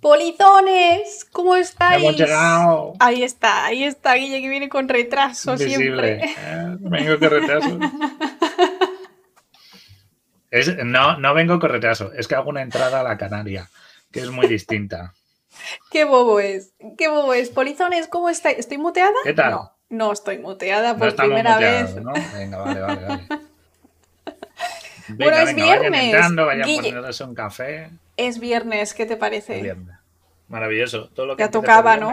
Polizones, ¿cómo estáis? Hemos llegado. Ahí está, ahí está Guille que viene con retraso Invisible. siempre. Eh, vengo con retraso. Es- no, no vengo con retraso, es que hago una entrada a la canaria, que es muy distinta. Qué bobo es, qué bobo es. Polizones, ¿cómo estáis? ¿Estoy muteada? ¿Qué tal? No, no estoy muteada por primera muteados, vez. ¿no? Venga, vale, vale, vale. Bueno, es vayan viernes, entrando, vayan Guille. poniéndose un café. Es viernes, ¿qué te parece? viernes. Maravilloso. Todo lo que Ya tocaba, ¿no?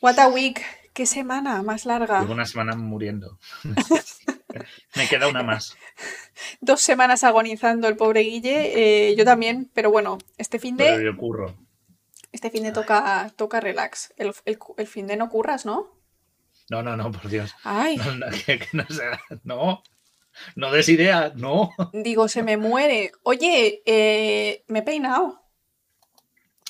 What a week. Qué semana más larga. Llevo una semana muriendo. Me queda una más. Dos semanas agonizando el pobre Guille. eh, yo también, pero bueno, este fin Pero de, yo curro. este fin de toca, toca relax. El, el, el fin de no curras, ¿no? No, no, no, por Dios. Ay, No, no, que- que no sea- no. No des ideas, no. digo, se me muere. Oye, eh, me he peinado.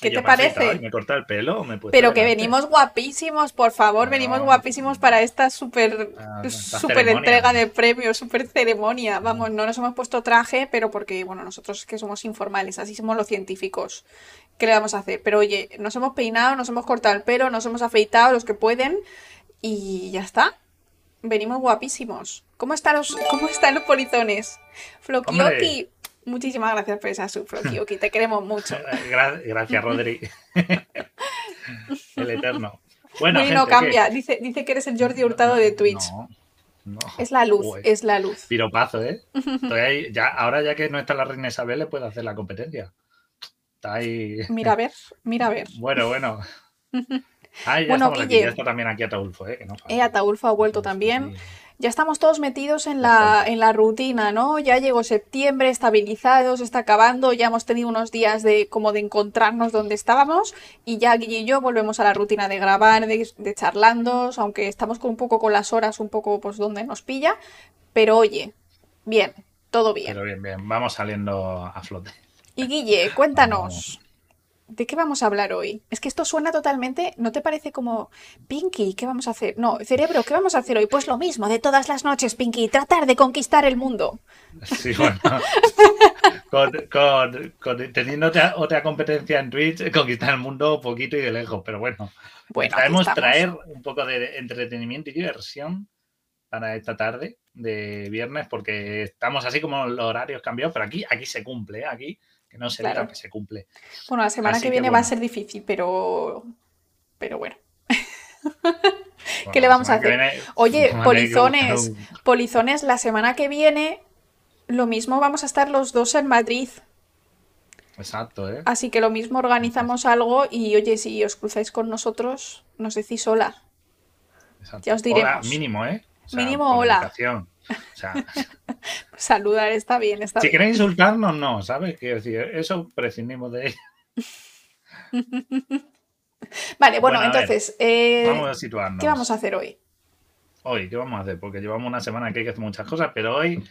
¿Qué Yo te me parece? Me he cortado el pelo. Me he Pero que venimos guapísimos, por favor, No. venimos guapísimos para esta super, Ah, esta super ceremonia. entrega de premios, super ceremonia. Vamos, no nos hemos puesto traje, pero porque, bueno, nosotros es que somos informales, así somos los científicos. ¿Qué le vamos a hacer? Pero oye, nos hemos peinado, nos hemos cortado el pelo, nos hemos afeitado los que pueden y ya está. Venimos guapísimos. ¿Cómo están los, cómo están los polizones? Flokioki, muchísimas gracias por esa sub, Flokioki, te queremos mucho. Gra- Gracias, Rodri. el eterno. Bueno, Bueno, no gente, cambia, ¿qué? dice, dice que eres el Jordi Hurtado de Twitch. No, no. Es la luz, es la luz. Piropazo, ¿eh? Estoy ahí, ya, ahora ya que no está la reina Isabel, le puedo hacer la competencia. Está ahí. Mira a ver, mira a ver. Bueno, bueno. Ah, ya Bueno, estamos aquí. Guille. Ya está también aquí Ataulfo, ¿eh? Que no. Eh, Ataulfo ha vuelto también. Sí. Ya estamos todos metidos en la, en la rutina, ¿no? Ya llegó septiembre, estabilizados, está acabando, ya hemos tenido unos días de como de encontrarnos donde estábamos y ya Guille y yo volvemos a la rutina de grabar, de, de charlandos, aunque estamos con un poco con las horas, un poco pues donde nos pilla, pero oye, bien, todo bien. Pero bien, bien. Vamos saliendo a flote. Y Guille, cuéntanos, ¿de qué vamos a hablar hoy? Es que esto suena totalmente, ¿no te parece como Pinky, ¿qué vamos a hacer? No, cerebro, ¿qué vamos a hacer hoy? Pues lo mismo de todas las noches, Pinky, tratar de conquistar el mundo. Sí, bueno. con, con, con- teniendo otra, otra competencia en Twitch, conquistar el mundo poquito y de lejos, pero bueno. Bueno, estamos. traer un poco de entretenimiento y diversión para esta tarde de viernes, porque estamos así como los horarios cambiados, pero aquí, aquí se cumple, ¿eh? aquí que no se Claro. diga que se cumple. Bueno, la semana Así que que viene va a ser difícil, pero, pero bueno. Bueno, ¿Qué le vamos a hacer? viene- Oye, polizones, polizones, la semana que viene, lo mismo vamos a estar los dos en Madrid. Exacto, ¿eh? Así que lo mismo organizamos algo y oye, si os cruzáis con nosotros, nos decís hola. Exacto. ya os diremos. Hola, mínimo, ¿eh? O sea, Mínimo, hola. Educación. O sea, Saludar está bien, está si bien. queréis insultarnos, no, ¿sabes? Quiero decir, eso prescindimos de ello. Vale, bueno, Bueno, a ver, entonces, eh, Vamos a situarnos. ¿qué vamos a hacer hoy? Hoy, ¿qué vamos a hacer? Porque llevamos una semana que hay que hacer muchas cosas, pero hoy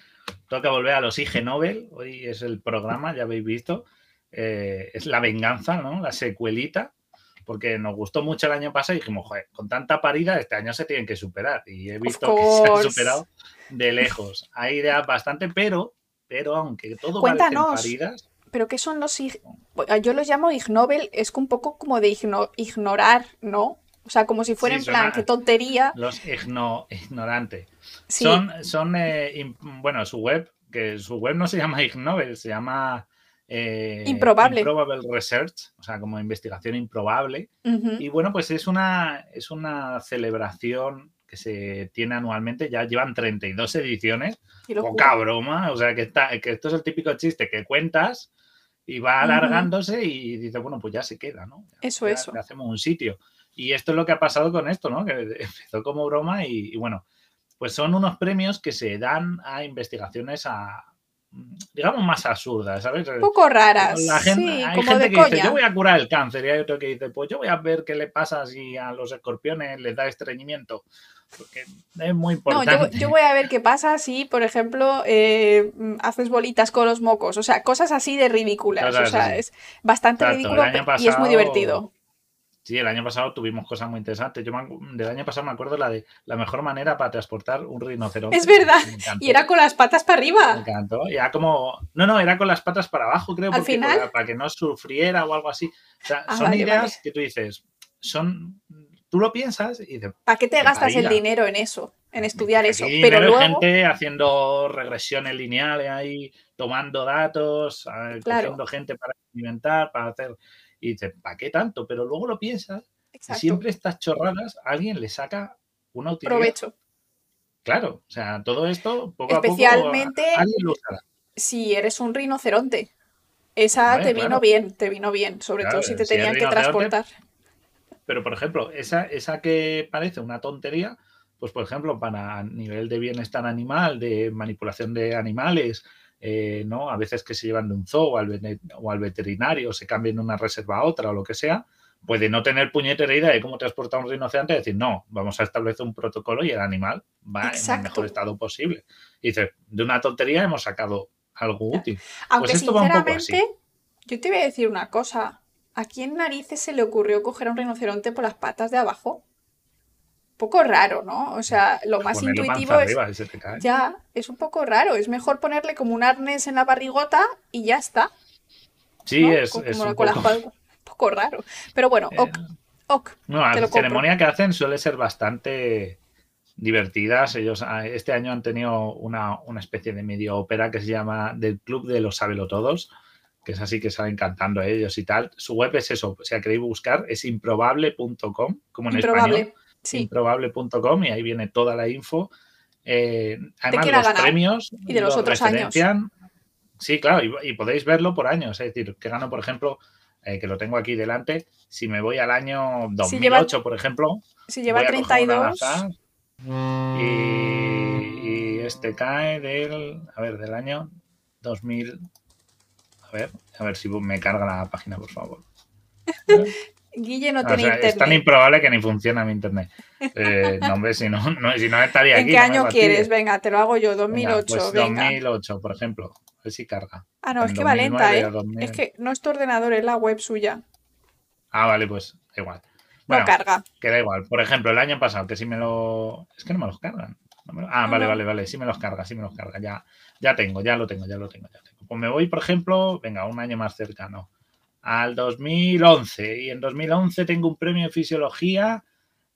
toca volver a los IG Nobel. Hoy es el programa, ya habéis visto. Eh, es la venganza, ¿no? La secuelita. Porque nos gustó mucho el año pasado y dijimos, joder, con tanta parida, este año se tienen que superar. Y he visto que se han superado de lejos. Hay ideas bastante, pero, pero aunque todo Cuéntanos. paridas, ¿Pero qué son los Yo los llamo ignobel, es un poco como de igno- ignorar, ¿no? O sea, como si fuera Sí, en plan, qué tontería. los igno- ignorantes. Sí, Son, son eh, bueno, su web, que su web no se llama Ig Nobel, se llama eh, Improbable. Improbable Research, o sea, como investigación improbable. Y bueno, pues es una, es una celebración que se tiene anualmente, ya llevan 32 ediciones, poca broma, o sea, que, está, que esto es el típico chiste que cuentas y va alargándose y dices, bueno, pues ya se queda, ¿no? Ya- Eso, ya eso. le hacemos un sitio. Y esto es lo que ha pasado con esto, ¿no? Que empezó como broma y, y bueno, pues son unos premios que se dan a investigaciones a, digamos, más absurdas, ¿sabes? Un poco raras, La gente, sí, hay como gente de que coña. dice, yo voy a curar el cáncer, y hay otro que dice, pues yo voy a ver qué le pasa si a los escorpiones les da estreñimiento. Porque es muy No, yo, importante. yo voy a ver qué pasa si, por ejemplo, eh, haces bolitas con los mocos. O sea, cosas así de ridículas. O sea, es bastante Exacto, ridículo y es muy divertido. Sí, el año pasado tuvimos cosas muy interesantes. Yo del año pasado me acuerdo la de la mejor manera para transportar un rinoceronte. Es verdad. Y era con las patas para arriba. Me encantó. Era como. No, no, era con las patas para abajo, creo, ¿Al final? Para, que no sufriera o algo así. O sea, ah, son ideas que tú dices, son. Tú lo piensas y dices. ¿Para qué te gastas el dinero en eso? En estudiar eso. Pero luego. gente haciendo regresiones lineales ahí, tomando datos, cogiendo gente para experimentar, para hacer y dices, ¿para qué tanto? Pero luego lo piensas y siempre estas chorradas alguien le saca una utilidad. Provecho. Claro, o sea, todo esto poco Especialmente a poco alguien lo usará. si eres un rinoceronte. Esa te vino bien, te vino bien, sobre todo si te tenían que transportar. Pero, por ejemplo, esa, esa que parece una tontería, pues, por ejemplo, para nivel de bienestar animal, de manipulación de animales, eh, ¿no? A veces que se llevan de un zoo o al, veterinario, se cambian de una reserva a otra o lo que sea, puede no tener puñetera idea de cómo transportar un rinoceronte y decir, no, vamos a establecer un protocolo y el animal va en el mejor estado posible. Y dice, de una tontería hemos sacado algo útil. Pues Aunque sinceramente, yo te voy a decir una cosa. ¿A quién narices se le ocurrió coger a un rinoceronte por las patas de abajo? Poco raro, ¿no? O sea, lo más intuitivo es. Ya, es un poco raro. Es mejor ponerle como un arnés en la barrigota y ya está. Sí, es, un, poco... raro. Pero bueno, ok. Eh, ok no, la ceremonia que hacen suele ser bastante divertidas. Ellos ah, este año han tenido una, especie de medio ópera que se llama del Club de los Sabelotodos, que es así que salen cantando ellos y tal. Su web es eso, o sea, queréis buscar, es improbable.com, como en español improbable.com y ahí viene toda la info. Eh, además, los premios y de los otros años. Sí, claro, y, podéis verlo por años. Es decir, que gano, por ejemplo, eh, que lo tengo aquí delante, si me voy al año 2008, por ejemplo. Si lleva 32. Y, y, este cae del, a ver, del año 2000. A ver, a ver si me carga la página, por favor. Guille no tiene internet. Es tan improbable que ni funciona mi internet. Eh, no, hombre, si no, si no estaría aquí. ¿En qué año quieres? Venga, te lo hago yo, 2008. Pues venga, 2008, por ejemplo. A ver si carga. Ah, no, es que va lenta, ¿eh? Es que no es tu ordenador, es la web suya. Ah, vale, pues igual. no carga. Queda igual. Por ejemplo, el año pasado, que si me lo. Es que no me los cargan. Ah, vale, vale, vale. Sí me los carga, sí me los carga. Ya, ya tengo, ya lo tengo, ya lo tengo, ya tengo. Pues me voy, por ejemplo, venga, un año más cercano al 2011. Y en 2011 tengo un premio de fisiología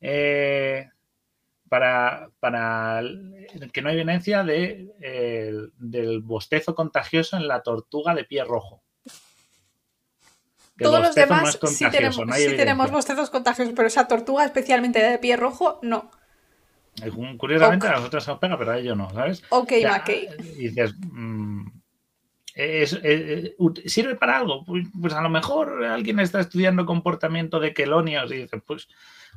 eh, para, para, que no hay evidencia de, del bostezo contagioso en la tortuga de pie rojo. Todos los demás sí, tenemos, bostezos contagiosos, pero esa tortuga especialmente de pie rojo, no. Curiosamente a las otras se pega, pero a ellos no, ¿sabes? Ok, Y dices, mm, ¿Sirve para algo? Pues, pues, a lo mejor alguien está estudiando comportamiento de quelonios y dice, pues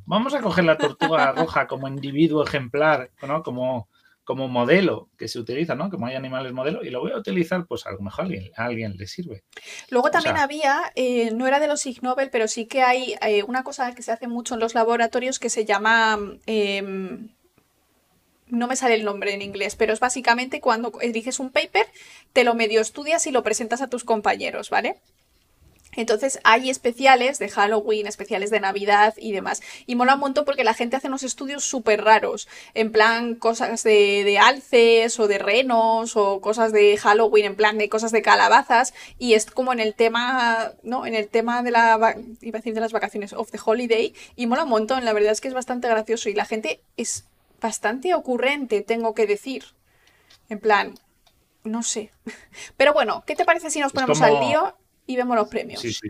vamos a coger la tortuga roja como individuo ejemplar, ¿no? Como, como modelo que se utiliza, ¿no? Como hay animales modelo, y lo voy a utilizar, pues a lo mejor a alguien, alguien le sirve. Luego también había, eh, no era de los Ig Nobel, pero sí que hay eh, una cosa que se hace mucho en los laboratorios que se llama em, no me sale el nombre en inglés, pero es básicamente cuando eliges un paper, te lo medio estudias y lo presentas a tus compañeros, ¿vale? Entonces hay especiales de Halloween, especiales de Navidad y demás. Y mola un montón porque la gente hace unos estudios súper raros. En plan cosas de, de, alces o de renos o cosas de Halloween, en plan de cosas de calabazas. Y es como en el tema, ¿no? En el tema de la, iba a decir de las vacaciones, of the holiday. Y mola un montón. La verdad es que es bastante gracioso y la gente es bastante ocurrente, tengo que decir. En plan, no sé. Pero bueno, ¿qué te parece si nos ponemos al lío y vemos los premios? Sí, sí.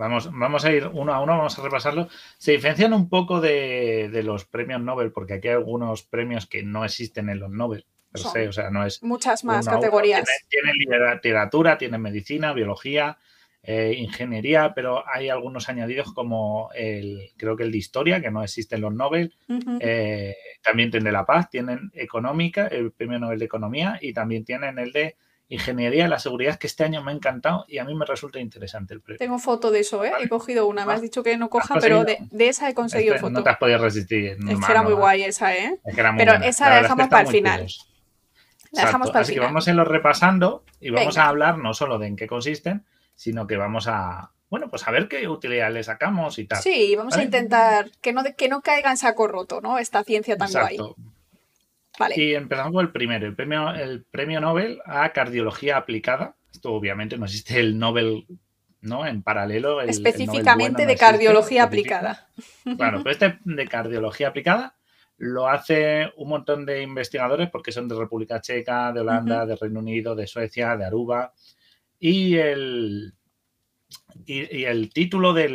Vamos, vamos a ir uno a uno, vamos a repasarlo. Se diferencian un poco de, los premios Nobel, porque aquí hay algunos premios que no existen en los Nobel. o sea, no es muchas más categorías. Tienen, literatura, tienen medicina, biología, eh, ingeniería, pero hay algunos añadidos como el, creo que el de historia, que no existe en los Nobel, eh, también tienen de la paz, tienen económica, el premio Nobel de Economía, y también tienen el de ingeniería la seguridad, que este año me ha encantado y a mí me resulta interesante el premio. Tengo foto de eso, ¿eh? He cogido una, me has dicho que no coja, pero de, esa he conseguido foto. No te has podido resistir. es que era muy guay esa, ¿eh? pero esa la dejamos para el final. La dejamos para el Así que vamos a irlo repasando y vamos a hablar no solo de en qué consisten, sino que vamos a, bueno, pues a ver qué utilidad le sacamos y tal. Sí, vamos a intentar que no, que no caiga en saco roto, ¿no? Esta ciencia tan Exacto. guay. Vale. Y empezamos con el primero, el premio, el premio Nobel a cardiología aplicada. Esto obviamente no existe el Nobel ¿no? En paralelo. Específicamente de cardiología aplicada. Claro, pero este de cardiología aplicada lo hace un montón de investigadores porque son de República Checa, de Holanda, de Reino Unido, de Suecia, de Aruba. Y el, y, el título de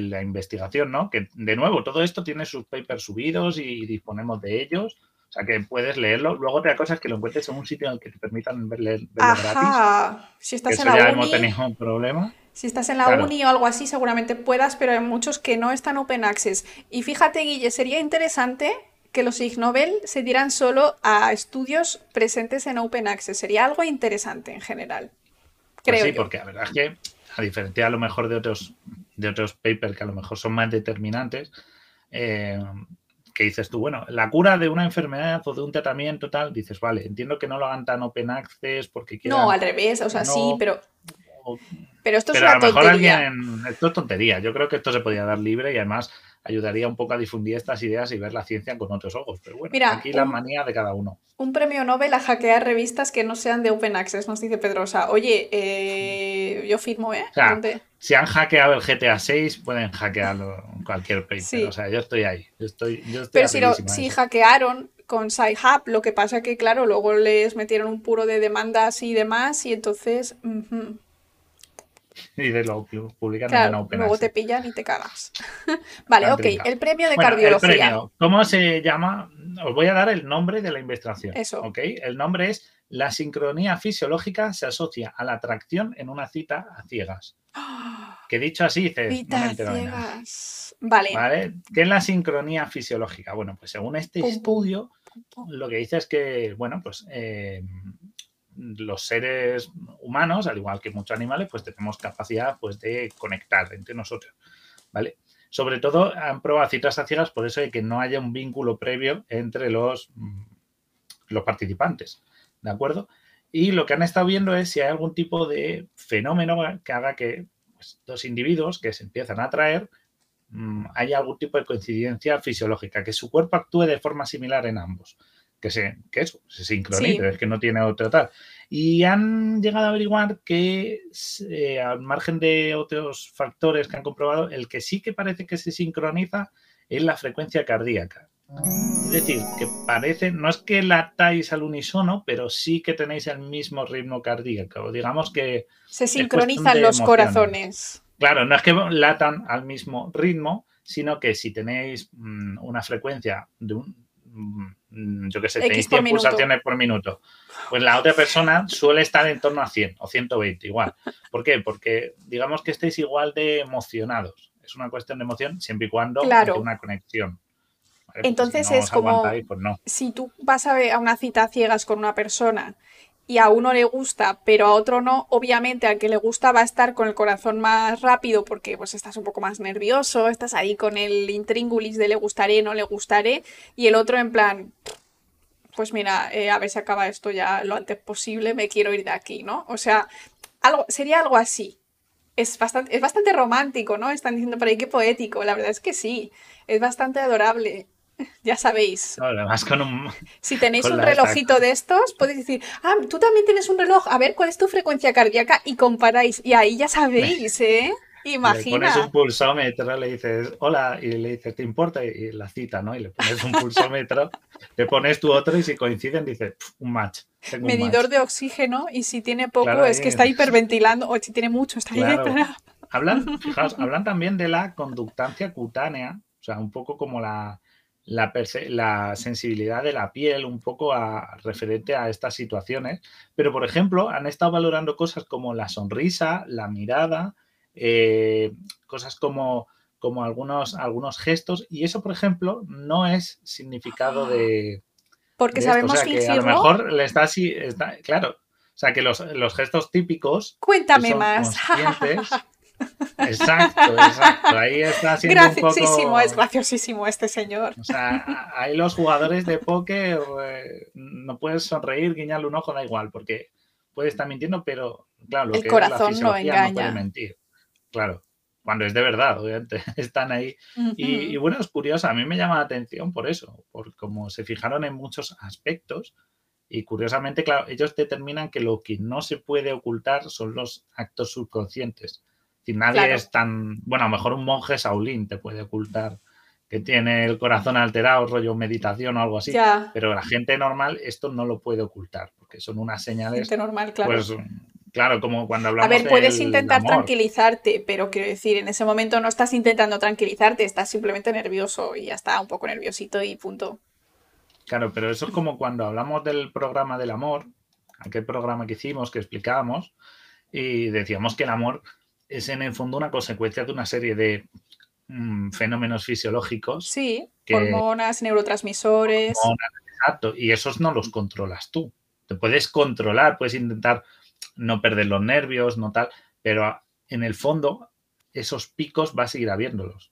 la investigación, ¿no? Que de nuevo, todo esto tiene sus papers subidos y disponemos de ellos. O sea, que puedes leerlo. Luego otra cosa es que lo encuentres en un sitio en el que te permitan verlo gratis. Si estás en la ya hemos tenido un problema. Si estás en la uni o algo así, seguramente puedas, pero hay muchos que no están open access. Y fíjate, Guille, sería interesante que los Ig Nobel se dieran solo a estudios presentes en open access. Sería algo interesante en general. Pues Creo sí, porque la verdad es que, a diferencia a lo mejor de otros, de otros papers que a lo mejor son más determinantes, eh, que dices tú, bueno, la cura de una enfermedad o de un tratamiento tal, dices, vale, entiendo que no lo hagan tan open access porque quieran... No, al revés, o sea, sí, pero... pero esto es una a lo mejor alguien... Esto es tontería. Yo creo que esto se podría dar libre y además ayudaría un poco a difundir estas ideas y ver la ciencia con otros ojos. Pero bueno, aquí la manía de cada uno. Un premio Nobel a hackear revistas que no sean de Open Access, nos dice Pedrosa. Oye, eh, yo firmo, ¿eh? si han hackeado el GTA 6, pueden hackear cualquier paper. O sea, yo estoy ahí. Yo estoy, Pero si, si hackearon con SciHub, lo que pasa que, claro, luego les metieron un puro de demandas y demás, y entonces y de lo publican en Open Luego te pillan y te cagas. vale, ok. El premio de cardiología. ¿Cómo se llama? Os voy a dar el nombre de la investigación. Eso. Ok. El nombre es La sincronía fisiológica se asocia a la atracción en una cita a ciegas. Que dicho así, dices. ciegas. Vale. vale. ¿Qué es la sincronía fisiológica? Bueno, pues según este estudio, lo que dice es que, bueno, pues eh, los seres humanos, al igual que muchos animales, pues tenemos capacidad pues, de conectar entre nosotros, ¿vale? Sobre todo han probado citas a ciegas por eso de que no haya un vínculo previo entre los, mm, los participantes, ¿de acuerdo? Y lo que han estado viendo es si hay algún tipo de fenómeno que haga que pues, dos individuos que se empiezan a atraer mm, haya algún tipo de coincidencia fisiológica, que su cuerpo actúe de forma similar en ambos que se, que eso, se sincronice, es que no tiene otro tal. Y han llegado a averiguar que, eh, al margen de otros factores que han comprobado, el que sí que parece que se sincroniza es la frecuencia cardíaca. Es decir, que parece, no es que latáis al unísono, pero sí que tenéis el mismo ritmo cardíaco. Digamos que. Se sincronizan los corazones. Claro, no es que latan al mismo ritmo, sino que si tenéis mm, una frecuencia de un, yo qué sé, tenéis 100 pulsaciones por minuto. Pues la otra persona suele estar en torno a 100 o 120, igual. ¿Por qué? Porque digamos que estéis igual de emocionados. Es una cuestión de emoción siempre y cuando claro. una conexión. Pues Entonces es como pues si tú vas a, ver a una cita ciegas con una persona y a uno le gusta, pero a otro no, obviamente al que le gusta va a estar con el corazón más rápido porque pues estás un poco más nervioso, estás ahí con el intríngulis de le gustaré, no le gustaré, y el otro en plan, pues mira, eh, a ver si acaba esto ya lo antes posible, me quiero ir de aquí, ¿no? O sea, algo, sería algo así. Es bastante, es bastante romántico, ¿no? Están diciendo por ahí que poético. La verdad es que sí. Es bastante adorable. Ya sabéis. si tenéis un relojito de estos, podéis decir, ah, tú también tienes un reloj, a ver cuál es tu frecuencia cardíaca y comparáis. Y ahí ya sabéis, ¿eh? Imagina. Le pones un pulsómetro, le dices, hola, y le dices, ¿te importa? Y la cita, ¿no? Y le pones un pulsómetro, le pones tu otro y si coinciden, dices, un match. Medidor de oxígeno y si tiene poco es que está hiperventilando o si tiene mucho está claro. Hablan, fijaos, hablan también de la conductancia cutánea, o sea, un poco como la, la, la, sensibilidad de la piel un poco a, referente a estas situaciones. Pero, por ejemplo, han estado valorando cosas como la sonrisa, la mirada, eh, cosas como, como algunos, algunos gestos. Y eso, por ejemplo, no es significado de... Porque sabemos que a lo mejor le está así, está, claro. O sea, que los, los gestos típicos... Cuéntame más. Exacto, exacto. Ahí está siendo graciosísimo, un poco... es graciosísimo este señor. O sea, ahí los jugadores de póker eh, no puedes sonreír, guiñarle un ojo, da igual, porque puede estar mintiendo, pero claro, lo el que corazón es la no engaña. no puede mentir. Claro. cuando es de verdad, obviamente, están ahí. y, bueno, es curioso, a mí me llama la atención por eso, por como se fijaron en muchos aspectos y curiosamente, claro, ellos determinan que lo que no se puede ocultar son los actos subconscientes. Si nadie es tan, bueno, a lo mejor un monje Saulín te puede ocultar que tiene el corazón alterado, rollo meditación o algo así, pero la gente normal esto no lo puede ocultar, porque son unas señales. Gente normal, claro. Pues, Claro, como cuando hablamos A ver, puedes intentar tranquilizarte, pero quiero decir, en ese momento no estás intentando tranquilizarte, estás simplemente nervioso y ya está, un poco nerviosito y punto. Claro, pero eso es como cuando hablamos del programa del amor, aquel programa que hicimos, que explicábamos, y decíamos que el amor es en el fondo una consecuencia de una serie de mm, fenómenos fisiológicos. Sí, hormonas, neurotransmisores. exacto, y esos no los controlas tú. Te puedes controlar, puedes intentar no perder los nervios, no tal, pero en el fondo esos picos vas a seguir habiéndolos.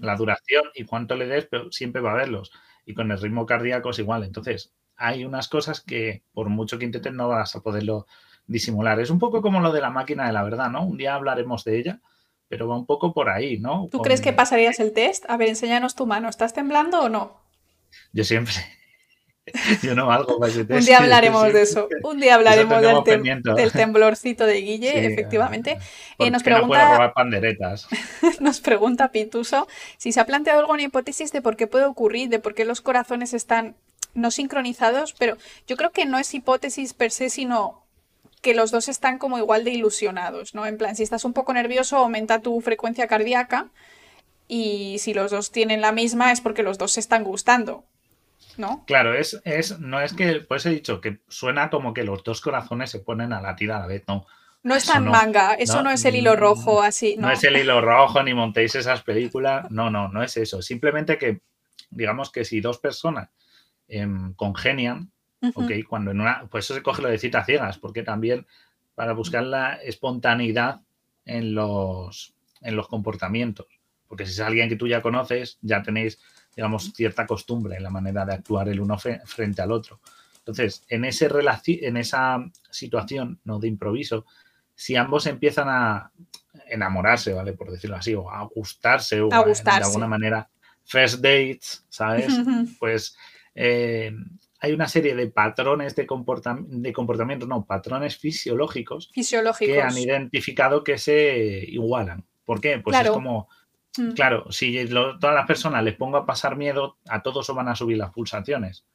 La duración y cuánto le des, pero siempre va a haberlos. Y con el ritmo cardíaco es igual. Entonces, hay unas cosas que por mucho que intentes no vas a poderlo disimular. Es un poco como lo de la máquina de la verdad, ¿no? Un día hablaremos de ella, pero va un poco por ahí, ¿no? ¿Tú crees que pasarías el test? A ver, enséñanos tu mano. ¿Estás temblando o no? Yo siempre. Yo no valgo para ese test. Un día hablaremos de eso. Un día hablaremos del, temblorcito de Guille, efectivamente. Eh, nos pregunta, robar panderetas? nos pregunta Pituso si se ha planteado alguna hipótesis de por qué puede ocurrir, de por qué los corazones están no sincronizados, pero yo creo que no es hipótesis per se, sino que los dos están como igual de ilusionados, ¿no? En plan, si estás un poco nervioso, aumenta tu frecuencia cardíaca y si los dos tienen la misma es porque los dos se están gustando. ¿no? Claro, es, es, no es que, pues he dicho que suena como que los dos corazones se ponen a latir a la vez, no. No es tan manga, eso no, es el hilo rojo así. No. es el hilo rojo, ni montéis esas películas. No, no, no es eso. Simplemente que, digamos que si dos personas em, congenian, ok, cuando en una. Pues eso se coge lo de citas ciegas, porque también para buscar la espontaneidad en los, en los comportamientos. Porque si es alguien que tú ya conoces, ya tenéis digamos, cierta costumbre en la manera de actuar el uno frente al otro. Entonces, en, ese en esa situación no de improviso, si ambos empiezan a enamorarse, ¿vale? Por decirlo así, o a gustarse, o de alguna manera, first dates, ¿sabes? pues eh, hay una serie de patrones de, de comportamiento, no, patrones fisiológicos, fisiológicos, que han identificado que se igualan. ¿Por qué? Pues es como Mm. Claro, si todas las personas les pongo a pasar miedo, a todos os van a subir las pulsaciones.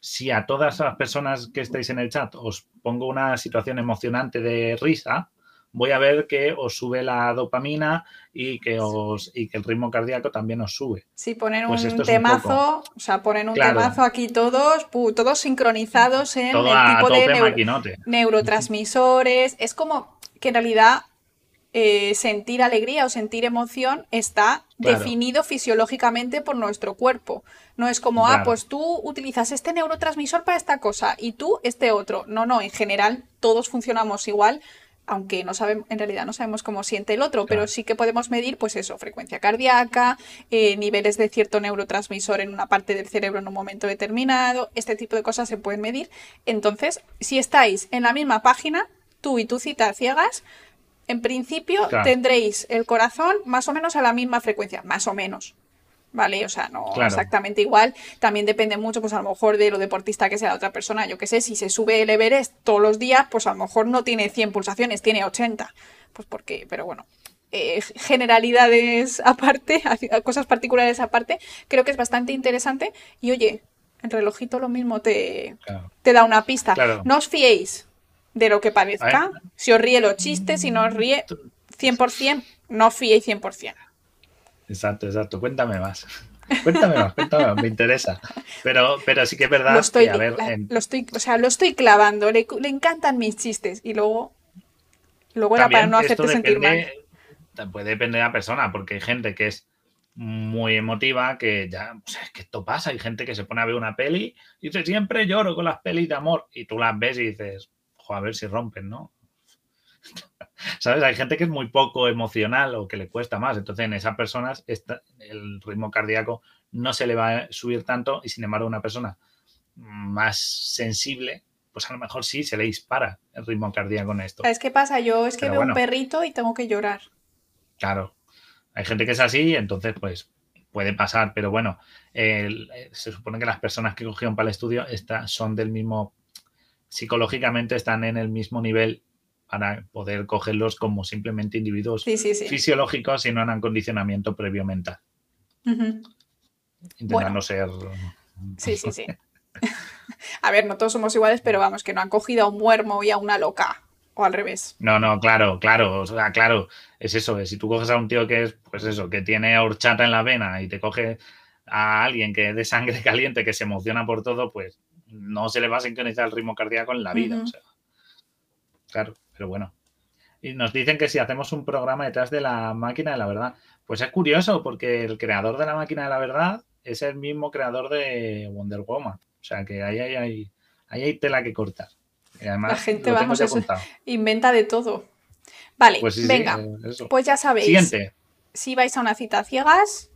Si a todas las personas que estáis en el chat os pongo una situación emocionante de risa, voy a ver que os sube la dopamina y que os y que el ritmo cardíaco también os sube. Sí, ponen pues un temazo, o sea, ponen un temazo aquí todos, todos sincronizados en el tipo de neurotransmisores. Es como que en realidad eh, sentir alegría o sentir emoción está definido fisiológicamente por nuestro cuerpo. No es como, ah, pues tú utilizas este neurotransmisor para esta cosa y tú este otro. No, no, en general todos funcionamos igual, aunque no sabemos, en realidad no sabemos cómo siente el otro, pero sí que podemos medir, pues eso, frecuencia cardíaca, eh, niveles de cierto neurotransmisor en una parte del cerebro en un momento determinado, este tipo de cosas se pueden medir. Entonces, si estáis en la misma página, tú y tu cita ciegas, en principio tendréis el corazón más o menos a la misma frecuencia, más o menos. ¿Vale? O sea, no exactamente igual. También depende mucho, pues a lo mejor de lo deportista que sea la otra persona. Yo qué sé, si se sube el Everest todos los días, pues a lo mejor no tiene 100 pulsaciones, tiene 80. Pues porque, pero bueno, eh, generalidades aparte, cosas particulares aparte, creo que es bastante interesante. Y oye, el relojito lo mismo te, te da una pista. No os fiéis, de lo que parezca. Si os ríe los chistes, si no os ríe 100%, no os fiéis 100%. Exacto, exacto. Cuéntame más. Cuéntame más, cuéntame más, me interesa. Pero, pero sí que es verdad lo estoy, a ver, lo estoy, o sea, lo estoy clavando, le, encantan mis chistes y luego, luego era para no hacerte sentir mal. Puede depender de la persona, porque hay gente que es muy emotiva, que ya, o sea, es que esto pasa, hay gente que se pone a ver una peli y dice, siempre lloro con las pelis de amor, y tú las ves y dices, a ver si rompen, ¿no? ¿Sabes? Hay gente que es muy poco emocional o que le cuesta más. Entonces, en esas personas el ritmo cardíaco no se le va a subir tanto y, sin embargo, una persona más sensible, pues a lo mejor sí se le dispara el ritmo cardíaco con esto. ¿Sabes qué pasa? Yo es que veo un perrito y tengo que llorar. Claro. Hay gente que es así, entonces, pues, puede pasar, pero bueno, se supone que las personas que cogieron para el estudio son del mismo, psicológicamente están en el mismo nivel para poder cogerlos como simplemente individuos fisiológicos y no en condicionamiento previo mental. Intentando ser. Sí, sí, sí. a ver, no todos somos iguales, pero vamos, que no han cogido a un muermo y a una loca. O al revés. No, no, claro, claro. O sea, claro, es eso. Si tú coges a un tío que es, pues eso, que tiene horchata en la vena y te coge a alguien que es de sangre caliente, que se emociona por todo, pues no se le va a sincronizar el ritmo cardíaco en la vida. o sea, claro, pero bueno. Y nos dicen que si hacemos un programa detrás de la máquina de la verdad, pues es curioso porque el creador de la máquina de la verdad es el mismo creador de Wonder Woman. O sea que ahí hay, hay tela que cortar. la gente, vamos, eso, inventa de todo. Vale, pues venga, eh, pues ya sabéis. Siguiente. Si vais a una cita ciegas,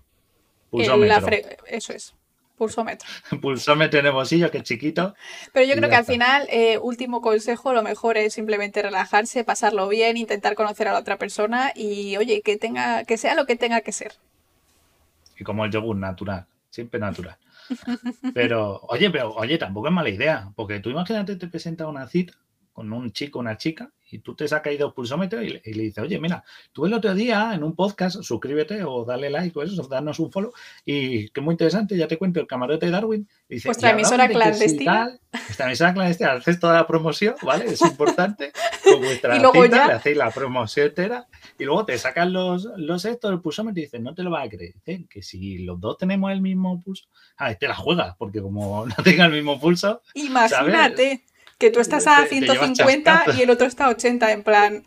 eso es. Pulsómetro. Pulsómetro en el bolsillo, que es chiquito. Pero yo creo que al final, eh, último consejo, lo mejor es simplemente relajarse, pasarlo bien, intentar conocer a la otra persona y, oye, que tenga, que sea lo que tenga que ser. Y como el yogur natural, siempre natural. Pero, oye, pero, oye, tampoco es mala idea, porque tú imagínate te presenta una cita con un chico una chica y tú te sacas ahí dos pulsómetros y le, y le, dices, oye, mira, tú el otro día en un podcast, suscríbete o dale like o eso, darnos un follow y que muy interesante, ya te cuento el camarote de Darwin. Y dice, Vuestra emisora clandestina. Esta emisora clandestina, haces toda la promoción, ¿vale? Es importante. Con vuestra y luego cita, ya... le hacéis la promoción entera y luego te sacan los, los estos del pulsómetro y dices, no te lo vas a creer. Que si los dos tenemos el mismo pulso, ah, te la juegas, porque como no tenga el mismo pulso. Imagínate. Que tú estás a 150 y el otro está a 80, en plan.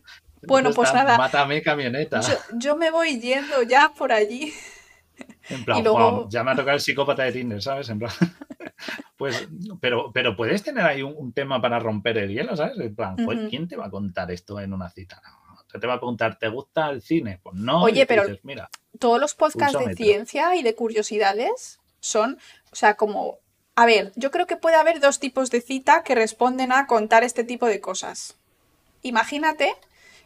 Bueno, pues nada. Mátame camioneta. Yo, me voy yendo ya por allí. En plan, luego... ya me ha tocado el psicópata de Tinder, ¿sabes? En plan. Pues, pero, pero puedes tener ahí un, tema para romper el hielo, ¿sabes? En plan, ¿quién te va a contar esto en una cita? te va a preguntar, ¿te gusta el cine? Pues no. Oye, pero mira, todos los podcasts de ciencia y de curiosidades son, o sea, como a ver, yo creo que puede haber dos tipos de cita que responden a contar este tipo de cosas. Imagínate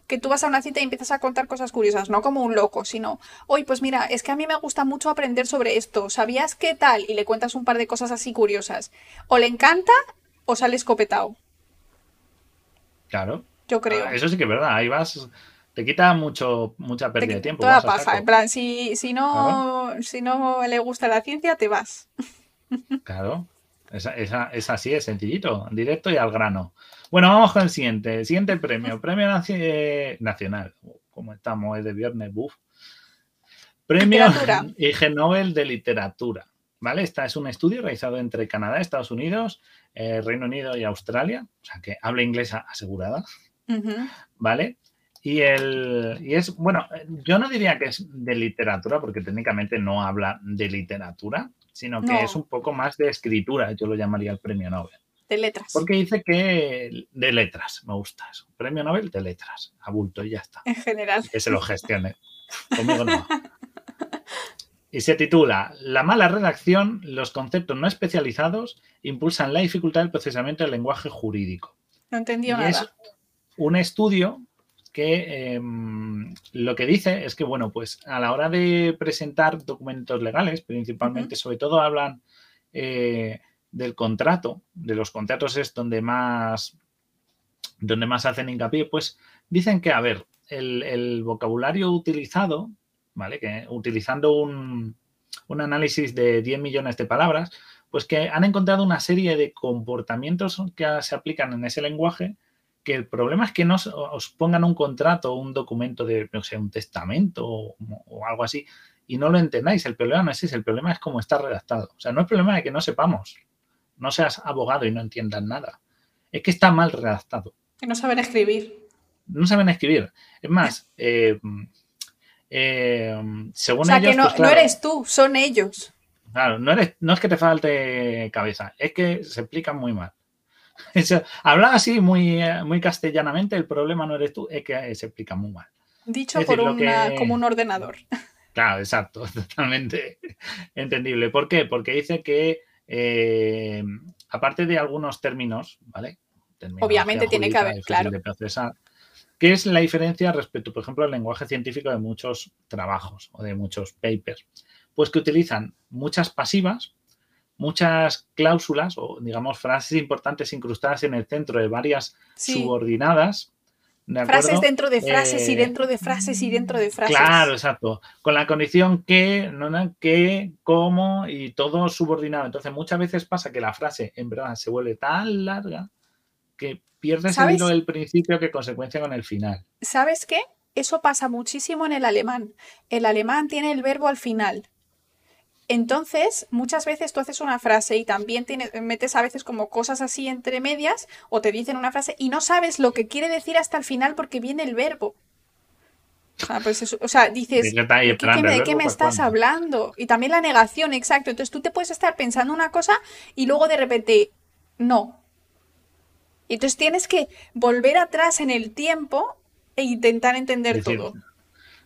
que tú vas a una cita y empiezas a contar cosas curiosas, no como un loco, sino, oye, pues mira, es que a mí me gusta mucho aprender sobre esto, ¿sabías qué tal? Y le cuentas un par de cosas así curiosas. O le encanta o sale escopetado. Claro. Yo creo. Ah, eso sí que es verdad, ahí vas, te quita mucho, mucha pérdida de tiempo. Toda paja, en plan, si, si, no, si no le gusta la ciencia, te vas. Claro, esa, es así, es sencillito, directo y al grano. Bueno, vamos con el siguiente. El siguiente premio. Premio Nacional. Como estamos, es de viernes, buf. Premio Ig Nobel de Literatura. ¿Vale? Este es un estudio realizado entre Canadá, Estados Unidos, eh, Reino Unido y Australia. O sea que habla inglesa asegurada. ¿Vale? Y, el, y es, bueno, yo no diría que es de literatura, porque técnicamente no habla de literatura, sino que es un poco más de escritura, yo lo llamaría el premio Nobel. De letras. Porque dice que de letras, me gusta eso. Premio Nobel de letras, abulto y ya está. En general. que se lo gestione. Conmigo no. Y se titula La mala redacción, los conceptos no especializados impulsan la dificultad del procesamiento del lenguaje jurídico. No entendió nada. Es un estudio que em, lo que dice es que, bueno, pues a la hora de presentar documentos legales, principalmente, sobre todo hablan eh, del contrato, de los contratos es donde más, donde más hacen hincapié, pues dicen que, a ver, el, vocabulario utilizado, ¿vale? Que utilizando un, un análisis de 10 millones de palabras, pues que han encontrado una serie de comportamientos que se aplican en ese lenguaje que el problema es que no os pongan un contrato o un documento de, no sé, un testamento o, algo así y no lo entendáis. El problema no es ese, el problema es cómo está redactado. O sea, no es problema de que no sepamos, no seas abogado y no entiendas nada. Es que está mal redactado. Que no saben escribir. No saben escribir. Es más, eh, eh, según o sea, que no, pues, no eres tú, son ellos. Claro, no, eres, no es que te falte cabeza, es que se explican muy mal. Habla así muy, muy castellanamente, el problema no eres tú, es que se explica muy mal. Dicho por como un ordenador. Claro, exacto, totalmente entendible. ¿Por qué? Porque dice que, eh, aparte de algunos términos, ¿vale? Obviamente tiene que haber, claro. ¿Qué es la diferencia respecto, por ejemplo, al lenguaje científico de muchos trabajos o de muchos papers? Pues que utilizan muchas pasivas, muchas cláusulas o, digamos, frases importantes incrustadas en el centro de varias subordinadas. frases dentro de frases y eh, dentro de frases y dentro de frases. Claro, exacto. Con la condición que, no, que, cómo y todo subordinado. Entonces, muchas veces pasa que la frase en verdad se vuelve tan larga que pierdes el hilo del principio que consecuencia con el final. ¿Sabes qué? Eso pasa muchísimo en el alemán. El alemán tiene el verbo al final. Entonces, muchas veces tú haces una frase y también metes a veces como cosas así entre medias o te dicen una frase y no sabes lo que quiere decir hasta el final porque viene el verbo. Pues o sea, dices, ¿de qué, me, estás hablando? Y también la negación, exacto. Entonces tú te puedes estar pensando una cosa y luego de repente, no, entonces tienes que volver atrás en el tiempo e intentar entender todo.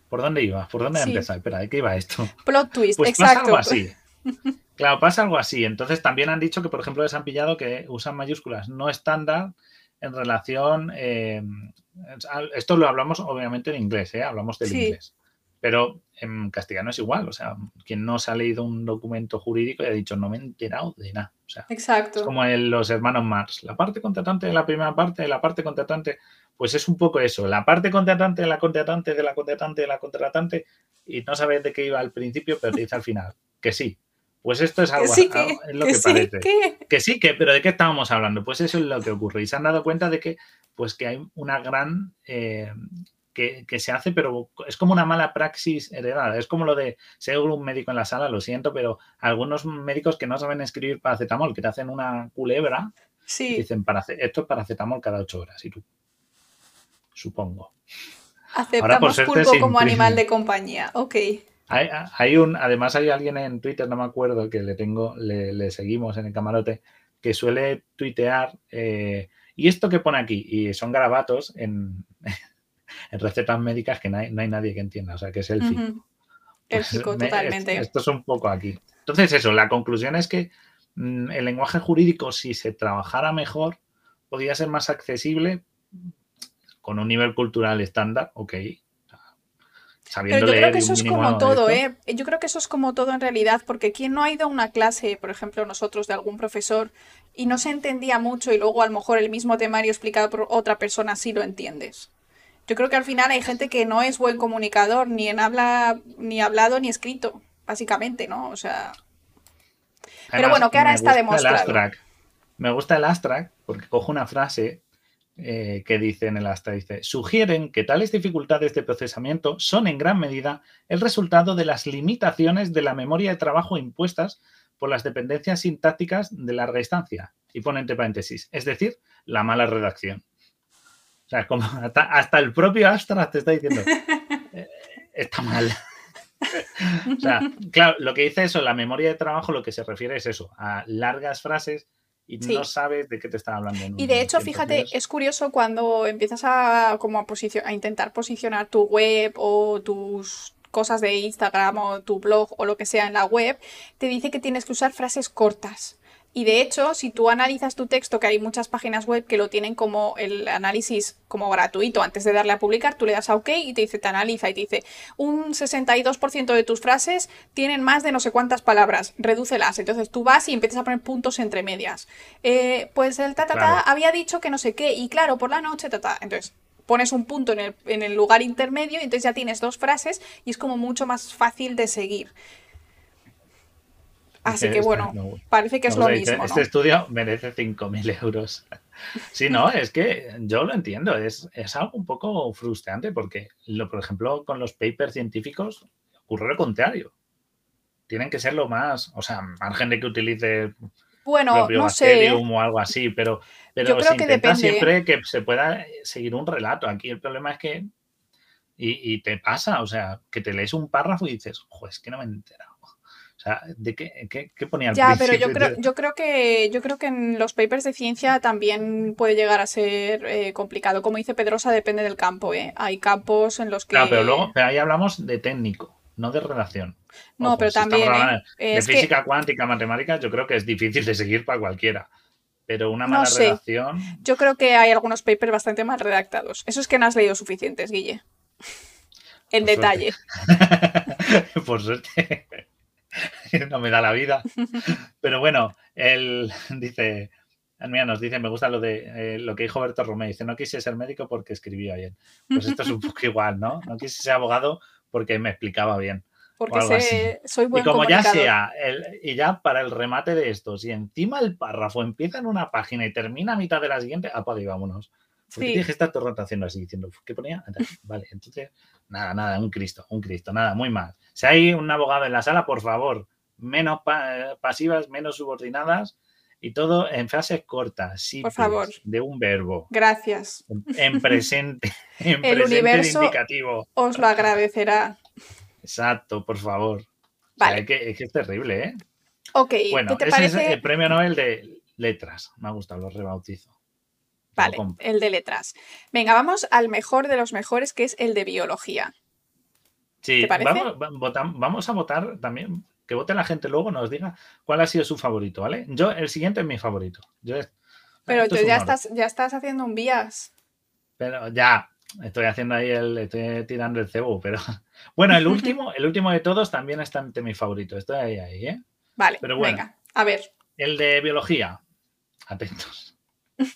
¿Por dónde iba? ¿Por dónde sí. Espera, ¿de qué iba esto? Plot twist, pues exacto. Pasa algo así. Claro, pasa algo así. Entonces también han dicho que, por ejemplo, les han pillado que usan mayúsculas no estándar en relación. Eh, esto lo hablamos obviamente en inglés, ¿eh? hablamos del inglés. Pero en castellano es igual. O sea, quien no se ha leído un documento jurídico y ha dicho no me he enterado de nada. Exacto. Es como en los hermanos Mars. La parte contratante de la primera parte, la parte contratante, pues es un poco eso. La parte contratante de la contratante, de la contratante, de la contratante, y no sabes de qué iba al principio, pero te dice al final que sí. Pues esto es algo, que, es lo que, parece. Que... sí, que, pero ¿de qué estábamos hablando? Pues eso es lo que ocurre. Y se han dado cuenta de que, pues que hay una gran eh, que, se hace, pero es como una mala praxis heredada. Es como lo de ser un médico en la sala, lo siento, pero algunos médicos que no saben escribir paracetamol, que te hacen una culebra, sí. dicen, esto es paracetamol cada ocho horas, y tú, supongo. Aceptamos pulpo como animal de compañía, ok. Hay, un, además hay alguien en Twitter, no me acuerdo, que le tengo, le, seguimos en el camarote, que suele tuitear, eh, y esto que pone aquí, y son garabatos en, en recetas médicas que no hay, nadie que entienda, o sea, que es el fico. El fico, totalmente. Esto, es un poco aquí. Entonces, eso, la conclusión es que mm, el lenguaje jurídico, si se trabajara mejor, podría ser más accesible con un nivel cultural estándar, ok. Pero yo creo que eso es como todo, ¿eh? Yo creo que eso es como todo en realidad, porque quien no ha ido a una clase, por ejemplo, nosotros de algún profesor, y no se entendía mucho y luego a lo mejor el mismo temario explicado por otra persona sí lo entiendes. Yo creo que al final hay gente que no es buen comunicador, ni en habla, ni hablado ni escrito, básicamente, ¿no? O sea. Pero bueno, que ahora está demostrado. Me gusta el abstract porque cojo una frase eh, que dice en el Astra, dice, sugieren que tales dificultades de procesamiento son en gran medida el resultado de las limitaciones de la memoria de trabajo impuestas por las dependencias sintácticas de larga instancia. Y pone entre paréntesis, es decir, la mala redacción. O sea, como hasta, el propio Astra te está diciendo, eh, está mal. o sea, claro, lo que dice eso, la memoria de trabajo, lo que se refiere es eso, a largas frases y no sabes de qué te están hablando. y de hecho, fíjate, es curioso cuando empiezas a, como a, a intentar posicionar tu web o tus cosas de Instagram o tu blog o lo que sea en la web, te dice que tienes que usar frases cortas. Y de hecho, si tú analizas tu texto, que hay muchas páginas web que lo tienen como el análisis como gratuito, antes de darle a publicar, tú le das a OK y te dice, te analiza y te dice, un 62% de tus frases tienen más de no sé cuántas palabras, redúcelas. Entonces tú vas y empiezas a poner puntos entre medias. Eh, pues el ta, ta, había dicho que no sé qué, y claro, por la noche, ta, ta. Entonces pones un punto en el, en el lugar intermedio y entonces ya tienes dos frases y es como mucho más fácil de seguir. Así que bueno, parece que es lo mismo. Este estudio merece 5.000 euros. Sí, no, es que yo lo entiendo, es, algo un poco frustrante porque, lo, por ejemplo, con los papers científicos ocurre lo contrario. Tienen que ser lo más, o sea, margen de que utilice bueno, no sé. o algo así, pero, pero se intenta siempre que se pueda seguir un relato. Aquí el problema es que, y, y, te pasa, o sea, que te lees un párrafo y dices, ojo, es que no me he enterado. Sea, ¿de qué, qué, ponía Ya, pero yo creo, yo creo que yo creo que en los papers de ciencia también puede llegar a ser eh, complicado. Como dice Pedrosa, depende del campo, ¿eh? Hay campos en los que. Claro, pero luego ahí hablamos de técnico, no de relación. No, pero también. ¿eh? de física cuántica, matemáticas, yo creo que es difícil de seguir para cualquiera. pero una mala redacción. Yo creo que hay algunos papers bastante mal redactados. Eso es que no has leído suficientes, Guille. En detalle. Por suerte. no me da la vida. Pero bueno, él dice, mira, nos dice, me gusta lo de eh, lo que dijo Berto Romeo, dice, no quise ser médico porque escribía bien. Pues esto es un poco igual, ¿no? No quise ser abogado porque me explicaba bien. Porque soy buen Y como ya sea, y ya para el remate de esto, si encima el párrafo empieza en una página y termina a mitad de la siguiente, apaga y vámonos. Porque sí. tienes que estar todo el rato haciendo así, diciendo, ¿qué ponía? Vale, entonces, nada, nada, un Cristo, un Cristo, nada, muy mal. Si hay un abogado en la sala, por favor, menos pasivas, menos subordinadas y todo en frases cortas, sí, por favor, de un verbo. Gracias. En, presente, en el presente universo indicativo. Os lo agradecerá. Exacto, por favor. Vale. es, que, es, terrible, ¿eh? Ok, bueno, ¿qué te ese parece? es el premio Nobel de letras. Me ha gustado, lo rebautizo. Vale, el de letras. Venga, vamos al mejor de los mejores, que es el de biología. Sí, ¿Te parece? vamos, vamos, a votar también, que vote la gente luego, nos diga cuál ha sido su favorito, ¿vale? Yo, el siguiente es mi favorito. Yo, pero tú ya estás, ya estás haciendo un vías. Pero ya, estoy haciendo ahí el, estoy tirando el cebo, pero bueno, el último, el último de todos también está entre mi favorito. Estoy ahí, ahí, ¿eh? Vale, pero bueno, venga, a ver. El de biología. Atentos.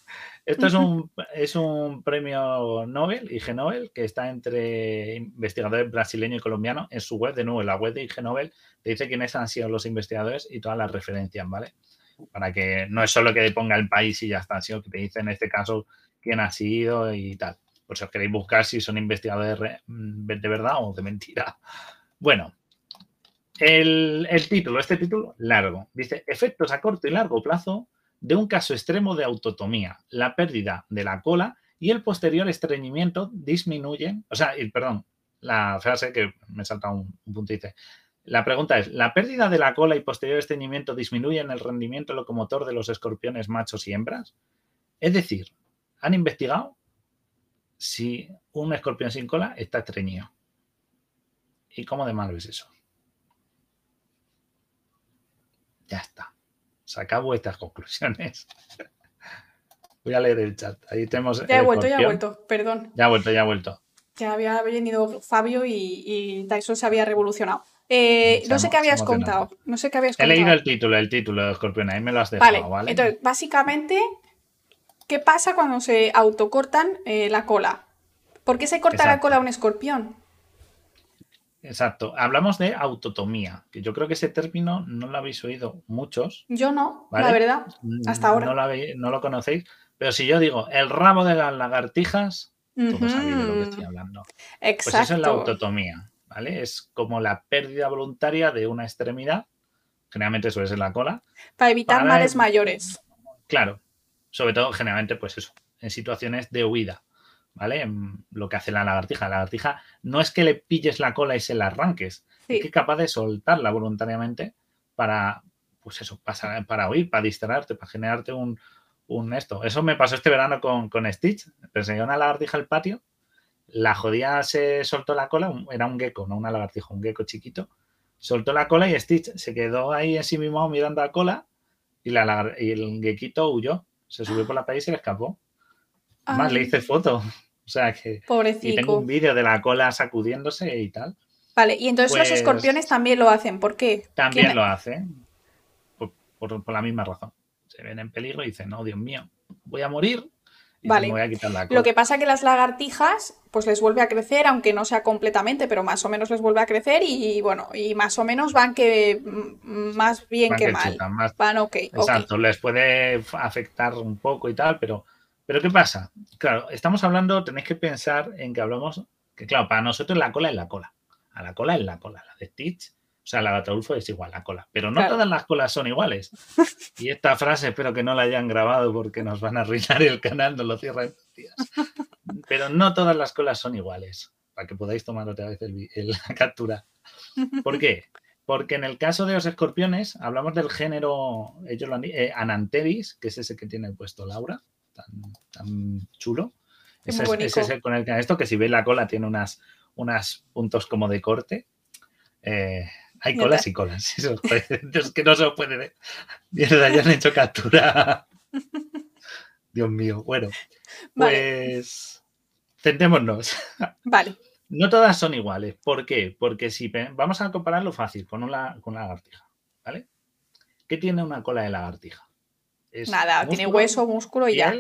Esto es un, es un premio Nobel, IG Nobel, que está entre investigadores brasileños y colombianos en su web. De nuevo, en la web de IG Nobel te dice quiénes han sido los investigadores y todas las referencias, ¿vale? Para que no es solo que te ponga el país y ya está, sino que te dice en este caso quién ha sido y tal. Por si os queréis buscar si son investigadores de verdad o de mentira. Bueno, el, el título, este título largo, dice efectos a corto y largo plazo de un caso extremo de autotomía, la pérdida de la cola y el posterior estreñimiento disminuyen, o sea, perdón, la frase que me salta un, un punto la pregunta es, ¿la pérdida de la cola y posterior estreñimiento disminuyen el rendimiento locomotor de los escorpiones machos y hembras? Es decir, han investigado si un escorpión sin cola está estreñido. ¿Y cómo de malo es eso? Ya está saca vuestras conclusiones. Voy a leer el chat. Ahí tenemos. Ya he vuelto, ya he vuelto, perdón. Ya ha vuelto, ya ha vuelto. Ya había venido Fabio y, y Tyson se había revolucionado. Eh, no sé qué habías contado. No sé qué habías contado. He leído el título, el título de Escorpión, ahí me lo has dejado, ¿vale? ¿vale? Entonces, básicamente, ¿qué pasa cuando se autocortan eh, la cola? ¿Por qué se corta Exacto. la cola a un escorpión? Exacto. Hablamos de autotomía, que yo creo que ese término no lo habéis oído muchos. Yo no, ¿vale? la verdad, hasta ahora. No lo, habéis, no lo, conocéis, pero si yo digo el rabo de las lagartijas, uh -huh. todos sabéis de lo que estoy hablando. Exacto. Pues eso es la autotomía, ¿vale? Es como la pérdida voluntaria de una extremidad, generalmente suele ser la cola. Para evitar para... males mayores. Claro, sobre todo generalmente, pues eso, en situaciones de huida. ¿Vale? Lo que hace la lagartija. La lagartija no es que le pilles la cola y se la arranques, sí. es que es capaz de soltarla voluntariamente para, pues eso, para, para huir, para distraerte, para generarte un, un, esto. Eso me pasó este verano con, con Stitch. Perseguía una lagartija al patio, la jodía se soltó la cola, era un gecko, no una lagartija, un gecko chiquito. Soltó la cola y Stitch se quedó ahí en sí mismo mirando la cola y, la, y el gequito huyó. Se subió por la pared y se le escapó. Más le hice foto. O sea que. Pobrecito. Y tengo un vídeo de la cola sacudiéndose y tal. Vale, y entonces pues, los escorpiones también lo hacen. ¿Por qué? También ¿Quién? lo hacen. Por, por, por, la misma razón. Se ven en peligro y dicen, no, Dios mío, voy a morir. Y vale. me voy a quitar la cola. Lo que pasa es que las lagartijas, pues les vuelve a crecer, aunque no sea completamente, pero más o menos les vuelve a crecer y bueno, y más o menos van que más bien van que, que mal. Chutan, más... Van ok. Exacto, okay. les puede afectar un poco y tal, pero pero ¿qué pasa? Claro, estamos hablando, tenéis que pensar en que hablamos, que claro, para nosotros la cola es la cola. A la cola es la cola. La de Stitch, o sea, la de Ataulfo es igual, la cola. Pero no Claro. todas las colas son iguales. Y esta frase espero que no la hayan grabado porque nos van a arruinar el canal, nos lo cierran días. Pero no todas las colas son iguales, para que podáis tomar otra vez el la captura. ¿Por qué? Porque en el caso de los escorpiones, hablamos del género ellos lo han eh, Ananteris, que es ese que tiene puesto Laura, tan, tan chulo. Es Ese es, ese bonito. es el con el que esto, que si veis la cola tiene unas, unas puntos como de corte. Eh, hay colas y colas. Eso, es que no se os puede ver. Mierda, ya han hecho captura. Dios mío, bueno. Pues centémonos. Vale. No todas son iguales. ¿Por qué? Porque si vamos a compararlo fácil con una, con una lagartija, ¿vale? ¿Qué tiene una cola de lagartija? Nada, tiene hueso, músculo y ya.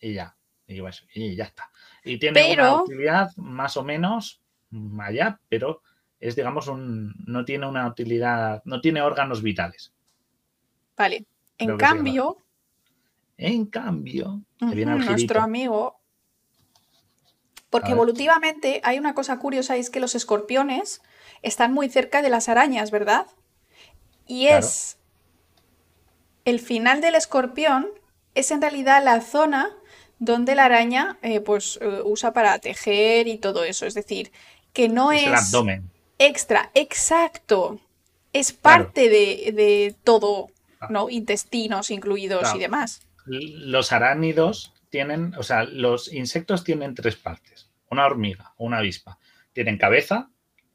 Y ya. Y hueso. Y ya está. Y tiene una utilidad más o menos allá, pero es, digamos, un. no tiene una utilidad. no tiene órganos vitales. Vale. En cambio. En cambio, nuestro amigo. Porque evolutivamente hay una cosa curiosa es que los escorpiones están muy cerca de las arañas, ¿verdad? Y es el final del escorpión es en realidad la zona donde la araña eh, pues eh, usa para tejer y todo eso. Es decir, que no es, el abdomen. extra, exacto. Es parte de, todo, ah. ¿no? Intestinos incluidos y demás. Los arácnidos tienen, o sea, los insectos tienen tres partes. Una hormiga, una avispa. Tienen cabeza,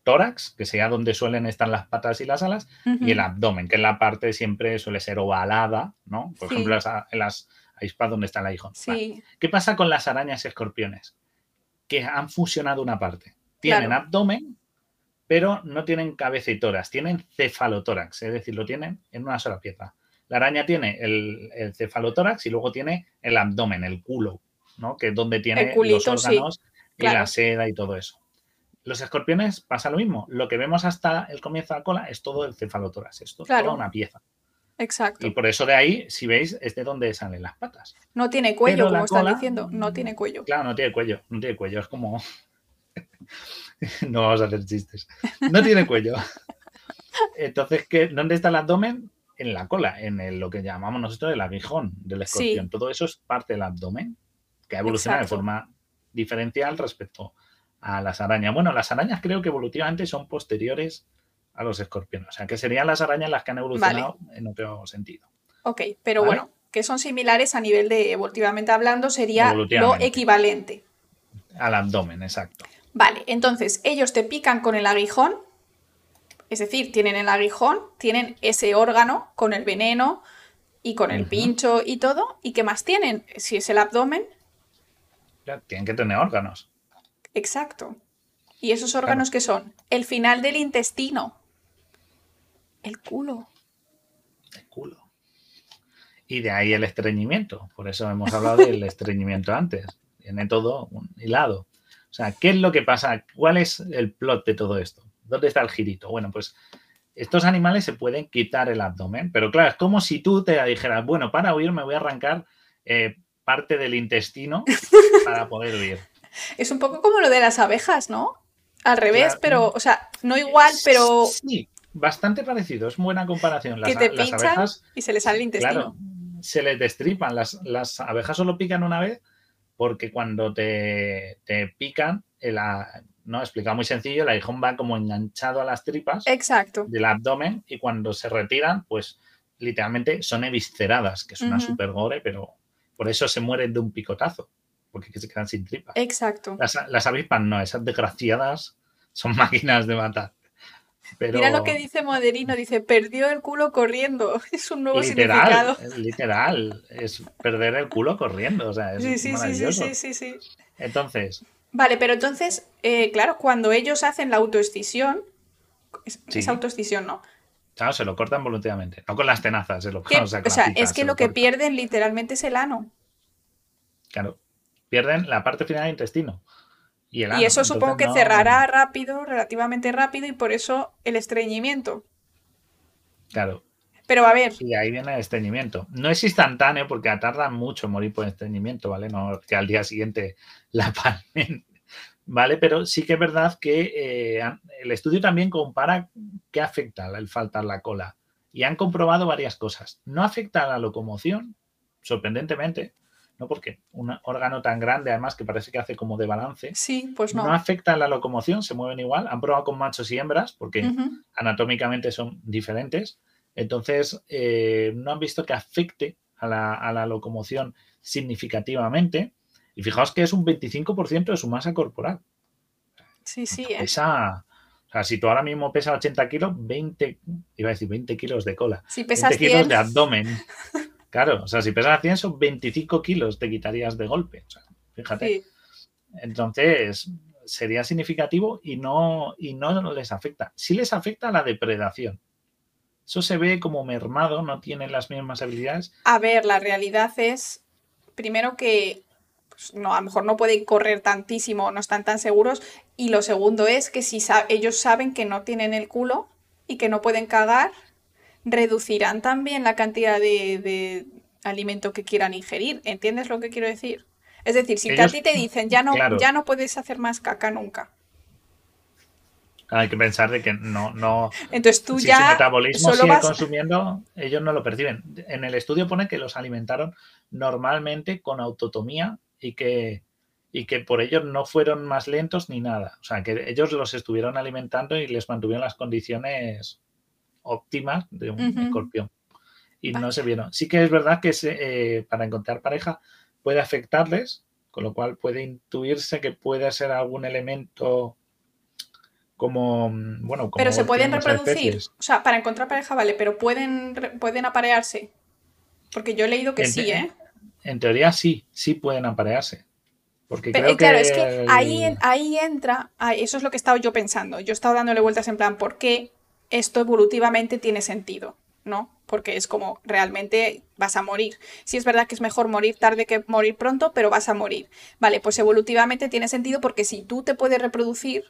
tórax, que sería donde suelen estar las patas y las alas, y el abdomen, que es la parte siempre suele ser ovalada, ¿no? Por ejemplo, en las avispas donde está el aguijón. ¿Qué pasa con las arañas y escorpiones? Que han fusionado una parte. Tienen abdomen, pero no tienen cabeza y tórax, tienen cefalotórax, es decir, lo tienen en una sola pieza. La araña tiene el, cefalotórax y luego tiene el abdomen, el culo, ¿no? Que es donde tiene los órganos y la seda y todo eso. Los escorpiones pasa lo mismo. Lo que vemos hasta el comienzo de la cola es todo el cefalotórax, es toda una pieza. Exacto. Y por eso de ahí, si veis, es de donde salen las patas. No tiene cuello, como están diciendo. No tiene cuello. Claro, no tiene cuello. No tiene cuello. Es como. no vamos a hacer chistes. No tiene cuello. Entonces, ¿qué? ¿dónde está el abdomen? En la cola, en lo que llamamos nosotros el aguijón del escorpión. Todo eso es parte del abdomen, que ha evolucionado de forma diferencial respecto a las arañas. Bueno, las arañas creo que evolutivamente son posteriores a los escorpiones. O sea, que serían las arañas las que han evolucionado en otro sentido. Ok, pero bueno, que son similares a nivel de evolutivamente hablando, sería lo equivalente. Al abdomen, exacto. Vale, entonces ellos te pican con el aguijón, es decir, tienen el aguijón, tienen ese órgano con el veneno y con el pincho y todo. ¿Y qué más tienen? Si es el abdomen. Ya, tienen que tener órganos. Exacto. ¿Y esos órganos qué son? El final del intestino. El culo. El culo. Y de ahí el estreñimiento. Por eso hemos hablado del estreñimiento antes. Tiene todo un hilado. O sea, ¿qué es lo que pasa? ¿Cuál es el plot de todo esto? ¿Dónde está el girito? Bueno, pues estos animales se pueden quitar el abdomen, pero claro, es como si tú te dijeras, bueno, para huir me voy a arrancar eh, parte del intestino para poder huir. Es un poco como lo de las abejas, ¿no? Al revés, pero, o sea, no igual, pero. Sí, bastante parecido, es buena comparación. Las, que te las abejas. Y se les sale el intestino. Claro, se les destripan. Las, las abejas solo pican una vez porque cuando te, te pican, el, no, explicado muy sencillo, el aguijón va como enganchado a las tripas Exacto. del abdomen y cuando se retiran, pues literalmente son evisceradas, que es una super gore, pero por eso se mueren de un picotazo porque se quedan sin tripa. Exacto. Las, avispas no, esas desgraciadas son máquinas de matar. Mira lo que dice Moderino, dice, perdió el culo corriendo. Es un nuevo literal, significado. Literal, es perder el culo corriendo. O sea, es sí, sí, sí, sí, sí, sí, Entonces. Vale, pero entonces, eh, claro, cuando ellos hacen la autoescisión, es, autoescisión, ¿no? Claro, se lo cortan voluntariamente, no con las tenazas, se lo, o sea, es que lo que pierden literalmente es el ano. Claro pierden la parte final del intestino. Y, eso supongo que cerrará rápido, relativamente rápido, y por eso el estreñimiento. Claro. Pero a ver. Y ahí viene el estreñimiento. No es instantáneo porque tarda mucho morir por estreñimiento, ¿vale? No que al día siguiente la palmen, ¿vale? Pero sí que es verdad que eh, el estudio también compara qué afecta el faltar la cola. Y han comprobado varias cosas. No afecta a la locomoción, sorprendentemente, ¿no? Porque un órgano tan grande, además, que parece que hace como de balance, sí, pues no. no afecta a la locomoción, se mueven igual. Han probado con machos y hembras, porque anatómicamente son diferentes. Entonces, eh, no han visto que afecte a la, locomoción significativamente. Y fijaos que es un 25% de su masa corporal. Sí, sí. Pesa, o sea, si tú ahora mismo pesas 80 kilos, 20, iba a decir 20 kilos de cola. Si pesas 20 kilos de abdomen. Claro, o sea, si pesas 100 son 25 kilos te quitarías de golpe. O sea, fíjate. Entonces, sería significativo y no, y no les afecta. Sí les afecta la depredación. Eso se ve como mermado, no tienen las mismas habilidades. A ver, la realidad es, primero que pues, no, a lo mejor no pueden correr tantísimo, no están tan seguros. Y lo segundo es que si ellos saben que no tienen el culo y que no pueden cagar, reducirán también la cantidad de, alimento que quieran ingerir. ¿Entiendes lo que quiero decir? Es decir, si a ti te dicen ya no, ya no puedes hacer más caca nunca. Hay que pensar de que no, no. Entonces tú si ya. Su metabolismo sigue consumiendo, ellos no lo perciben. En el estudio pone que los alimentaron normalmente con autotomía y que, y que por ello no fueron más lentos ni nada. O sea, que ellos los estuvieron alimentando y les mantuvieron las condiciones óptimas de un escorpión. Y no se vieron. Sí que es verdad que eh, para encontrar pareja puede afectarles, con lo cual puede intuirse que puede ser algún elemento como, bueno, Pero se pueden reproducir. O sea, para encontrar pareja vale, pero pueden, pueden aparearse. Porque yo he leído que sí, ¿eh? En teoría sí, sí pueden aparearse. Porque pero, creo claro, es que ahí, ahí entra, eso es lo que he estado yo pensando. Yo he estado dándole vueltas en plan, ¿por qué esto evolutivamente tiene sentido? ¿No? Porque es como realmente vas a morir. Sí es verdad que es mejor morir tarde que morir pronto, pero vas a morir. Vale, pues evolutivamente tiene sentido porque si tú te puedes reproducir,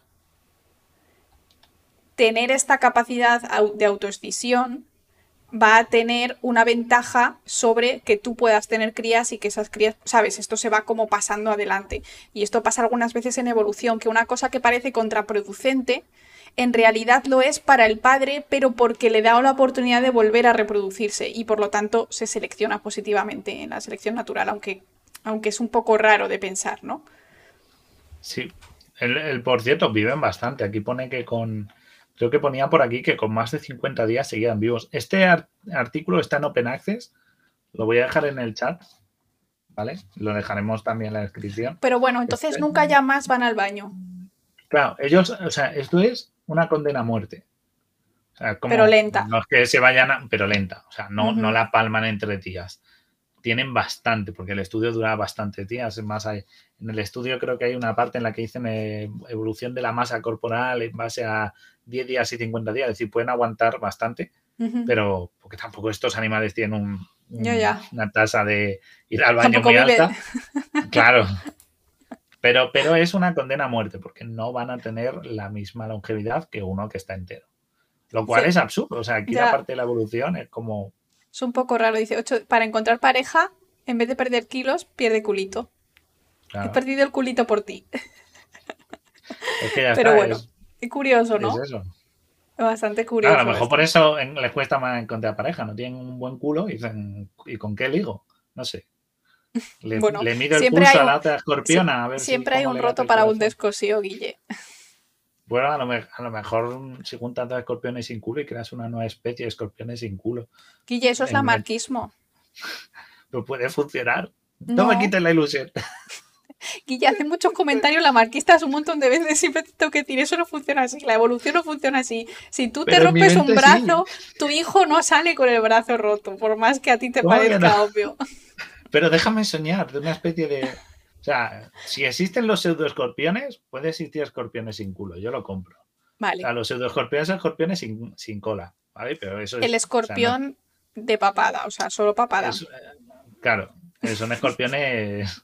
tener esta capacidad de autoescisión va a tener una ventaja sobre que tú puedas tener crías y que esas crías, sabes, esto se va como pasando adelante. Y esto pasa algunas veces en evolución, que una cosa que parece contraproducente, en realidad lo es para el padre, pero porque le da la oportunidad de volver a reproducirse y por lo tanto se selecciona positivamente en la selección natural, aunque, aunque es un poco raro de pensar, ¿no? Sí, el por cierto, viven bastante. Aquí pone que con Creo que ponía por aquí que con más de 50 días seguían vivos. Este artículo está en Open Access. Lo voy a dejar en el chat. ¿Vale? Lo dejaremos también en la descripción. Pero bueno, entonces este- nunca ya más van al baño. Claro, ellos, o sea, esto es una condena a muerte. pero lenta. No es que se vayan, pero lenta. O sea, no, no la palman entre días tienen bastante, porque el estudio dura bastante días. Más hay, en el estudio creo que hay una parte en la que dicen eh, evolución de la masa corporal en base a 10 días y 50 días, es decir, pueden aguantar bastante, pero porque tampoco estos animales tienen un, una tasa de ir al baño muy alta. Claro. Pero, pero es una condena a muerte, porque no van a tener la misma longevidad que uno que está entero. Lo cual es absurdo. O sea, aquí la parte de la evolución es como es un poco raro. Dice, para encontrar pareja, en vez de perder kilos, pierde culito. He perdido el culito por ti. Pero bueno, es curioso, ¿no? Es eso. Bastante curioso. a lo mejor por eso les cuesta más encontrar pareja. No tienen un buen culo y dicen, ¿y con qué ligo? No sé. Le, bueno, le mido el pulso a la otra escorpiona. a ver siempre hay un roto para un descosío, Guille. Bueno, a lo, mejor si juntas dos escorpiones sin culo y creas una nueva especie de escorpiones sin culo. Guille, eso es lamarquismo. No puede funcionar. No, me quites la ilusión. Guille, hace muchos comentarios lamarquistas un montón de veces. Siempre tengo que decir, eso no funciona así. La evolución no funciona así. Si tú te rompes un brazo, tu hijo no sale con el brazo roto, por más que a ti te parezca obvio. Pero déjame soñar de una especie de o sea, si existen los pseudoescorpiones, puede existir escorpiones sin culo, yo lo compro. Vale. O sea, los pseudoescorpiones son escorpiones sin, cola, ¿vale? Pero eso es, El escorpión de papada, o sea, solo papada. claro, son escorpiones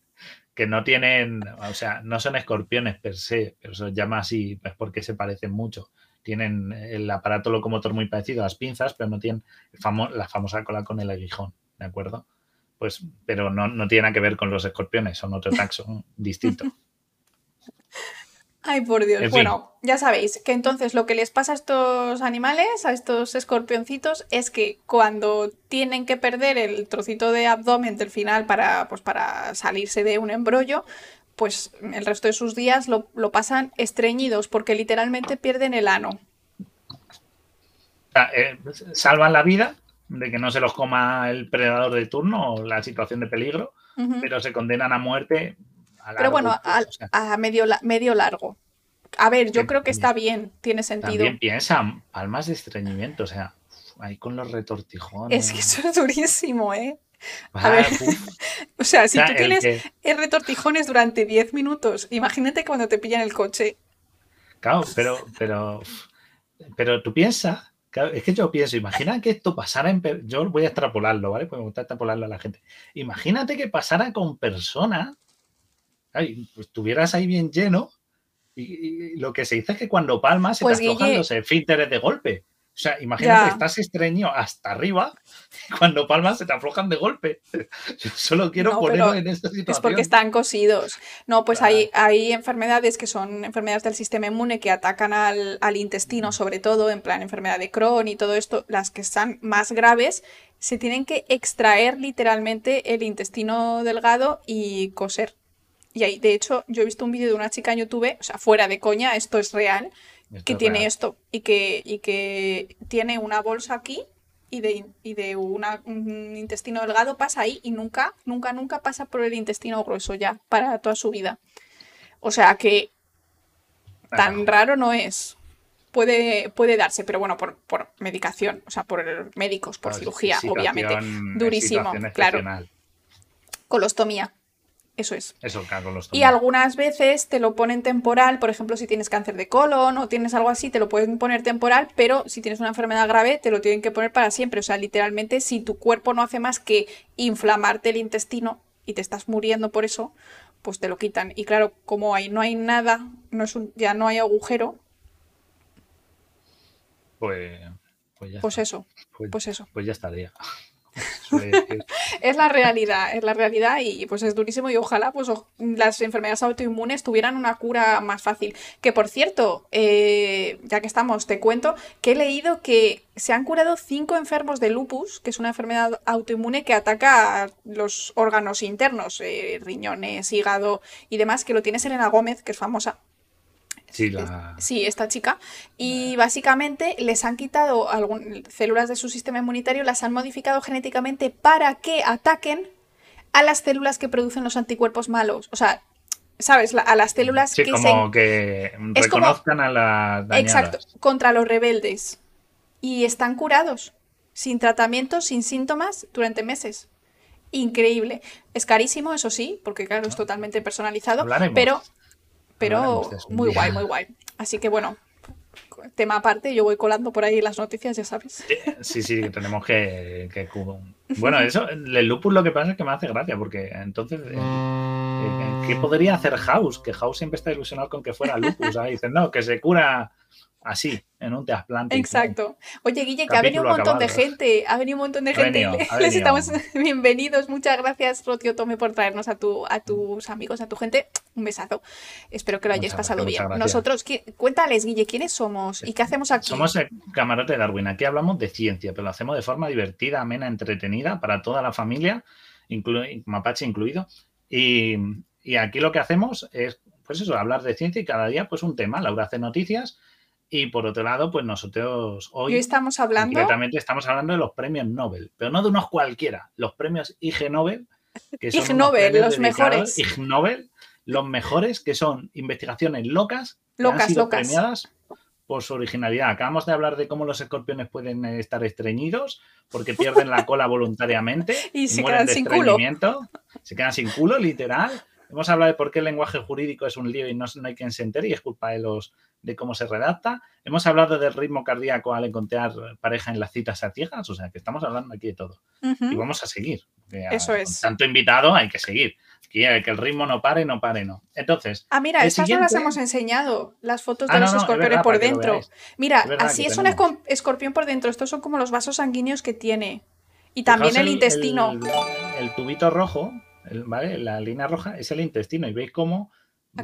que no tienen, o sea, no son escorpiones per se, pero se llama así pues porque se parecen mucho. Tienen el aparato locomotor muy parecido a las pinzas, pero no tienen la famosa cola con el aguijón, ¿de acuerdo? Pues, pero no, no tiene nada que ver con los escorpiones, son otro taxón distinto. Ay, por Dios. bueno, ya sabéis que entonces lo que les pasa a estos animales, a estos escorpioncitos, es que cuando tienen que perder el trocito de abdomen del final para, pues, para salirse de un embrollo, pues el resto de sus días lo, lo pasan estreñidos porque literalmente pierden el ano. Eh, salvan la vida de que no se los coma el predador de turno o la situación de peligro, pero se condenan a muerte. A pero bueno, a, medio, medio largo. A ver, yo creo que está bien, tiene sentido. También piensa, palmas de estreñimiento, o sea, ahí con los retortijones. Es que eso es durísimo, ¿eh? A ver, o sea, si tú tienes el retortijones durante 10 minutos, imagínate cuando te pillan el coche. Claro, pero, pero, pero tú piensas, es que yo pienso, imagina que esto pasara en, yo voy a extrapolarlo, ¿vale? Pues me gusta extrapolarlo a la gente. Imagínate que pasara con personas, pues estuvieras ahí bien lleno y, lo que se dice es que cuando palmas se pues, te aflojan los esfínteres de golpe. O sea, imagínate, estás estreñido hasta arriba, cuando palmas se te aflojan de golpe. Yo solo quiero ponerlo en esta situación. Es porque están cosidos. No, pues hay, hay enfermedades que son enfermedades del sistema inmune que atacan al, al, intestino, sobre todo, en plan enfermedad de Crohn y todo esto, las que están más graves, se tienen que extraer literalmente el intestino delgado y coser. Y ahí, de hecho, yo he visto un vídeo de una chica en YouTube, o sea, fuera de coña, esto es real, que tiene esto y que, y que tiene una bolsa aquí y de, y de un intestino delgado pasa ahí y nunca, nunca, nunca pasa por el intestino grueso ya para toda su vida. O sea que tan raro no es. Puede, puede darse, pero bueno, por, medicación, o sea, por médicos, por cirugía, obviamente. Durísimo, claro. Colostomía. Eso es. Eso, y algunas veces te lo ponen temporal, por ejemplo, si tienes cáncer de colon o tienes algo así, te lo pueden poner temporal, pero si tienes una enfermedad grave, te lo tienen que poner para siempre. O sea, literalmente, si tu cuerpo no hace más que inflamarte el intestino y te estás muriendo por eso, pues te lo quitan. Y claro, como ahí no hay nada, no es ya no hay agujero. Pues, pues, ya pues eso, pues, pues eso. Pues ya estaría. es la realidad, es la realidad y pues es durísimo y ojalá pues las enfermedades autoinmunes tuvieran una cura más fácil. Que por cierto, eh, ya que estamos, te cuento que he leído que se han curado cinco enfermos de lupus, que es una enfermedad autoinmune que ataca a los órganos internos, eh, riñones, hígado y demás, que lo tiene Selena Gómez, que es famosa Sí, esta chica. Y básicamente les han quitado algunas células de su sistema inmunitario, las han modificado genéticamente para que ataquen a las células que producen los anticuerpos malos. O sea, ¿sabes? a las células que como que reconozcan a las Exacto, contra los rebeldes. Y están curados, sin tratamiento, sin síntomas, durante meses. Increíble. Es carísimo, eso sí, porque claro, es totalmente personalizado, pero pero muy guay, muy guay. Así que bueno, tema aparte, yo voy colando por ahí las noticias, ya sabes. Sí, sí, tenemos que, Bueno, eso, el lupus lo que pasa es que me hace gracia, porque entonces, eh, eh, ¿qué podría hacer House? Que House siempre está ilusionado con que fuera lupus. ¿sabes? Dicen, no, que se cura así, en un trasplante. Exacto. Oye, Guille, que ha venido un montón de gente, ha venido un montón de gente. Les estamos bienvenidos. Muchas gracias, Rotio Tome, por traernos a, tu, a tus amigos, a tu gente. Un besazo. Espero que lo hayáis pasado bien. Nosotros, cuéntales, Guille, ¿quiénes somos y qué hacemos aquí? Somos el Camarote de Darwin. Aquí hablamos de ciencia, pero lo hacemos de forma divertida, amena, entretenida para toda la familia, Mapache incluido. Y, y aquí lo que hacemos es, pues eso, hablar de ciencia y cada día, pues un tema. Laura hace noticias y por otro lado, pues nosotros hoy, estamos hablando estamos hablando de los premios Nobel, pero no de unos cualquiera, los premios IG Nobel, que son Ig Nobel, los mejores. Ig Nobel, los mejores, que son investigaciones locas, locas, han sido premiadas por su originalidad. Acabamos de hablar de cómo los escorpiones pueden estar estreñidos porque pierden la cola voluntariamente y, se quedan sin culo. Se quedan sin culo, literal. Hemos hablado de por qué el lenguaje jurídico es un lío y no, hay quien se entere y es culpa de los de cómo se redacta. Hemos hablado del ritmo cardíaco al encontrar pareja en las citas a ciegas, o sea que estamos hablando aquí de todo. Y vamos a seguir. Eso es. tanto invitado hay que seguir. Que, el ritmo no pare, no pare, no. Entonces. Ah, mira, estas no las hemos enseñado, las fotos de ah, los escorpiones por dentro. Mira, así es un escorpión por dentro. Estos son como los vasos sanguíneos que tiene. Y también el, intestino. el, tubito rojo ¿vale? La línea roja es el intestino y veis cómo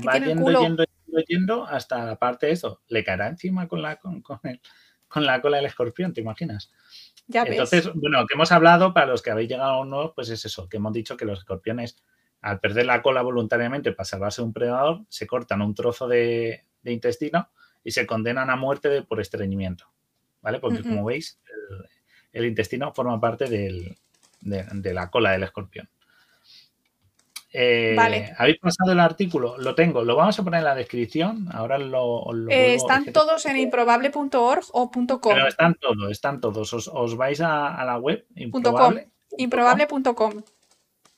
va yendo, yendo, yendo, hasta la parte de eso. Le caerá encima con la, con, con, con la cola del escorpión, ¿te imaginas? Ya Entonces, bueno, que hemos hablado, para los que habéis llegado nuevos, pues es eso, que hemos dicho que los escorpiones, al perder la cola voluntariamente para salvarse de un predador, se cortan un trozo de, intestino y se condenan a muerte por estreñimiento, ¿vale? Porque como veis, el, intestino forma parte de, de, la cola del escorpión. Eh, Vale. ¿Habéis pasado el artículo? Lo tengo, lo vamos a poner en la descripción. Ahora lo. lo Eh, ¿Están todos en improbable.org o .com? Pero están todos, están todos. Os, os vais a, a la web, Punto com. improbable, Improbable.com.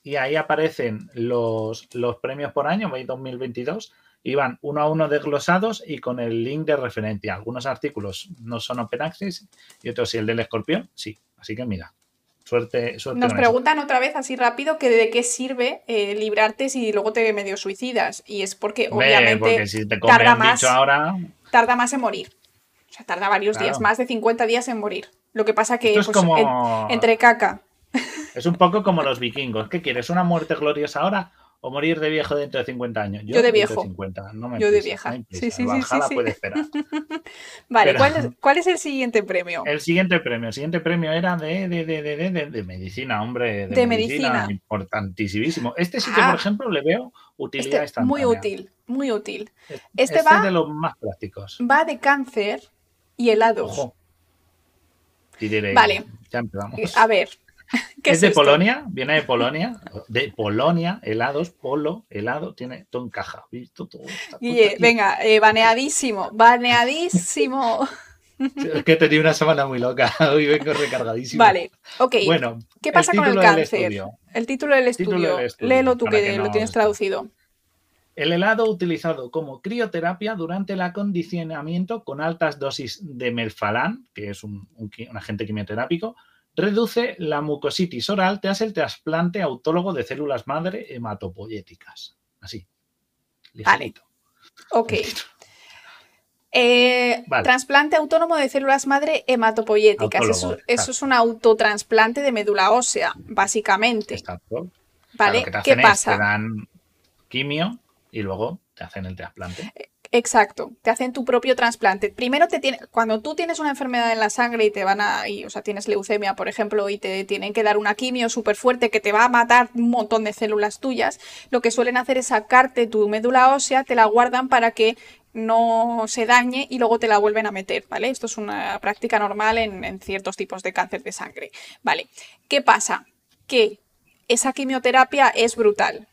y ahí aparecen los, los premios por año, 2022, y van uno a uno desglosados y con el link de referencia. Algunos artículos no son open access y otros, si el del escorpión, sí. Así que mira, suerte, suerte Nos preguntan otra vez así rápido que de qué sirve eh, librarte si luego te medio suicidas. Y es porque Hombre, obviamente porque si te come tarda más. ahora, tarda más en morir. O sea, tarda varios Claro. días, más de 50 días en morir. Lo que pasa que es pues, como. en- entre caca. Es un poco como los vikingos. ¿Qué quieres? ¿Una muerte gloriosa ahora o morir de viejo dentro de 50 años? Yo de viejo. 50. No me Yo de vieja. no. Sí, sí, sí, Valhalla sí, sí. puede esperar. Vale, Pero- ¿cuál, es, cuál es el siguiente premio? El siguiente premio. El siguiente premio era de, de, de, de, de, de- de medicina, hombre. De, De medicina. medicina. Importantísimo. Este sí que, Ah. por ejemplo, le veo utilidad Este, muy útil, muy útil. Este, Este es va- de los más prácticos. Va de cáncer y helados. Ojo. Y diréis, Vale. Ya empezamos. A ver, ¿qué es de? Polonia, viene de Polonia, de Polonia, helados, polo, helado, tiene todo encaja. ¿Visto? Todo Guille, aquí. venga, eh, baneadísimo, baneadísimo. Es que he tenido una semana muy loca, hoy vengo recargadísimo. Vale, ok. Bueno, ¿Qué pasa con el título cáncer? estudio. El título del Título estudio. del estudio, Léelo tú que, lo tienes traducido. El helado utilizado como crioterapia durante el acondicionamiento con altas dosis de melfalán, que es un, un qui- un agente quimioterápico, reduce la mucositis oral tras el trasplante autólogo de células madre hematopoyéticas. Así. Ligerito. Ok. Eh, Vale. Trasplante autónomo de células madre hematopoyéticas. Eso, Autólogo, eso claro. es un autotransplante de médula ósea, básicamente. Exacto. ¿Vale? Te ¿Qué es, pasa? te dan quimio y luego te hacen el trasplante. Exacto, te hacen tu propio trasplante. Primero te tiene, cuando tú tienes una enfermedad en la sangre y te van a, y, o sea, tienes leucemia, por ejemplo, y te tienen que dar una quimio súper fuerte que te va a matar un montón de células tuyas, lo que suelen hacer es sacarte tu médula ósea, te la guardan para que no se dañe y luego te la vuelven a meter, ¿vale? Esto es una práctica normal en, en ciertos tipos de cáncer de sangre, ¿vale? ¿Qué pasa? Que esa quimioterapia es brutal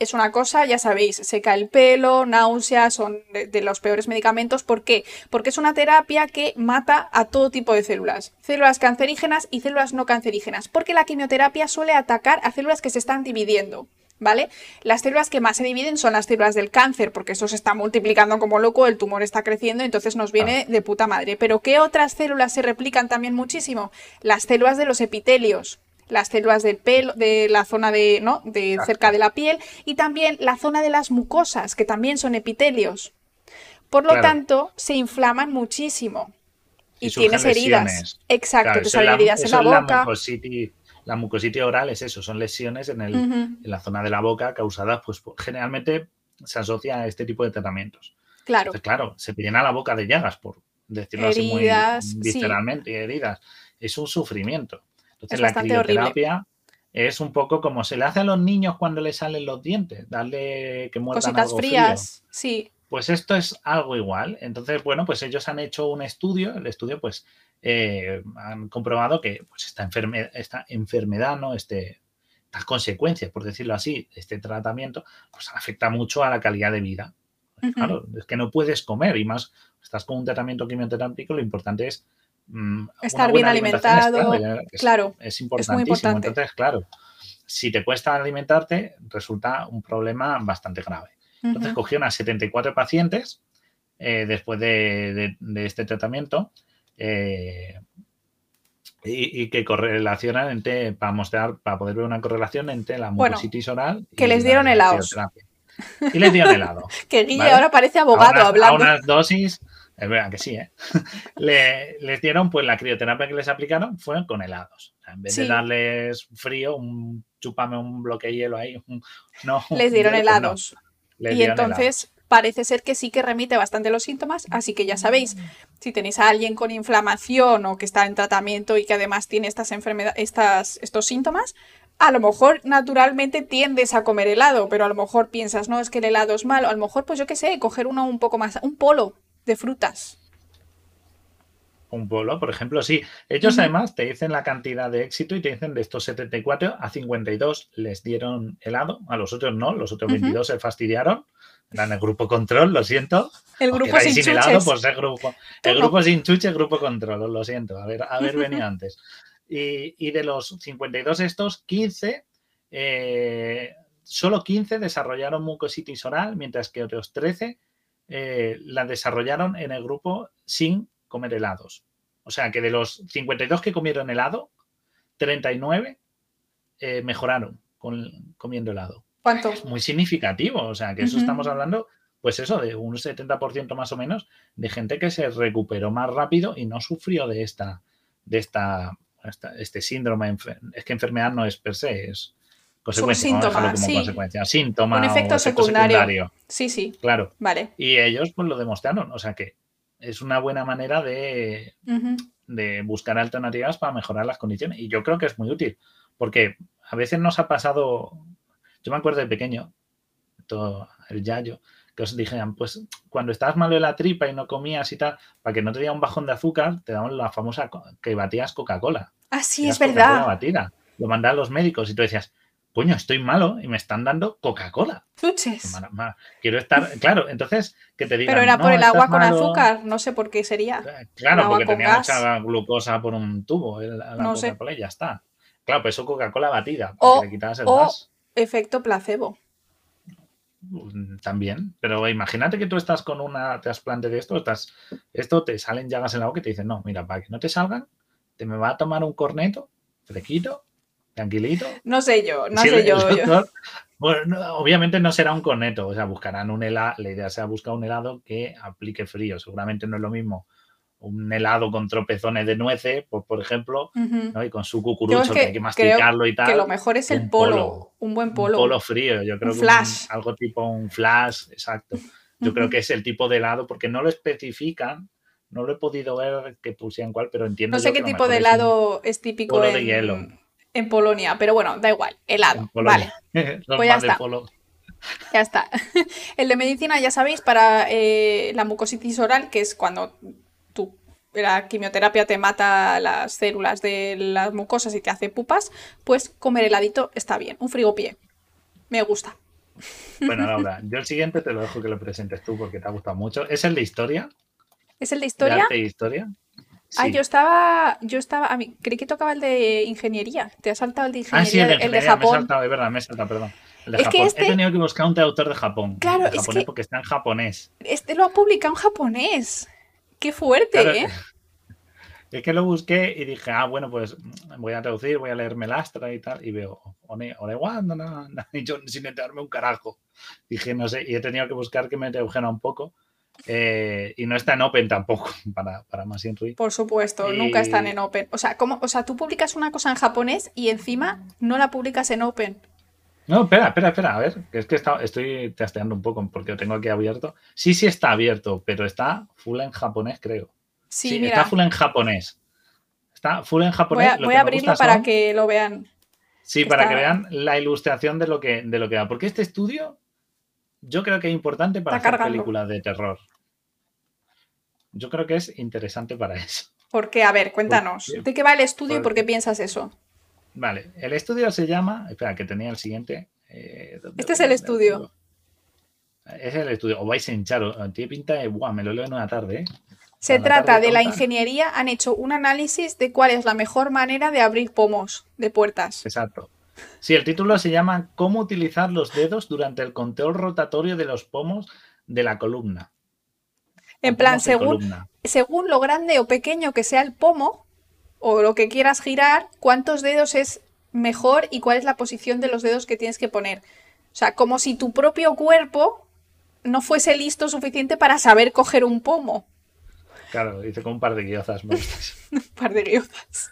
es una cosa, ya sabéis, seca el pelo, náuseas, son de, de los peores medicamentos. ¿Por qué? Porque es una terapia que mata a todo tipo de células, células cancerígenas y células no cancerígenas, porque la quimioterapia suele atacar a células que se están dividiendo. ¿Vale? Las células que más se dividen son las células del cáncer, porque eso se está multiplicando como loco, el tumor está creciendo, entonces nos viene de puta madre. Pero ¿qué otras células se replican también muchísimo? Las células de los epitelios las células del pelo, de la zona de, ¿no? de Exacto. cerca de la piel y también la zona de las mucosas, que también son epitelios. Por lo Claro. tanto, se inflaman muchísimo. Y, tienes heridas. lesiones. Exacto, Claro, te salen es heridas en la la boca. mucositis, la mucositis oral es eso, son lesiones en, el, en la zona de la boca causadas, pues generalmente se asocia a este tipo de tratamientos. Claro, Entonces, claro, se te llena la boca de llagas, por decirlo así muy sí. visceralmente, y heridas. Es un sufrimiento. Entonces, Es la horrible. crioterapia es un poco como se le hace a los niños cuando les salen los dientes, darle que muerdan cositas algo frío. frías. Sí, Pues esto es algo igual. Entonces, bueno, pues ellos han hecho un estudio. El estudio, pues, eh, han comprobado que pues, esta, enferme- esta enfermedad, ¿no? Este, estas consecuencias, por decirlo así, este tratamiento, pues afecta mucho a la calidad de vida. Claro, es que no puedes comer y más, estás con un tratamiento quimioterápico, lo importante es Estar buena bien alimentado, es- claro, es importantísimo. importante. Entonces, claro, si te cuesta alimentarte, resulta un problema bastante grave. Entonces Ujú. cogieron a 74 pacientes eh, después de, de- de este tratamiento eh, y, y que correlacionan entre, para mostrar, para poder ver una correlación entre la Bueno, mucositis oral que y les dieron la helados. Y les dieron helado. Que Guille ¿vale? ahora parece A abogado unas- hablando. A unas dosis, es verdad que sí, ¿eh? Le- les dieron, pues la crioterapia que les aplicaron fue con helados. O sea, en vez Sí. de darles frío, un chúpame un bloque de hielo ahí, un- no, Les dieron hielo, pues no, helados. les y dieron entonces parece ser que sí que remite bastante los síntomas, así que ya sabéis, si tenéis a alguien con inflamación o que está en tratamiento y que además tiene estas enfermedades, estas, estos síntomas, a lo mejor naturalmente tiendes a comer helado, pero a lo mejor piensas, no, es que el helado es malo, a lo mejor pues yo qué sé, coger uno un poco más, un polo de frutas. Un pueblo, por ejemplo, sí. Ellos además te dicen la cantidad de éxito y te dicen de estos 74 a 52 les dieron helado, a los otros no, los otros 22 se fastidiaron. Eran el grupo control, lo siento. El grupo sin, helado, pues el grupo. El grupo sin chuche, grupo control, lo siento. A ver, a ver, venía antes. Y, de los 52 estos, 15, eh, solo 15 desarrollaron mucositis oral, mientras que otros 13 eh, la desarrollaron en el grupo sin comer helados. O sea que de los 52 que comieron helado, 39 eh, mejoraron con, comiendo helado. ¿Cuánto? Es muy significativo. O sea que eso estamos hablando, pues eso, de un 70% más o menos de gente que se recuperó más rápido y no sufrió de esta, de esta, este síndrome. Es que enfermedad no es per se, es consecuencia. Un síntoma, como sí. consecuencia. Síntoma un efecto, secundario. Sí, sí. Claro. Vale. Y ellos pues lo demostraron. O sea que es una buena manera de, de, buscar alternativas para mejorar las condiciones. Y yo creo que es muy útil, porque a veces nos ha pasado, yo me acuerdo de pequeño, todo el yayo, que os dijeran, pues cuando estás malo de la tripa y no comías y tal, para que no te diera un bajón de azúcar, te daban la famosa que batías Coca-Cola. Ah, sí, es verdad. Batida. Lo mandaban los médicos y tú decías, coño, estoy malo y me están dando Coca-Cola. Chuches. Quiero estar, claro, entonces que te digan. Pero era por el agua con azúcar, no sé por qué sería. Claro, porque tenía mucha glucosa por un tubo, la, no Coca-Cola y ya está. Claro, pues eso Coca-Cola batida, o, le quitabas el o efecto placebo. También, pero imagínate que tú estás con una trasplante de esto, estás, esto te salen llagas en la boca y te dicen, no, mira, para que no te salgan, te me va a tomar un corneto, fresquito, tranquilito. No sé yo, no sé yo, Bueno, obviamente no será un corneto, o sea, buscarán un helado, la idea sea buscar un helado que aplique frío. Seguramente no es lo mismo un helado con tropezones de nueces, pues, por ejemplo, ¿no? y con su cucurucho que, hay que masticarlo y tal. Que lo mejor es el polo, un buen polo. Un polo frío, yo creo un flash. algo tipo un flash, exacto. Yo creo que es el tipo de helado, porque no lo especifican, no lo he podido ver que pusieran cual, pero entiendo. No sé qué tipo de helado es, típico polo de hielo en Polonia, pero bueno, da igual, helado. Vale. pues ya está. Ya está. El de medicina, ya sabéis, para eh, la mucositis oral, que es cuando tu, la quimioterapia te mata las células de las mucosas y te hace pupas, pues comer heladito está bien. Un frigopié. Me gusta. Bueno, Laura, yo el siguiente te lo dejo que lo presentes tú porque te ha gustado mucho. ¿Es el de historia? ¿Es el de historia? ¿De historia? Ah, yo estaba, yo estaba, a mí, creí que tocaba el de ingeniería. Te ha saltado el de ingeniería, ah, sí, el de, el de Japón. Me he saltado, es verdad, me he saltado, perdón. El de es Japón. Que este... He tenido que buscar un traductor de Japón. Claro, de japonés porque está en japonés. Este lo ha publicado en japonés. Qué fuerte, ¿eh? Es que lo busqué y dije, ah, bueno, pues voy a traducir, voy a leerme el Astra y tal, y veo, one, one, no, no, no, y yo sin enterarme un carajo. Dije, no sé, y he tenido que buscar que me tradujera un poco. Eh, y no está en Open tampoco, para, para más. Por supuesto, nunca están en Open. O sea, ¿cómo, o sea, tú publicas una cosa en japonés y encima no la publicas en Open. No, espera, espera, espera, a ver, es que está, estoy testeando un poco porque lo tengo aquí abierto. Sí, sí está abierto, pero está full en japonés, creo. Sí, está full en japonés. Está full en japonés. Voy a, abrirlo para que lo vean. Sí, para que vean la ilustración de lo que, de lo que va. Porque este estudio yo creo que es importante para hacer películas de terror. Yo creo que es interesante para eso. ¿Por qué? A ver, cuéntanos. ¿De qué va el estudio y por qué piensas eso? Vale, el estudio se llama. Espera, que tenía el siguiente. Eh, este es el estudio. Es el estudio. O vais a hinchar. Tiene pinta de. Buah, me lo leo en una tarde. ¿eh? Se trata de la ingeniería. Han hecho un análisis de cuál es la mejor manera de abrir pomos de puertas. Exacto. Sí, el título se llama Cómo utilizar los dedos durante el control rotatorio de los pomos de la columna. En plan, según, según lo grande o pequeño que sea el pomo, o lo que quieras girar, cuántos dedos es mejor y cuál es la posición de los dedos que tienes que poner. O sea, como si tu propio cuerpo no fuese listo suficiente para saber coger un pomo. Claro, dice con un par de guiozas. un par de guiozas.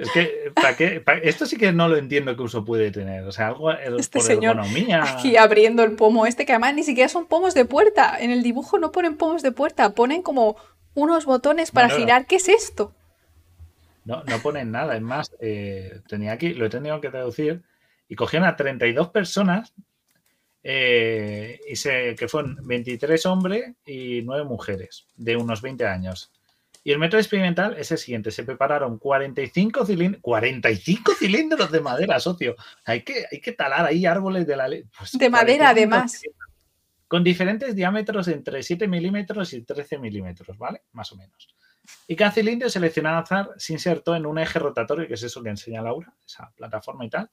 Es que, ¿para qué? esto sí que no lo entiendo qué uso puede tener. O sea, algo este por señor economía. Aquí abriendo el pomo este, que además ni siquiera son pomos de puerta. En el dibujo no ponen pomos de puerta, ponen como unos botones para girar. ¿Qué es esto? No, no ponen nada. Es más, eh, tenía aquí, lo he tenido que traducir, y cogieron a 32 personas eh, y se, que fueron 23 hombres y 9 mujeres de unos 20 años. Y el método experimental es el siguiente: se prepararon 45 cilindros, 45 cilindros de madera, socio. Hay que, hay que talar ahí árboles de la ley. Pues de madera, además. Con diferentes diámetros entre 7 milímetros y 13 milímetros, ¿vale? Más o menos. Y cada cilindro seleccionado al azar se insertó en un eje rotatorio, que es eso que enseña Laura, esa plataforma y tal,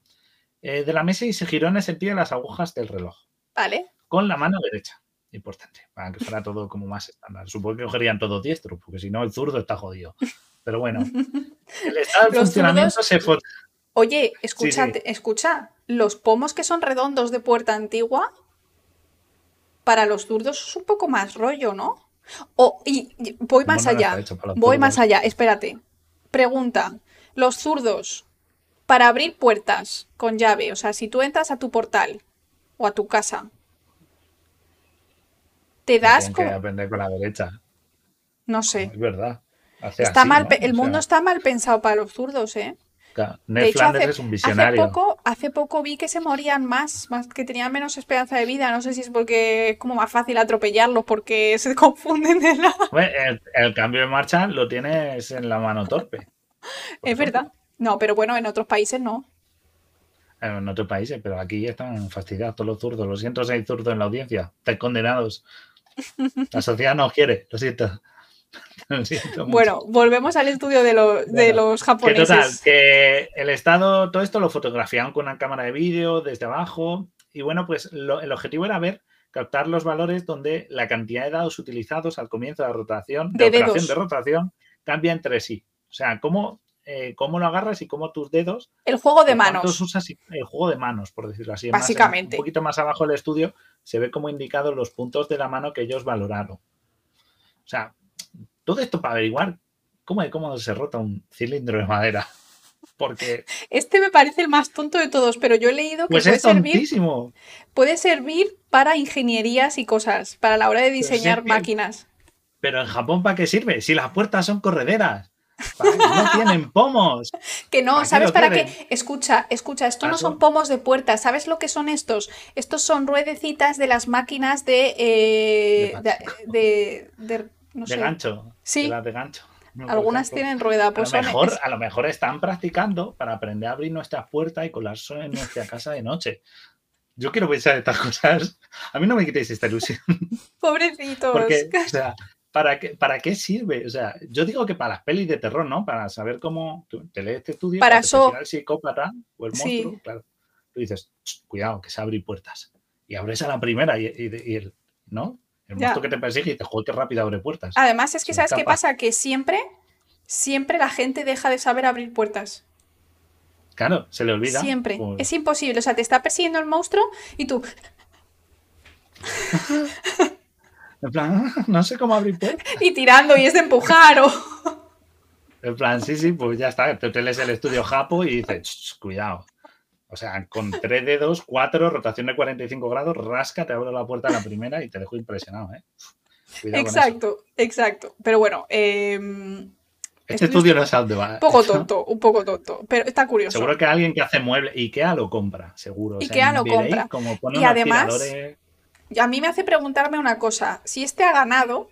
eh, de la mesa y se giró en el sentido de las agujas del reloj. Vale. Con la mano derecha importante, para que fuera todo como más estándar. Supongo que cogerían todos diestros, porque si no, el zurdo está jodido. Pero bueno, el estado de funcionamiento se fue. Oye, escúchate, escucha, los pomos que son redondos de puerta antigua, para los zurdos es un poco más rollo, ¿no? O, y, voy más allá, voy más allá, espérate. Pregunta, los zurdos, para abrir puertas con llave, o sea, si tú entras a tu portal o a tu casa, te das como... que aprender con la derecha. No sé. Es verdad. está mal, El mundo está mal pensado para los zurdos, ¿eh? de hecho, hace, es un visionario. Hace poco, hace poco vi que se morían más, más, que tenían menos esperanza de vida. No sé si es porque es como más fácil atropellarlos porque se confunden de la. el, cambio de marcha lo tienes en la mano torpe. Es verdad. No, pero bueno, en otros países no. En otros países, pero aquí están fastidiados todos los zurdos. Lo siento si hay zurdos en la audiencia. Están condenados. La sociedad no quiere, lo siento. bueno, volvemos al estudio de, los japoneses. Que total, que el Estado, todo esto lo fotografiaban con una cámara de vídeo desde abajo. Y bueno, pues el objetivo era ver, captar los valores donde la cantidad de dados utilizados al comienzo de la rotación, de, operación de rotación, cambia entre sí. O sea, cómo, eh, cómo lo agarras y cómo tus dedos. El juego de manos. Usas el juego de manos, por decirlo así. Básicamente. un poquito más abajo del estudio se ve como indicados los puntos de la mano que ellos valoraron. O sea, todo esto para averiguar cómo, cómo se rota un cilindro de madera. Porque. Este me parece el más tonto de todos, pero yo he leído que pues puede, servir, puede servir para ingenierías y cosas, para la hora de diseñar máquinas. Pero en Japón, ¿para qué sirve? Si las puertas son correderas. No tienen pomos. Que no, ¿sabes para qué? Escucha, escucha, esto no son pomos de puerta. ¿Sabes lo que son estos? Estos son ruedecitas de las máquinas de. Eh, de, no sé. de, gancho. Sí. De, gancho. Algunas tienen rueda. Pues a, lo mejor, a lo mejor están practicando para aprender a abrir nuestras puertas y colarse en nuestra casa de noche. Yo quiero pensar estas cosas. A mí no me quitéis esta ilusión. Pobrecitos. Porque, o sea, ¿para qué, ¿para qué sirve? O sea, yo digo que para las pelis de terror, ¿no? Para saber cómo te lees este estudio, para, eso... el psicópata o el monstruo, claro. Tú dices, cuidado, que se abren puertas. Y abres a la primera y, el, ¿no? El monstruo que te persigue y te joder qué rápido abre puertas. Además, es que ¿sabes qué pasa? Que siempre, siempre la gente deja de saber abrir puertas. Claro, se le olvida. Siempre. Es imposible. O sea, te está persiguiendo el monstruo y tú. En plan, no sé cómo abrir puertas. Y tirando y es de empujar o... En plan, sí, sí, pues ya está. Te lees el estudio Japo y dices, cuidado. O sea, con tres dedos, cuatro, rotación de 45 grados, rasca, te abro la puerta a la primera y te dejo impresionado, ¿eh? exacto, exacto. Pero bueno, em, este estudio no es va. Un poco tonto, un poco tonto, pero está curioso. Seguro que alguien que hace muebles, IKEA lo compra, seguro. IKEA lo compra. y además, a mí me hace preguntarme una cosa. Si este ha ganado,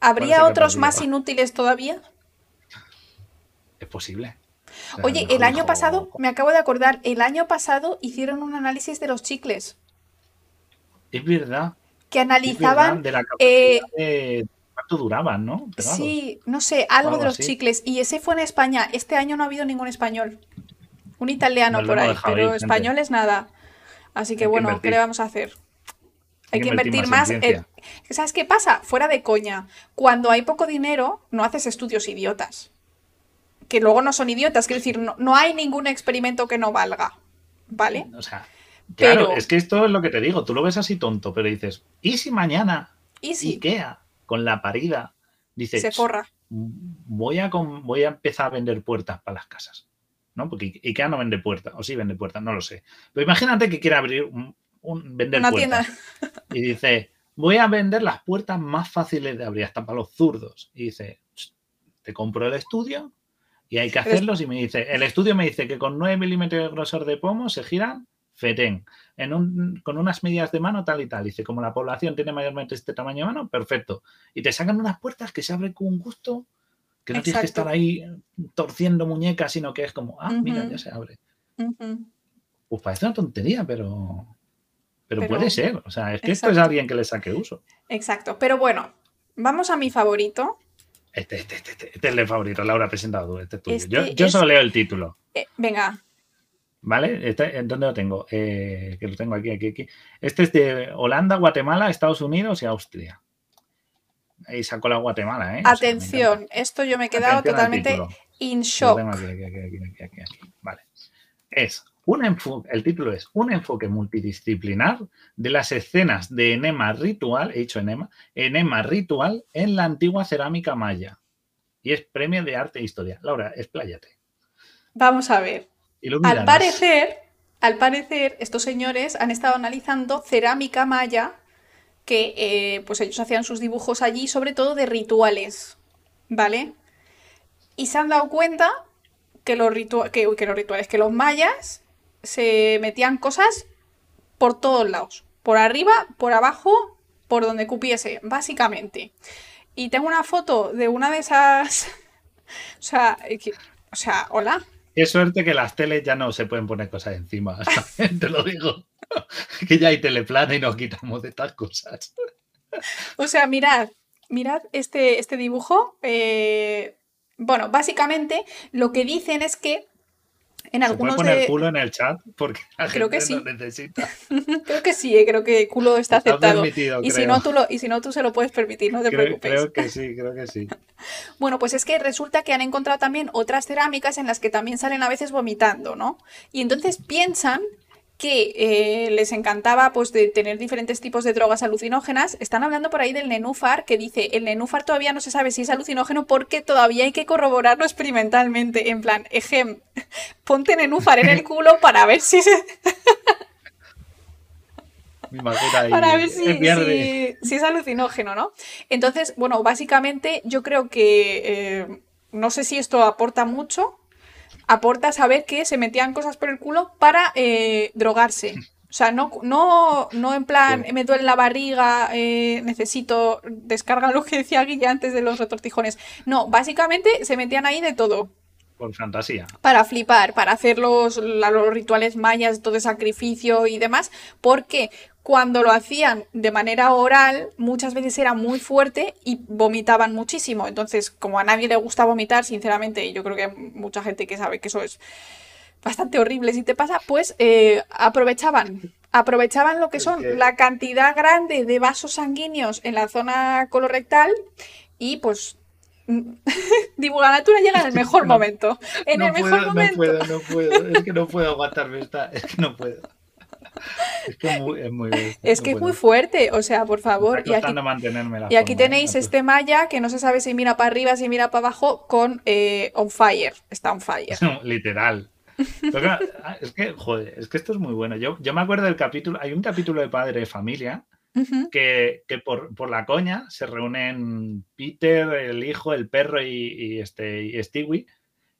¿habría otros más inútiles todavía? Es posible. Oye, el año pasado, me acabo de acordar, el año pasado hicieron un análisis de los chicles. Es verdad. Que analizaban... de la eh, de cuánto duraban, ¿no? sí, no sé, algo de los chicles. Y ese fue en España. Este año no ha habido ningún español. Un italiano por ahí, pero español es nada. Así que bueno, ¿qué le vamos a hacer? Hay, que invertir, más. ¿Sabes qué pasa? Fuera de coña. Cuando hay poco dinero, no haces estudios idiotas. Que luego no son idiotas. Quiero decir, no, hay ningún experimento que no valga. ¿Vale? O sea, claro, es que esto es lo que te digo. Tú lo ves así tonto, pero dices, ¿y si mañana ¿Y si? Ikea, con la parida, dice, se forra? Voy a, voy a empezar a vender puertas para las casas. ¿no? Porque Ikea no vende puertas, o sí vende puertas, no lo sé. Pero imagínate que quiere abrir un, vender Una puertas. Tienda. Y dice, voy a vender las puertas más fáciles de abrir, hasta para los zurdos. Y dice, te compro el estudio y hay que hacerlos. Y me dice, el estudio me dice que con 9 milímetros de grosor de pomo se giran FETEN, en un, con unas medidas de mano tal y tal. Dice, como la población tiene mayormente este tamaño de mano, perfecto. Y te sacan unas puertas que se abren con un gusto, que no tienes que estar ahí torciendo muñecas, sino que es como, ah, mira, ya se abre. Pues parece una tontería, pero, pero, puede ser. O sea, es que esto es alguien que le saque uso. Exacto. Pero bueno, vamos a mi favorito. Este, este, este, este, este es el favorito, Laura presentado este es tuyo. yo, yo solo leo el título. Eh, venga, ¿Vale? Este, ¿Dónde lo tengo? Eh, que lo tengo aquí, aquí, aquí. Este es de Holanda, Guatemala, Estados Unidos y Austria. Ahí sacó la Guatemala, ¿eh? Atención, esto yo me he quedado totalmente in shock. vale. Es un enfoque, el título es Un enfoque multidisciplinar de las escenas de enema ritual, he dicho enema, enema ritual en la antigua cerámica maya. Y es premio de arte e historia. Laura, expláyate. Vamos a ver al parecer, al parecer, estos señores han estado analizando cerámica maya que eh, pues ellos hacían sus dibujos allí, sobre todo de rituales, ¿vale? Y se han dado cuenta que los, que, los rituales, que los mayas se metían cosas por todos lados, por arriba, por abajo, por donde cupiese, básicamente. Y tengo una foto de una de esas... o sea, o sea, hola. Qué suerte que las teles ya no se pueden poner cosas encima. Te lo digo. que ya hay teleplana y nos quitamos de estas cosas. O sea, mirad, mirad este, este dibujo. Eh, bueno, básicamente lo que dicen es que en algunos ¿Se puede poner culo en el chat? Porque la creo gente que sí. lo necesita. creo que sí, eh, creo que culo está aceptado. y, si no, tú lo, y si no, tú se lo puedes permitir, no te preocupes. Creo que sí, creo que sí. bueno, pues es que resulta que han encontrado también otras cerámicas en las que también salen a veces vomitando, ¿no? Y entonces piensan que eh, les encantaba pues de tener diferentes tipos de drogas alucinógenas. Están hablando por ahí del nenúfar, que dice, el nenúfar todavía no se sabe si es alucinógeno porque todavía hay que corroborarlo experimentalmente. En plan, ejem, ponte nenúfar en el culo para ver si se... para ver si, es alucinógeno, ¿no? Entonces, bueno, básicamente yo creo que... Eh, no sé si esto aporta mucho, aporta saber que se metían cosas por el culo para eh, drogarse. O sea, no, no, no en plan, me duele la barriga, eh, necesito descarga lo que decía Guilla antes de los retortijones. No, básicamente se metían ahí de todo. Por fantasía. Para flipar, para hacer los, los rituales mayas, todo el sacrificio y demás. Porque cuando lo hacían de manera oral, muchas veces era muy fuerte y vomitaban muchísimo. Entonces, como a nadie le gusta vomitar, sinceramente, y yo creo que hay mucha gente que sabe que eso es bastante horrible si te pasa, pues eh, aprovechaban. Aprovechaban lo que son la cantidad grande de vasos sanguíneos en la zona colorectal y pues Divulganatura llega en el mejor momento. En el mejor momento. No puedo, no puedo. Es que no puedo aguantarme esta. Es que no puedo. Es que es muy, es muy, es que es muy fuerte, o sea, por favor. Y aquí, y aquí tenéis este malla que no se sabe si mira para arriba, si mira para abajo, con eh, on fire. Está on fire. literal. es que, joder, es que esto es muy bueno. Yo, yo me acuerdo del capítulo, hay un capítulo de Padre de Familia que, por, por, la coña se reúnen Peter, el hijo, el perro y, este, y Stewie.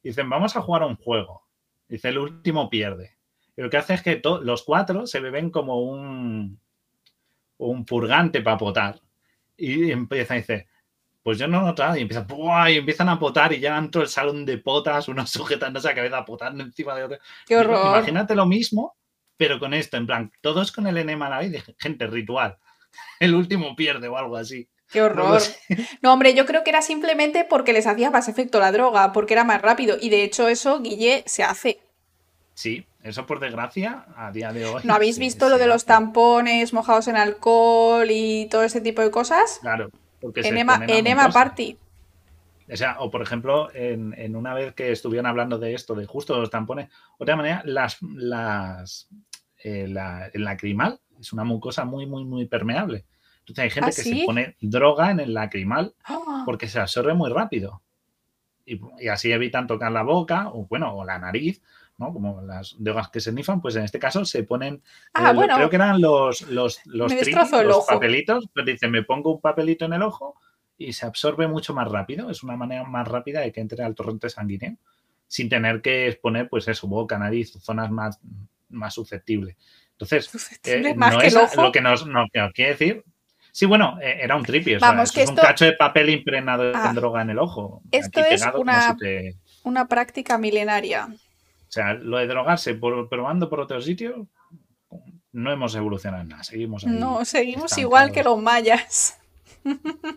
Y dicen, vamos a jugar a un juego. Dice, el último pierde. Y lo que hace es que los cuatro se beben como un, un purgante para potar. Y empiezan, dice, pues yo no he notado. Y empiezan, y empiezan a potar y llegan todo el salón de potas, unos sujetándose a cabeza, potando encima de otro. ¡Qué horror! Imagínate lo mismo, pero con esto, en plan, todos con el enema a la vez, gente ritual. El último pierde o algo así. ¡Qué horror! No, hombre, yo creo que era simplemente porque les hacía más efecto la droga, porque era más rápido. Y de hecho, eso, Guille, se hace. Sí, eso por desgracia, a día de hoy. ¿No habéis visto lo de los tampones mojados en alcohol y todo ese tipo de cosas? Claro, porque enema, enema Party. O sea, o por ejemplo, en, una vez que estuvieron hablando de esto, de justo los tampones, otra manera, las, las eh, la, el lacrimal es una mucosa muy, muy, muy permeable. Entonces hay gente ¿Ah, que se pone droga en el lacrimal ¡Ah! porque se absorbe muy rápido. Y, y, así evitan tocar la boca o, bueno, o la nariz como las drogas que se nifan, pues en este caso se ponen, ah, eh, creo que eran los, los, los, papelitos, pero dice, me pongo un papelito en el ojo y se absorbe mucho más rápido, es una manera más rápida de que entre al torrente sanguíneo, sin tener que exponer, pues eso, boca, nariz, zonas más más susceptible. Entonces, Susceptible eh, más no que es ojo. lo que nos, no, quiere decir. Sí, bueno, eh, era un tripi. o sea, Vamos, que es un cacho de papel impregnado Ah. en droga en el ojo. Esto aquí es pegado una- si te- Una práctica milenaria. O sea, lo de drogarse por, probando por otro sitio, no hemos evolucionado en nada. Seguimos ahí. No, seguimos igual que los mayas.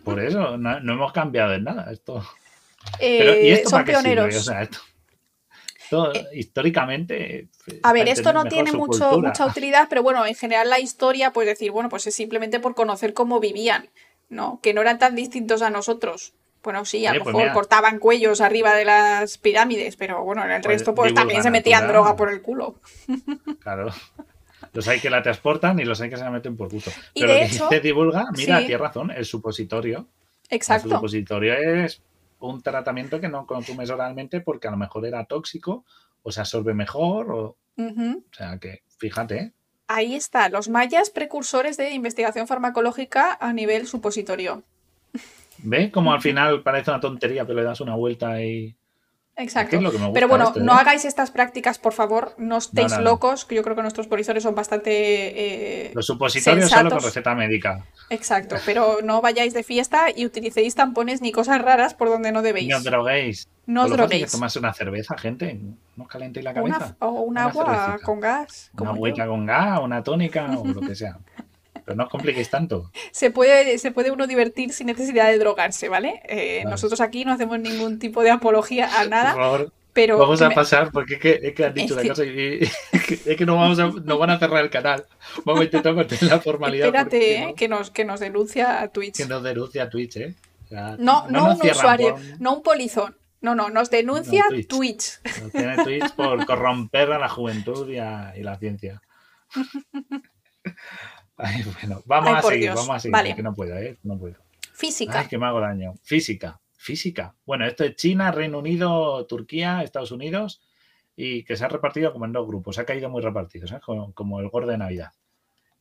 Por eso, no, no hemos cambiado en nada. Esto. Pero, ¿y Eh, esto son para qué sirve? pioneros. O sea, esto, esto, históricamente. eh, A ver, esto no tiene mucho, cultura. mucha utilidad, pero bueno, en general la historia, pues decir, bueno, pues es simplemente por conocer cómo vivían, ¿no? Que no eran tan distintos a nosotros. Bueno, sí, a lo pues mejor mira. cortaban cuellos arriba de las pirámides, pero bueno, en el Pues resto pues también se metían droga por el culo. Claro. Los hay que la transportan y los hay que se la meten por gusto. Y Pero de lo que hecho- dice divulga, mira, sí. tiene razón, el supositorio. El Exacto. supositorio es un tratamiento que no consumes oralmente porque a lo mejor era tóxico o se absorbe mejor. O, o sea que, fíjate, ¿eh? Ahí está, los mayas precursores de investigación farmacológica a nivel supositorio. ¿Ve? Como al final parece una tontería, pero le das una vuelta y. Exacto. ¿Qué es lo que me gusta Pero bueno, esto, no eh? hagáis estas prácticas, por favor, no estéis no, no. locos, que yo creo que nuestros polisores son bastante... eh, Los supositorios solo con sensatos. receta médica. Exacto, pero no vayáis de fiesta y utilicéis tampones ni cosas raras por donde no debéis. No os droguéis. No os droguéis. tomarse una cerveza, gente. No os calentéis la una, cabeza. o un Una agua cervecita. con gas. Una yo. agüita con gas, una tónica o lo que sea. Pero no os compliquéis tanto. Se puede, se puede uno divertir sin necesidad de drogarse, ¿vale? Eh, Vale. Nosotros aquí no hacemos ningún tipo de apología a Por nada, favor, pero vamos a pasar porque es que, es que han dicho una que- cosa y, es que, no vamos a, nos van a cerrar el canal. Vamos a intentar mantener la formalidad. espérate, porque eh, no- que, nos, que nos denuncia a Twitch. que nos denuncia Twitch, ¿eh? O sea, No, no, un usuario, por- no un polizón. No, no, nos denuncia No, Twitch. Twitch. nos tiene Twitch por corromper a la juventud y a, y la ciencia. Ay, bueno, vamos Ay, a seguir, Dios. vamos a seguir, Vale. porque no puedo, ¿eh? No puedo. Física. Ay, que me hago daño. Física, física. Bueno, esto es China, Reino Unido, Turquía, Estados Unidos y que se ha repartido como en dos grupos. Se ha caído muy repartidos, ¿eh? como, como el gordo de Navidad.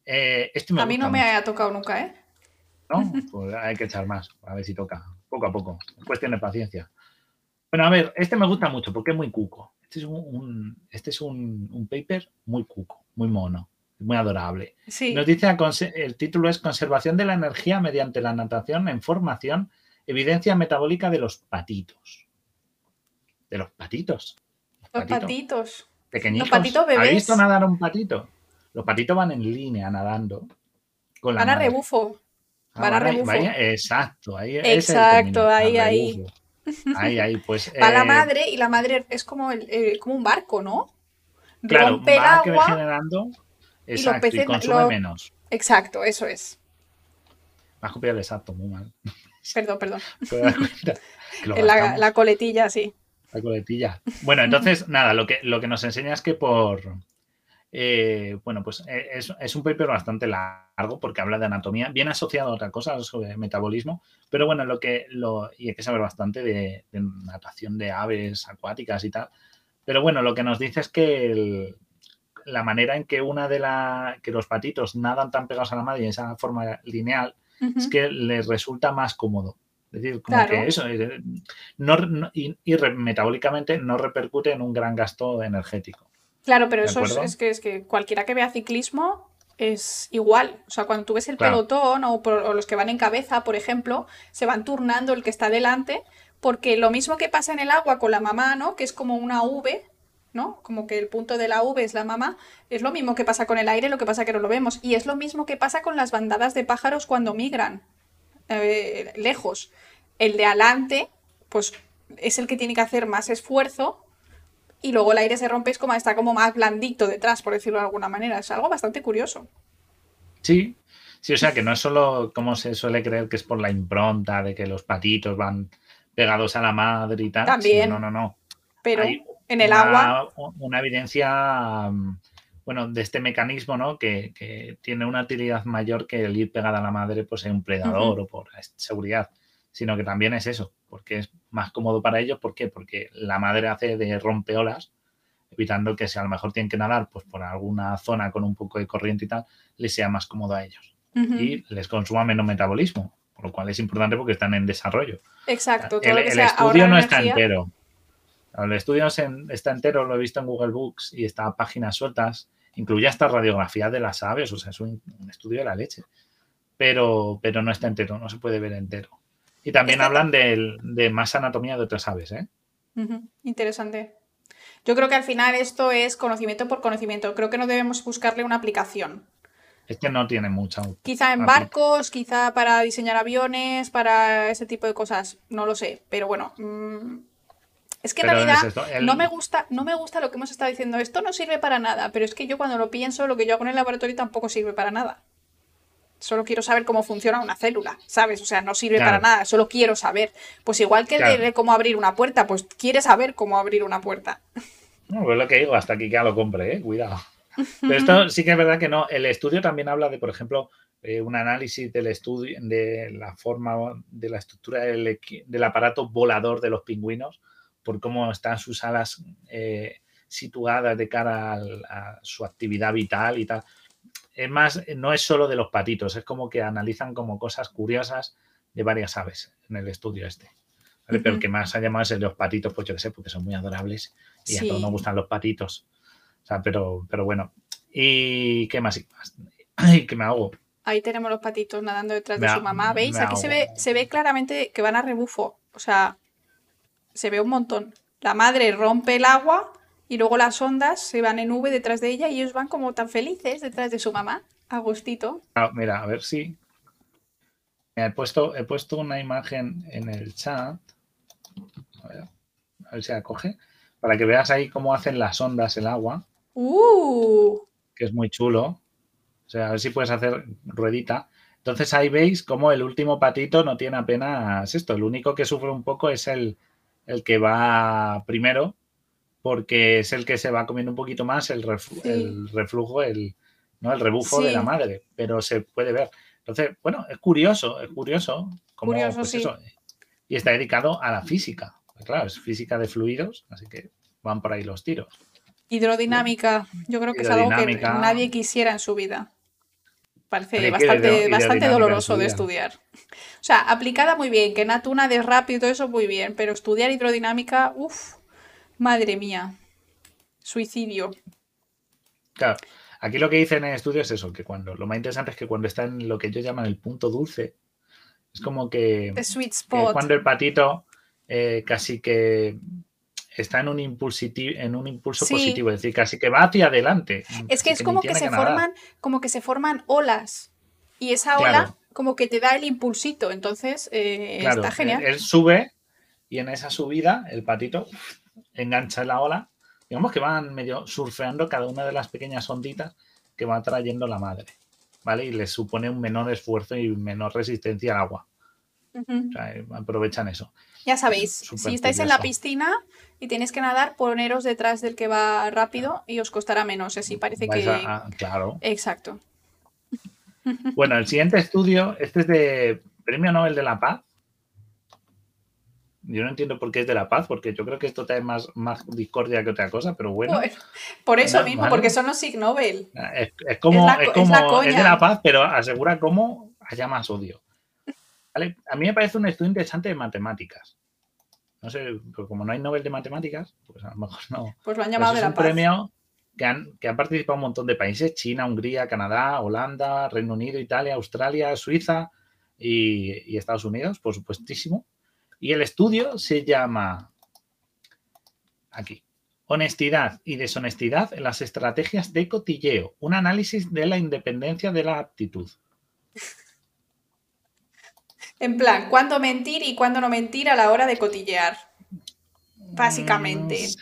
Eh, este me a mí no me ha tocado nunca, ¿eh? ¿no? Pues hay que echar más, a ver si toca, poco a poco. Cuestión de paciencia. Bueno, a ver, este me gusta mucho porque es muy cuco. Este es un, un- este es un, un paper muy cuco, muy mono, muy adorable. Sí. Nos dice, el título es Conservación de la energía mediante la natación en formación, evidencia metabólica de los patitos. De los patitos. Los patitos patitos. Pequeñicos. los patitos ¿Habéis bebés. visto nadar un patito? Los patitos van en línea nadando. Con la Van a madre. rebufo. Ah, van a rebufo. exacto, ahí ese es el Exacto, ahí, ahí. Ahí, ahí, pues. Va la eh, madre y la madre es como, el, eh, como un barco, ¿no? Claro, Rompe el va agua. generando. Exacto, y, peces- consume lo- menos. Exacto, eso es. Me has copiado el exacto, muy mal. Perdón, perdón. La coletilla, sí. La coletilla. Bueno, entonces, nada, lo que, lo que nos enseña es que por. eh, bueno, pues eh, es, es un paper bastante largo porque habla de anatomía, bien asociado a otra cosa, sobre metabolismo, pero bueno, lo que. Lo, y hay que saber bastante de, de natación de aves acuáticas y tal. Pero bueno, lo que nos dice es que el- la manera en que una de la. que los patitos nadan tan pegados a la madre en esa forma lineal es que les resulta más cómodo. Es decir, como Claro. que eso, eh, no, no- y, y re- metabólicamente no repercute en un gran gasto energético. Claro, pero ¿De eso es, que, es que cualquiera que vea ciclismo es igual. O sea, cuando tú ves el Claro. pelotón o, por- o los que van en cabeza, por ejemplo, se van turnando el que está delante, porque lo mismo que pasa en el agua con la mamá, ¿no? Que es como una V, ¿no? Como que el punto de la V es la mamá, es lo mismo que pasa con el aire, lo que pasa que no lo vemos. Y es lo mismo que pasa con las bandadas de pájaros cuando migran eh, lejos. El de adelante, pues es el que tiene que hacer más esfuerzo y luego el aire se rompe, es como está como más blandito detrás, por decirlo de alguna manera. Es algo bastante curioso. Sí, sí, o sea que no es solo como se suele creer que es por la impronta de que los patitos van pegados a la madre y tal. También. no, no, no. Pero Hay en el una- agua, Una evidencia, mm, bueno, de este mecanismo, ¿no? Que, que tiene una utilidad mayor que el ir pegada a la madre, pues en un predador o por seguridad, sino que también es eso, porque es más cómodo para ellos. ¿Por qué? Porque la madre hace de rompeolas, evitando que si a lo mejor tienen que nadar, pues por alguna zona con un poco de corriente y tal, les sea más cómodo a ellos y les consuma menos metabolismo, por lo cual es importante porque están en desarrollo. exacto, todo El, que el sea estudio no está entero. El estudio está entero, lo he visto en Google Books y está a páginas sueltas incluye hasta radiografías de las aves, o sea, es un, estudio de la leche. Pero, pero no está entero, no se puede ver entero. Y también hablan de, más anatomía de otras aves, ¿eh? Interesante. Yo creo que al final esto es conocimiento por conocimiento. Creo que no debemos buscarle una aplicación. Es que no tiene mucha. Quizá en barcos, quizá para diseñar aviones, para ese tipo de cosas. No lo sé. Pero bueno. Mm, es que en realidad no, me gusta, no me gusta lo que hemos estado diciendo. Esto no sirve para nada. Pero es que yo cuando lo pienso, lo que yo hago en el laboratorio tampoco sirve para nada. Solo quiero saber cómo funciona una célula, ¿sabes? O sea, no sirve para nada, solo quiero saber. Pues igual que de cómo abrir una puerta, pues quiere saber cómo abrir una puerta. No, pues lo que digo, hasta aquí que ya lo compre, ¿eh? Cuidado. Pero esto sí que es verdad que no. El estudio también habla de, por ejemplo, eh, un análisis del estudio, de la forma, de la estructura del, aparato volador de los pingüinos, por cómo están sus alas eh, situadas de cara a su actividad vital y tal. Es más, no es solo de los patitos, es como que analizan como cosas curiosas de varias aves en el estudio este. Pero el que más ha llamado es el de los patitos, pues yo qué sé, porque son muy adorables y a todos nos gustan los patitos. O sea, pero, pero bueno. ¿Y qué más? ¿Y qué me hago? Ahí tenemos los patitos nadando detrás de su mamá. ¿Veis? Aquí se ve, se ve claramente que van a rebufo. O sea, se ve un montón. La madre rompe el agua y luego las ondas se van en V detrás de ella y ellos van como tan felices detrás de su mamá. Agustito. Ah, mira, a ver si. he, puesto, he puesto una imagen en el chat. A ver, a ver si la coge. Para que veas ahí cómo hacen las ondas el agua. Uh. Que es muy chulo. O sea, a ver si puedes hacer ruedita. Entonces ahí veis cómo el último patito no tiene apenas esto. El único que sufre un poco es el, el que va primero, porque es el que se va comiendo un poquito más el, el reflujo, el, ¿no? el rebufo de la madre, pero se puede ver. Entonces, bueno, es curioso, es curioso. curioso, pues sí. y está dedicado a la física. Claro, es física de fluidos, así que van por ahí los tiros. Hidrodinámica, yo creo que es algo que nadie quisiera en su vida. Parece bastante, bastante doloroso de estudiar. O sea, aplicada muy bien, que Natuna de rápido y todo eso muy bien, pero estudiar hidrodinámica, uff, madre mía, suicidio. Claro, aquí lo que dicen en el estudio es eso, que cuando lo más interesante es que cuando está en lo que ellos llaman el punto dulce, es como que, sweet spot. cuando el patito eh, casi que está en un, en un impulso positivo, es decir, casi que va hacia adelante. Es que es como que, se forman, como que se forman olas. Y esa ola como que te da el impulsito. Entonces, eh, está genial. Él, sube y en esa subida el patito engancha la ola. Digamos que van medio surfeando cada una de las pequeñas onditas que va trayendo la madre. ¿Vale? Y les supone un menor esfuerzo y menor resistencia al agua. aprovechan eso. Ya sabéis, si estáis en la piscina y tenéis que nadar, poneros detrás del que va rápido y os costará menos. Así parece que. claro. Exacto. Bueno, el siguiente estudio, este es de Premio Nobel de la Paz. Yo no entiendo por qué es de la paz, porque yo creo que esto trae más, más discordia que otra cosa, pero bueno. por eso mismo, porque son los Sig Nobel. Es, como, es, como es, de la paz, pero asegura cómo haya más odio. A mí me parece un estudio interesante de matemáticas. No sé, pero como no hay Nobel de matemáticas, pues a lo mejor no. Pues lo han llamado pues de la un premio que han, que han participado un montón de países, China, Hungría, Canadá, Holanda, Reino Unido, Italia, Australia, Suiza y, Estados Unidos, por supuestísimo. Y el estudio se llama aquí. Honestidad y deshonestidad en las estrategias de cotilleo. Un análisis de la independencia de la aptitud. En plan, ¿cuándo mentir y cuándo no mentir a la hora de cotillear? Básicamente. Mm,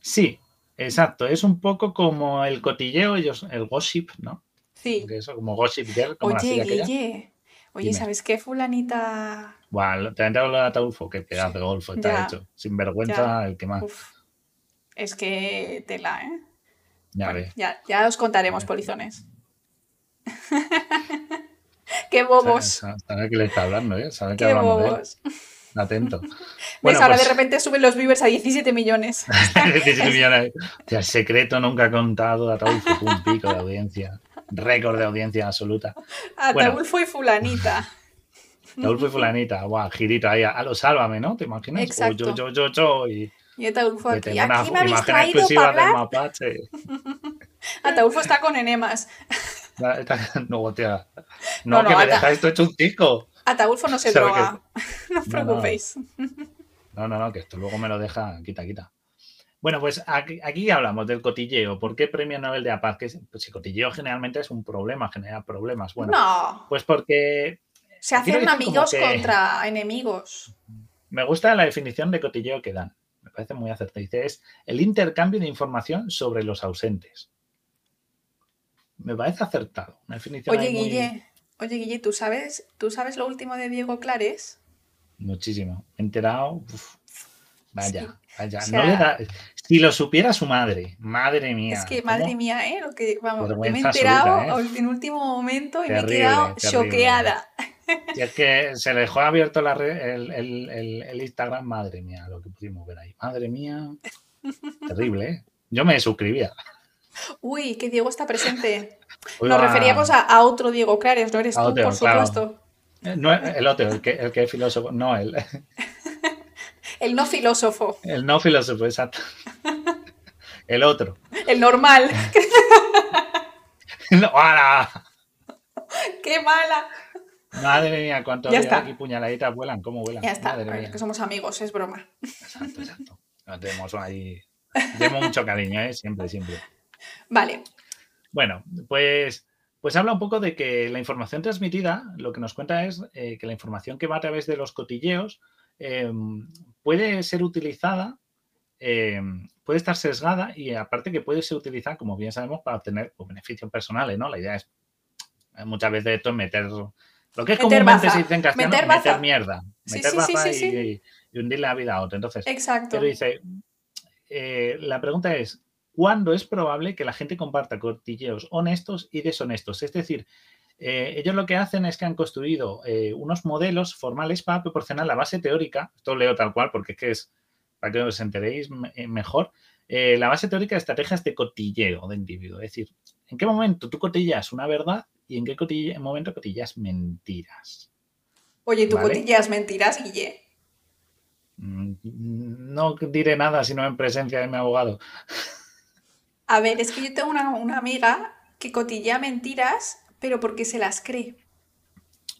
sí, exacto. Es un poco como el cotilleo, ellos, el gossip, ¿no? Sí. Eso, como gossip girl, como Oye, Guille, Oye, ¿sabes qué, fulanita? Bueno, te han entrado la Ataulfo, qué pedazo de golfo está hecho. Sin vergüenza, el que más. Es que tela, ¿eh? Ya ve. Ya, ya os contaremos, polizones. Qué bobos. Sabe que le está hablando, ¿eh? Sabe que Qué bobos. Atento. Bueno, ahora de pues repente suben los viewers a 17 millones. 17 millones. el secreto nunca contado de Ataulfo fue un pico de audiencia. Récord de audiencia absoluta. Ataulfo y fulanita. Ataulfo y fulanita. Guau, girito ahí. A lo sálvame, ¿no? ¿Te imaginas? Exacto. yo, yo, yo, yo. Y, y Ataulfo aquí. Aquí me habéis traído para hablar. Mapache. Ataulfo está con enemas. No, tía. No, que me deja esto hecho un tico. Ataulfo no se droga. No os preocupéis. No, no, no, que esto luego me lo deja, quita, quita. Bueno, pues aquí, hablamos del cotilleo. ¿Por qué premio Nobel de la Paz? Que pues el cotilleo generalmente es un problema, genera problemas. Bueno, no. pues porque. Se hacen amigos contra enemigos. Me gusta la definición de cotilleo que dan. Me parece muy acertada. Dice: es el intercambio de información sobre los ausentes. Me parece acertado. Una definición oye, Guille, oye, Guille, ¿tú sabes, ¿tú sabes lo último de Diego Clares? Muchísimo. enterado. vaya, vaya. no le da, si lo supiera su madre, madre mía. Es que, madre mía, ¿eh? Lo que, vamos, me he enterado ¿eh? en último momento y me he quedado choqueada. Y es que se dejó abierto la el, el, el, Instagram, madre mía, lo que pudimos ver ahí. Madre mía, terrible, ¿eh? Yo me suscribía. Uy, que Diego está presente. Nos referíamos a, otro Diego Clares, no eres tú, por supuesto. No, el otro, el que, el que es filósofo, no, el... El no filósofo. El no filósofo, exacto. El otro. El normal. no, ¡Hala! ¡Qué mala! Madre mía, cuántos días aquí puñaladitas vuelan, ¿cómo vuelan? Ya está, que somos amigos, es broma. Exacto, exacto. tenemos ahí. Tenemos mucho cariño, ¿eh? Siempre, siempre. Vale. Bueno, pues, pues habla un poco de que la información transmitida, lo que nos cuenta es eh, que la información que va a través de los cotilleos em, puede ser utilizada, em, puede estar sesgada y aparte que puede ser utilizada, como bien sabemos, para obtener pues, beneficios personales, ¿no? La idea es eh, muchas veces esto meter lo que es comúnmente se dice en castellano, meter, mierda, meter baza y, hundir la vida a otro. Entonces, Exacto. pero dice, eh, la pregunta es, ¿cuándo es probable que la gente comparta cotilleos honestos y deshonestos? Es decir, eh, ellos lo que hacen es que han construido eh, unos modelos formales para proporcionar la base teórica, esto leo tal cual porque es que es para que os enteréis mejor, la base teórica de estrategias de cotilleo de individuo. Es decir, ¿en qué momento tú cotillas una verdad y en qué momento cotillas mentiras? Oye, ¿tú cotillas mentiras, Guille? Mm, no diré nada si no en presencia de mi abogado. A ver, es que yo tengo una, amiga que cotilla mentiras, pero porque se las cree.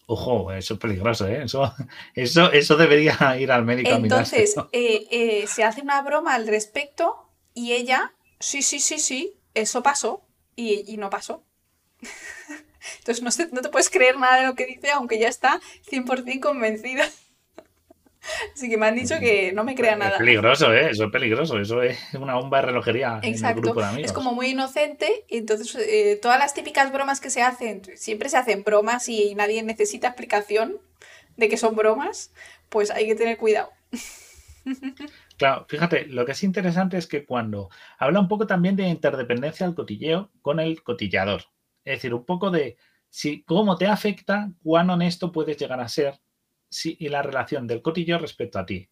Ojo, eso es peligroso, ¿eh? Eso, eso, eso debería ir al médico. Entonces, eh, eh, se hace una broma al respecto y ella, sí, sí, sí, sí, eso pasó y, y no pasó. Entonces no, no, te puedes creer nada de lo que dice, aunque ya está 100% convencida. Así que me han dicho que no me crea nada. Es peligroso, ¿eh? Eso es peligroso. Eso es una bomba de relojería Exacto. en grupo de amigos. Es como muy inocente y entonces eh, todas las típicas bromas que se hacen, siempre se hacen bromas y nadie necesita explicación de que son bromas, pues hay que tener cuidado. Claro, fíjate, lo que es interesante es que cuando habla un poco también de interdependencia del cotilleo con el cotillador. Es decir, un poco de si, cómo te afecta, cuán honesto puedes llegar a ser y la relación del cotillo respecto a ti.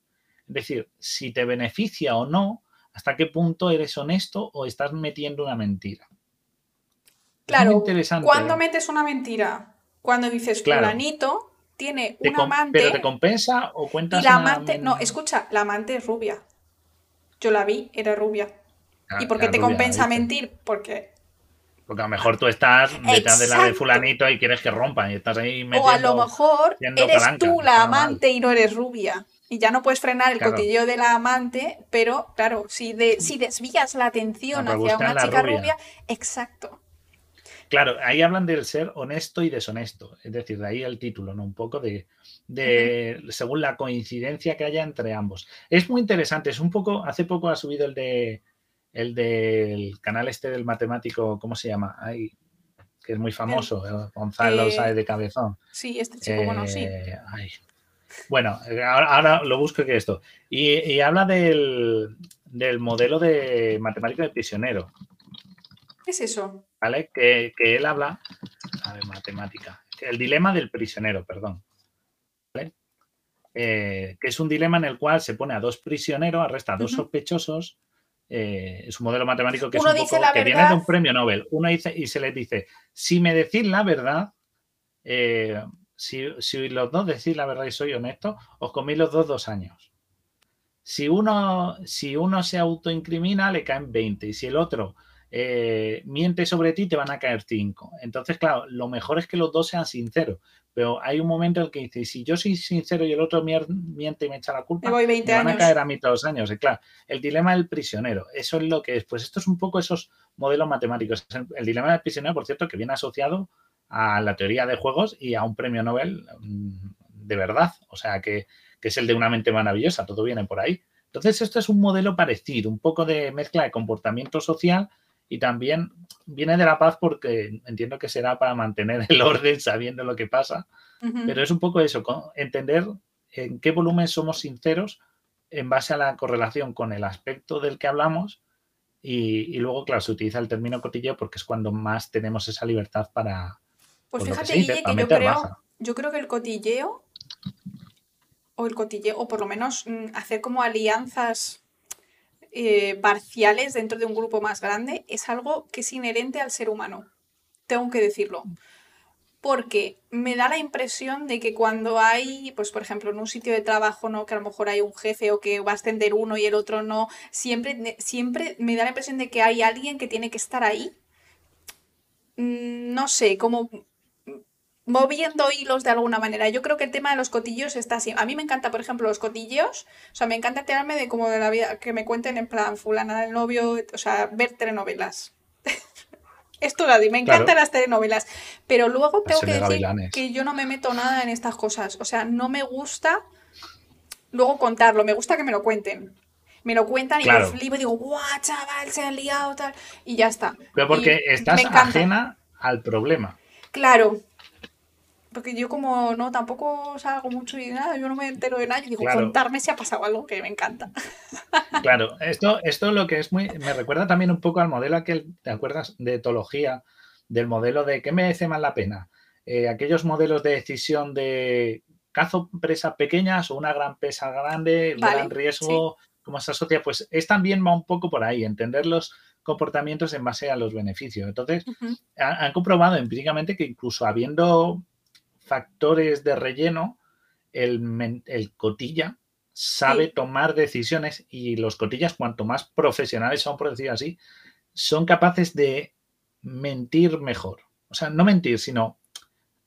Es decir, si te beneficia o no, hasta qué punto eres honesto o estás metiendo una mentira. Claro, interesante. ¿cuándo metes una mentira? Cuando dices, claro. fulanito tiene un amante... ¿Pero te compensa o cuentas y la amante, No, escucha, la amante es rubia. Yo la vi, era rubia. Ah, ¿Y por qué te compensa mentir? Porque porque a lo mejor tú estás detrás de la de fulanito y quieres que rompa y estás ahí metiendo, O a lo mejor eres tú la amante y no eres rubia. Y ya no puedes frenar el cotilleo de la amante, pero claro, si, de, si desvías la atención hacia una chica rubia. exacto. Claro, ahí hablan del ser honesto y deshonesto. Es decir, de ahí el título, ¿no? Un poco de, de según la coincidencia que haya entre ambos. Es muy interesante. Es un poco, hace poco ha subido el de el del canal este del matemático, ¿cómo se llama? Ay, que es muy famoso, eh, Gonzalo eh, de Cabezón. Sí, este chico, bueno, sí. Eh, bueno, ahora, lo busco que esto. Y, habla del, modelo de matemático de prisionero. ¿Qué es eso? ¿Vale? Que, él habla. A ver, matemática. El dilema del prisionero, perdón. ¿Vale? que es un dilema en el cual se pone a dos prisioneros, arresta a dos sospechosos eh, es un modelo matemático que, es un poco, que viene de un premio Nobel. Uno dice y se le dice, si me decís la verdad, eh, si, los dos decís la verdad y soy honesto, os comí los dos dos años. Si uno, si uno se autoincrimina, le caen 20. Y si el otro eh, miente sobre ti, te van a caer cinco. Entonces, claro, lo mejor es que los dos sean sinceros. Pero hay un momento en el que dice, si yo soy sincero y el otro miente y me echa la culpa, me, voy 20 van a caer a mí todos los años. Y claro, el dilema del prisionero, eso es lo que es. Pues esto es un poco esos modelos matemáticos. El dilema del prisionero, por cierto, que viene asociado a la teoría de juegos y a un premio Nobel mm, de verdad. O sea, que, que es el de una mente maravillosa, todo viene por ahí. Entonces, esto es un modelo parecido, un poco de mezcla de comportamiento social y también viene de la paz porque entiendo que será para mantener el orden sabiendo lo que pasa, pero es un poco eso, entender en qué volumen somos sinceros en base a la correlación con el aspecto del que hablamos y, luego, claro, se utiliza el término cotilleo porque es cuando más tenemos esa libertad para... Pues fíjate, que, yo, creo, yo creo que el cotilleo o el cotilleo, o por lo menos mm, hacer como alianzas eh, parciales dentro de un grupo más grande, es algo que es inherente al ser humano. Tengo que decirlo. Porque me da la impresión de que cuando hay, pues por ejemplo, en un sitio de trabajo, ¿no? Que a lo mejor hay un jefe o que va a ascender uno y el otro no, siempre, siempre me da la impresión de que hay alguien que tiene que estar ahí. Mm, no sé, como moviendo hilos de alguna manera. Yo creo que el tema de los cotillos está así. A mí me encanta, por ejemplo, los cotillos. O sea, me encanta enterarme de como de la vida, que me cuenten en plan fulana del novio, o sea, ver telenovelas. Esto me encantan las telenovelas. Pero luego tengo que decir que yo no me meto nada en estas cosas. O sea, no me gusta luego contarlo, me gusta que me lo cuenten. Me lo cuentan y yo flipo y digo, guau, chaval, se han liado, tal. Y ya está. Pero porque estás ajena al problema. Claro, porque yo como no tampoco salgo mucho y nada, yo no me entero de nada, y digo, contarme si ha pasado algo que me encanta. Claro, esto, esto lo que es muy, me recuerda también un poco al modelo aquel, ¿te acuerdas? De etología, del modelo de qué merece más la pena. Eh, aquellos modelos de decisión de cazo presas pequeñas o una gran presa grande, gran riesgo, cómo se asocia, pues es también va un poco por ahí, entender los comportamientos en base a los beneficios. Entonces, han comprobado empíricamente que incluso habiendo factores de relleno, el, el cotilla sabe tomar decisiones y los cotillas, cuanto más profesionales son, por decir así, son capaces de mentir mejor. O sea, no mentir, sino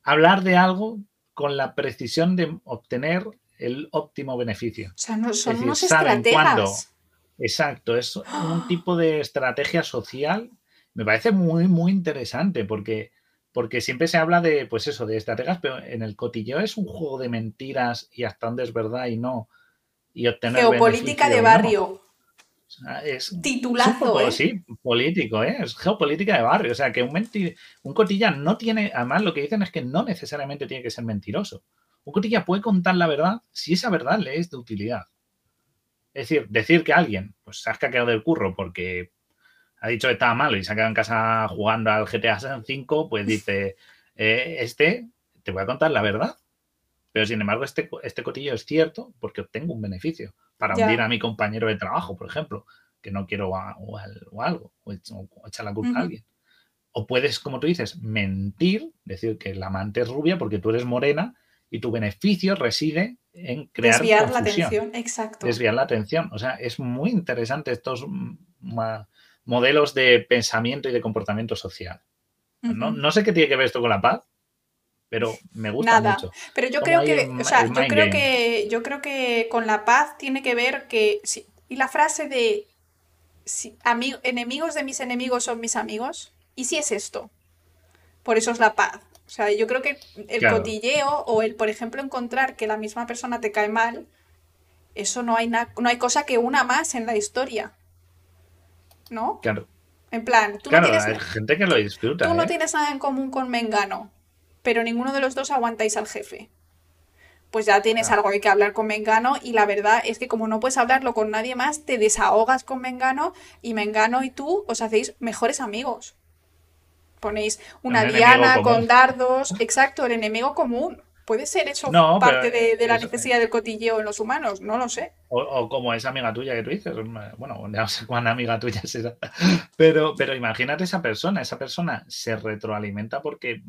hablar de algo con la precisión de obtener el óptimo beneficio. O sea, no son unos estrategas. Exacto, es un tipo de estrategia social. Me parece muy, muy interesante porque porque siempre se habla de, pues eso, de estrategas, pero en el cotilleo es un juego de mentiras y hasta dónde es verdad y no. Y obtener Geopolítica de barrio. es, Titulazo, ¿eh? Sí, político, ¿eh? Es geopolítica de barrio. O sea, que un, un cotilla no tiene, además lo que dicen es que no necesariamente tiene que ser mentiroso. Un cotilla puede contar la verdad si esa verdad le es de utilidad. Es decir, decir que alguien pues se ha quedado del curro porque ha dicho que estaba malo y se ha quedado en casa jugando al GTA 5, pues dice, eh, este, te voy a contar la verdad. Pero sin embargo, este, este cotillo es cierto porque obtengo un beneficio para hundir a mi compañero de trabajo, por ejemplo, que no quiero o, algo, o, echar la culpa a alguien. O puedes, como tú dices, mentir, decir que la amante es rubia porque tú eres morena y tu beneficio reside en crear Desviar la atención, exacto. Desviar la atención. O sea, es muy interesante estos modelos de pensamiento y de comportamiento social. no, sé qué tiene que ver esto con la paz, pero me gusta Nada. mucho. Pero yo creo que, o sea, yo creo que, yo creo que con la paz tiene que ver que, y la frase de si, enemigos de mis enemigos son mis amigos, ¿y si es esto? Por eso es la paz. O sea, yo creo que el cotilleo o el, por ejemplo, encontrar que la misma persona te cae mal, eso no hay, no hay cosa que una más en la historia. ¿No? Claro. En plan, tú no tienes, hay gente que lo disfruta. Tú no ¿eh? tienes nada en común con Mengano, pero ninguno de los dos aguantáis al jefe. Pues ya tienes algo que hablar con Mengano y la verdad es que como no puedes hablarlo con nadie más, te desahogas con Mengano y Mengano y tú os hacéis mejores amigos. Ponéis una diana con dardos, exacto, el enemigo común. ¿Puede ser eso parte de, la necesidad del cotilleo en los humanos? No lo sé. O, como esa amiga tuya que tú dices. Bueno, no sé cuán amiga tuya será. Pero, pero imagínate esa persona. Esa persona se retroalimenta porque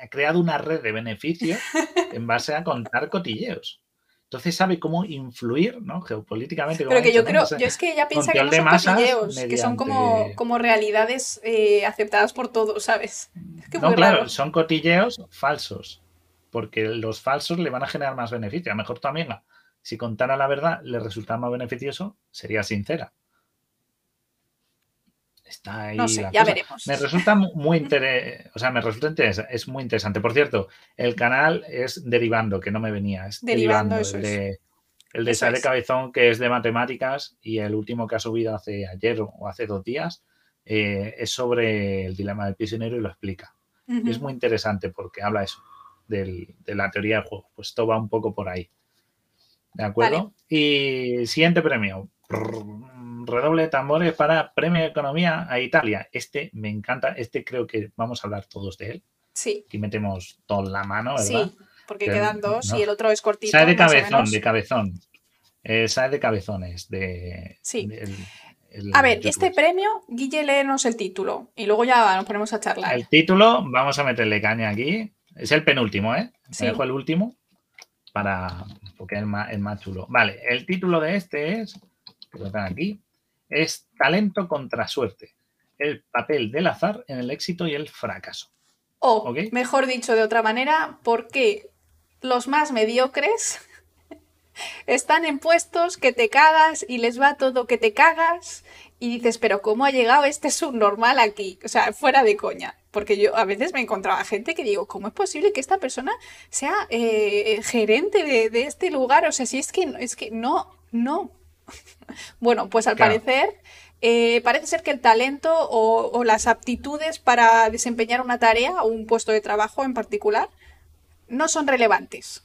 ha creado una red de beneficios en base a contar cotilleos. Entonces sabe cómo influir, ¿no? Geopolíticamente. Pero que yo creo, yo es que ella piensa que no son cotilleos, que son como, como realidades eh, aceptadas por todos, ¿sabes? no, claro, son cotilleos falsos, porque los falsos le van a generar más beneficio. A lo mejor tu amiga, si contara la verdad, le resultara más beneficioso, sería sincera. Está ahí no sé, ya veremos. Me resulta muy interesante, o sea, me resulta es muy interesante. Por cierto, el canal es Derivando, que no me venía. Es derivando, eso el de, El de Sale Cabezón, que es de matemáticas, y el último que ha subido hace ayer o hace dos días eh, es sobre el dilema del prisionero y lo explica. Y es muy interesante porque habla eso, de la teoría del juego. Pues todo va un poco por ahí. ¿De acuerdo? Y siguiente premio redoble de tambores para Premio de Economía a Italia. Este me encanta, este creo que vamos a hablar todos de él. Sí. Aquí metemos toda la mano, ¿verdad? Sí, porque quedan dos y el otro es cortito. Sabe de cabezón, de cabezón. Eh, sabe de cabezones, de... Sí. a ver, este premio, Guille, léenos el título y luego ya nos ponemos a charlar. El título, vamos a meterle caña aquí. Es el penúltimo, ¿eh? Me dejo el último para... porque es el más, el más chulo. Vale, el título de este es... Que lo tengo aquí es talento contra suerte, el papel del azar en el éxito y el fracaso. O, mejor dicho de otra manera, porque los más mediocres están en puestos que te cagas y les va todo que te cagas y dices, pero ¿cómo ha llegado este subnormal aquí? O sea, fuera de coña. Porque yo a veces me encontraba gente que digo, ¿cómo es posible que esta persona sea eh, gerente de, este lugar? O sea, si es que, es que no, no, bueno, pues al parecer eh, parece ser que el talento o, las aptitudes para desempeñar una tarea o un puesto de trabajo en particular no son relevantes.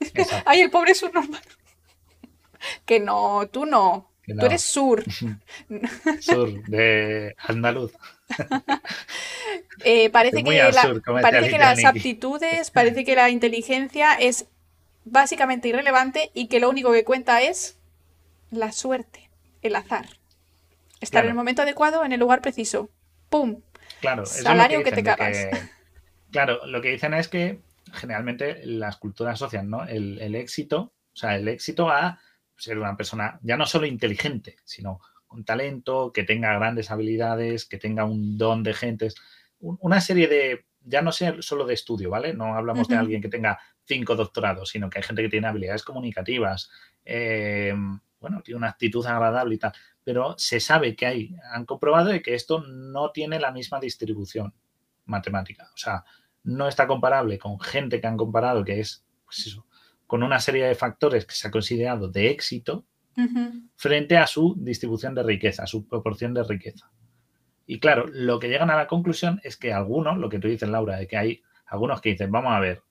Ay, el pobre sur normal. que no, tú no. Tú eres sur. sur, de andaluz. Eh, parece que, parece que las aptitudes, parece que la inteligencia es básicamente irrelevante y que lo único que cuenta es la suerte, el azar. Estar en el momento adecuado, en el lugar preciso. ¡Pum! Claro, Salario que, te cagas. claro, lo que dicen es que generalmente las culturas asocian ¿no? el, éxito, o sea, el éxito a ser una persona ya no solo inteligente, sino con talento, que tenga grandes habilidades, que tenga un don de gentes, una serie de, ya no sea solo de estudio, ¿vale? No hablamos de alguien que tenga cinco doctorados, sino que hay gente que tiene habilidades comunicativas, eh, bueno, tiene una actitud agradable y tal, pero se sabe que hay, han comprobado de que esto no tiene la misma distribución matemática. O sea, no está comparable con gente que han comparado que es, pues eso, con una serie de factores que se ha considerado de éxito frente a su distribución de riqueza, su proporción de riqueza. Y claro, lo que llegan a la conclusión es que algunos, lo que tú dices, Laura, de que hay algunos que dicen, vamos a ver,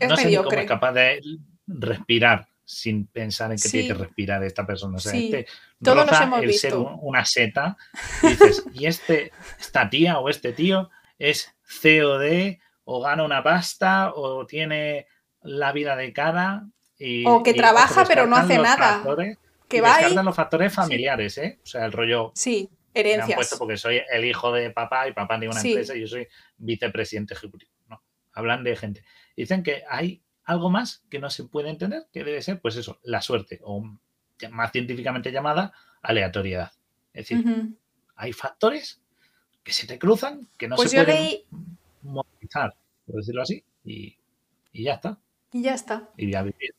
no sé cómo es capaz de respirar sin pensar en que tiene que respirar esta persona. O sea, este Todos hemos el ser una seta y dices, y este, esta tía o este tío es COD o gana una pasta o tiene la vida de cara y, o que trabaja pero no hace nada. que va ahí... los factores familiares, ¿eh? O sea, el rollo. Sí, herencias. porque soy el hijo de papá y papá tiene una empresa y yo soy vicepresidente ejecutivo. No, hablan de gente. Dicen que hay algo más que no se puede entender, que debe ser, pues eso, la suerte, o más científicamente llamada aleatoriedad. Es decir, hay factores que se te cruzan, que no pues se pueden movilizar, por decirlo así, y, ya está. Y ya está. Y ya vivir.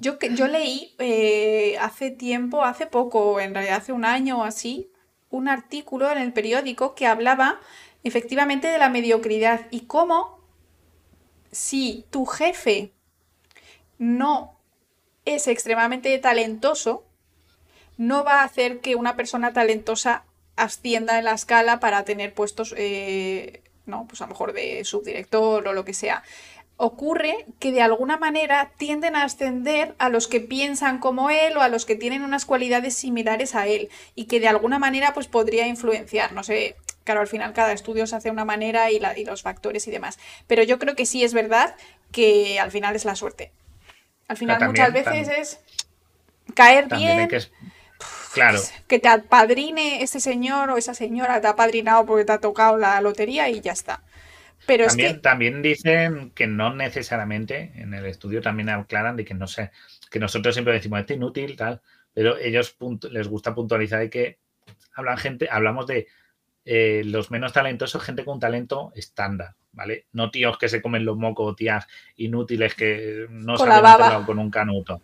Yo, yo leí eh, hace tiempo, hace poco, en realidad hace un año o así, un artículo en el periódico que hablaba efectivamente de la mediocridad y cómo si tu jefe no es extremadamente talentoso, no va a hacer que una persona talentosa ascienda en la escala para tener puestos, eh, no, pues a lo mejor de subdirector o lo que sea. Ocurre que de alguna manera tienden a ascender a los que piensan como él o a los que tienen unas cualidades similares a él y que de alguna manera pues podría influenciar, no sé, Claro, al final cada estudio se hace de una manera y, los factores y demás. Pero yo creo que sí es verdad que al final es la suerte. Al final muchas veces es caer bien. Que claro. Que te apadrine ese señor o esa señora, te ha apadrinado porque te ha tocado la lotería y ya está. Pero también, es que... también dicen que no necesariamente, en el estudio también aclaran de que no sé, que nosotros siempre decimos esto inútil, tal, pero ellos les gusta puntualizar de que hablan gente, hablamos de eh, los menos talentosos, gente con talento estándar, ¿vale? No tíos que se comen los mocos, tías inútiles que no Con saben hacerlo con un canuto,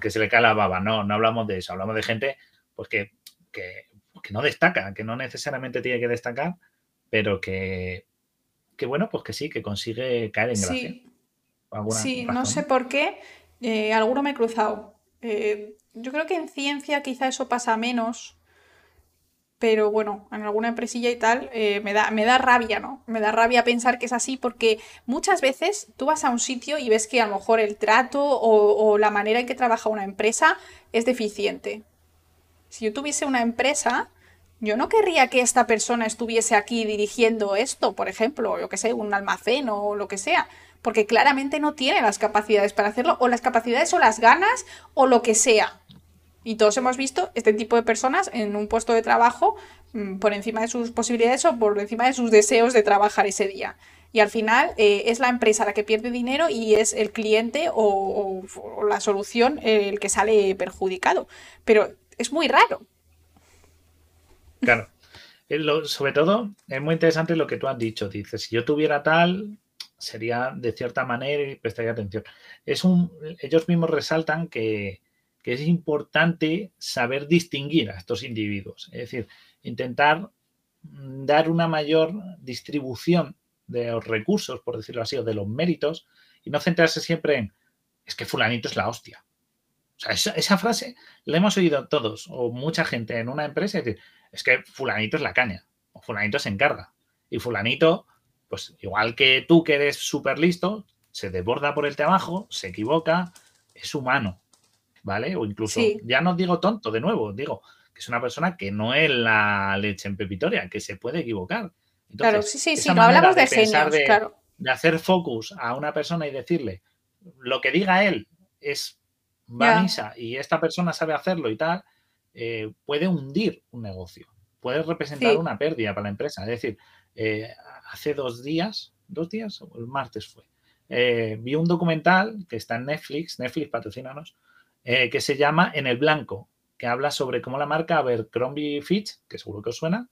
que se le cae la baba. No, no hablamos de eso, hablamos de gente pues que, que, que no destaca, que no necesariamente tiene que destacar, pero que, que bueno, pues que sí, que consigue caer en gracia. Sí, no sé por qué. eh, alguno me he cruzado. Eh, yo creo que en ciencia quizá eso pasa menos, pero bueno, en alguna empresilla y tal, eh, me da, me da rabia, ¿no? Me da rabia pensar que es así porque muchas veces tú vas a un sitio y ves que a lo mejor el trato o, o la manera en que trabaja una empresa es deficiente. Si yo tuviese una empresa, yo no querría que esta persona estuviese aquí dirigiendo esto, por ejemplo, yo que sé, un almacén o lo que sea, porque claramente no tiene las capacidades para hacerlo, o las capacidades o las ganas o lo que sea. Y todos hemos visto este tipo de personas en un puesto de trabajo mm, por encima de sus posibilidades o por encima de sus deseos de trabajar ese día. Y al final eh, es la empresa la que pierde dinero y es el cliente o la solución eh, el que sale perjudicado. Pero es muy raro. Claro. Eh, sobre todo, es muy interesante lo que tú has dicho. Dices, si yo tuviera tal, sería de cierta manera y prestaría atención. Es un, ellos mismos resaltan que, que es importante saber distinguir a estos individuos. Es decir, intentar dar una mayor distribución de los recursos, por decirlo así, o de los méritos, y no centrarse siempre en, es que fulanito es la hostia. O sea, esa, esa frase la hemos oído todos o mucha gente en una empresa es decir, es que fulanito es la caña, o fulanito se encarga. Y fulanito, pues igual que tú que eres súper listo, se desborda por el trabajo, se equivoca, es humano, ¿vale? O incluso, Sí. ya no digo tonto de nuevo, digo que es una persona que no es la leche en pepitoria, que se puede equivocar. Claro, sí, sí, sí, no hablamos de genios, de- claro. de hacer focus a una persona y decirle lo que diga él es va misa y esta persona sabe hacerlo y tal, eh, puede hundir un negocio, puede representar Sí. una pérdida para la empresa. Es decir, eh, hace dos días, dos días, el martes fue, eh, vi un documental que está en Netflix, Netflix patrocínanos, que se llama En el Blanco, que habla sobre cómo la marca Abercrombie Fitch, que seguro que os suena,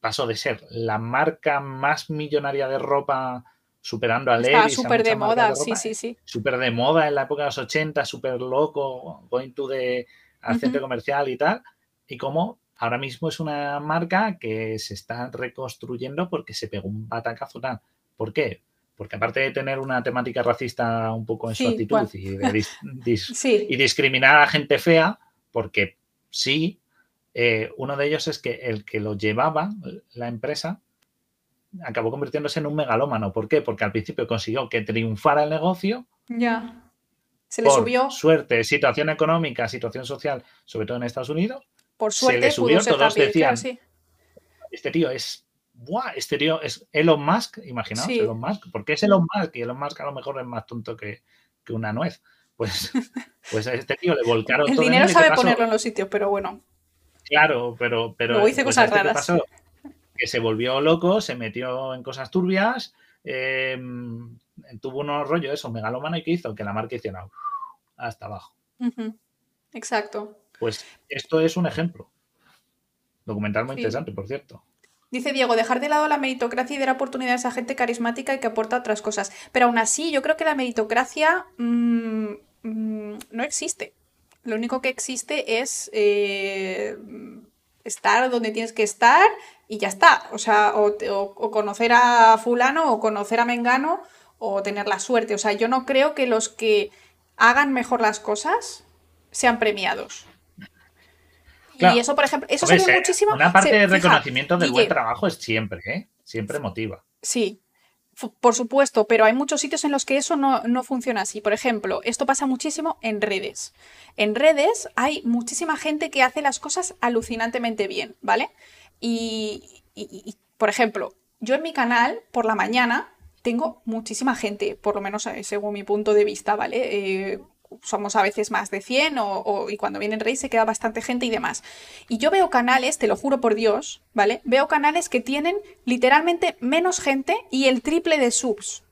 pasó de ser la marca más millonaria de ropa, superando a Está Levi's, a súper de moda, sí, sí, sí. súper de moda en la época de los 80, súper loco, going to the, al centro comercial y tal, y como ahora mismo es una marca que se está reconstruyendo porque se pegó un batacazo tal. ¿Por qué? Porque aparte de tener una temática racista un poco en su actitud bueno. y, de dis- dis- Sí, y discriminar a gente fea, porque sí, eh, uno de ellos es que el que lo llevaba, la empresa, acabó convirtiéndose en un megalómano. ¿Por qué? Porque al principio consiguió que triunfara el negocio ya. Se le por subió, suerte, situación económica, situación social, sobre todo en Estados Unidos. por se le suerte, subió, pudo ser todos claro, decían, sí. Este tío es, ¡buah! Este tío es Elon Musk, imaginaos, Sí. Elon Musk. ¿Por qué es Elon Musk? Y Elon Musk a lo mejor es más tonto que, que una nuez. Pues, pues a este tío le volcaron El todo dinero ¿y qué sabe pasó? ponerlo en los sitios, pero bueno. Claro, pero, pero Luego hice pues cosas este ¿qué raras. pasó? Que se volvió loco, se metió en cosas turbias, eh, tuvo unos rollos, eso, megalómano, y que hizo que la marca hiciera hasta abajo. Exacto. Pues esto es un ejemplo. Documental muy Sí. interesante, por cierto. Dice Diego, dejar de lado la meritocracia y dar oportunidades a gente carismática y que aporta otras cosas. Pero aún así, yo creo que la meritocracia mm, mm, no existe. Lo único que existe es eh, estar donde tienes que estar y ya está. O sea, o, te- o- o conocer a fulano o conocer a Mengano o tener la suerte. O sea, yo no creo que los que hagan mejor las cosas sean premiados. Claro. Y eso, por ejemplo, eso Hombre, se ve muchísimo. Una parte se- de fija, reconocimiento del buen trabajo es siempre, ¿eh? Siempre motiva. Sí, por supuesto, pero hay muchos sitios en los que eso no, no funciona así. Por ejemplo, esto pasa muchísimo en redes. En redes hay muchísima gente que hace las cosas alucinantemente bien, ¿vale? Y, y- y, por ejemplo, yo en mi canal, por la mañana, tengo muchísima gente, por lo menos eh, según mi punto de vista, ¿vale? Eh, somos a veces más de 100 o, y cuando viene el rey se queda bastante gente y demás. Y yo veo canales, te lo juro por Dios, ¿vale? Veo canales que tienen literalmente menos gente y el triple de subs.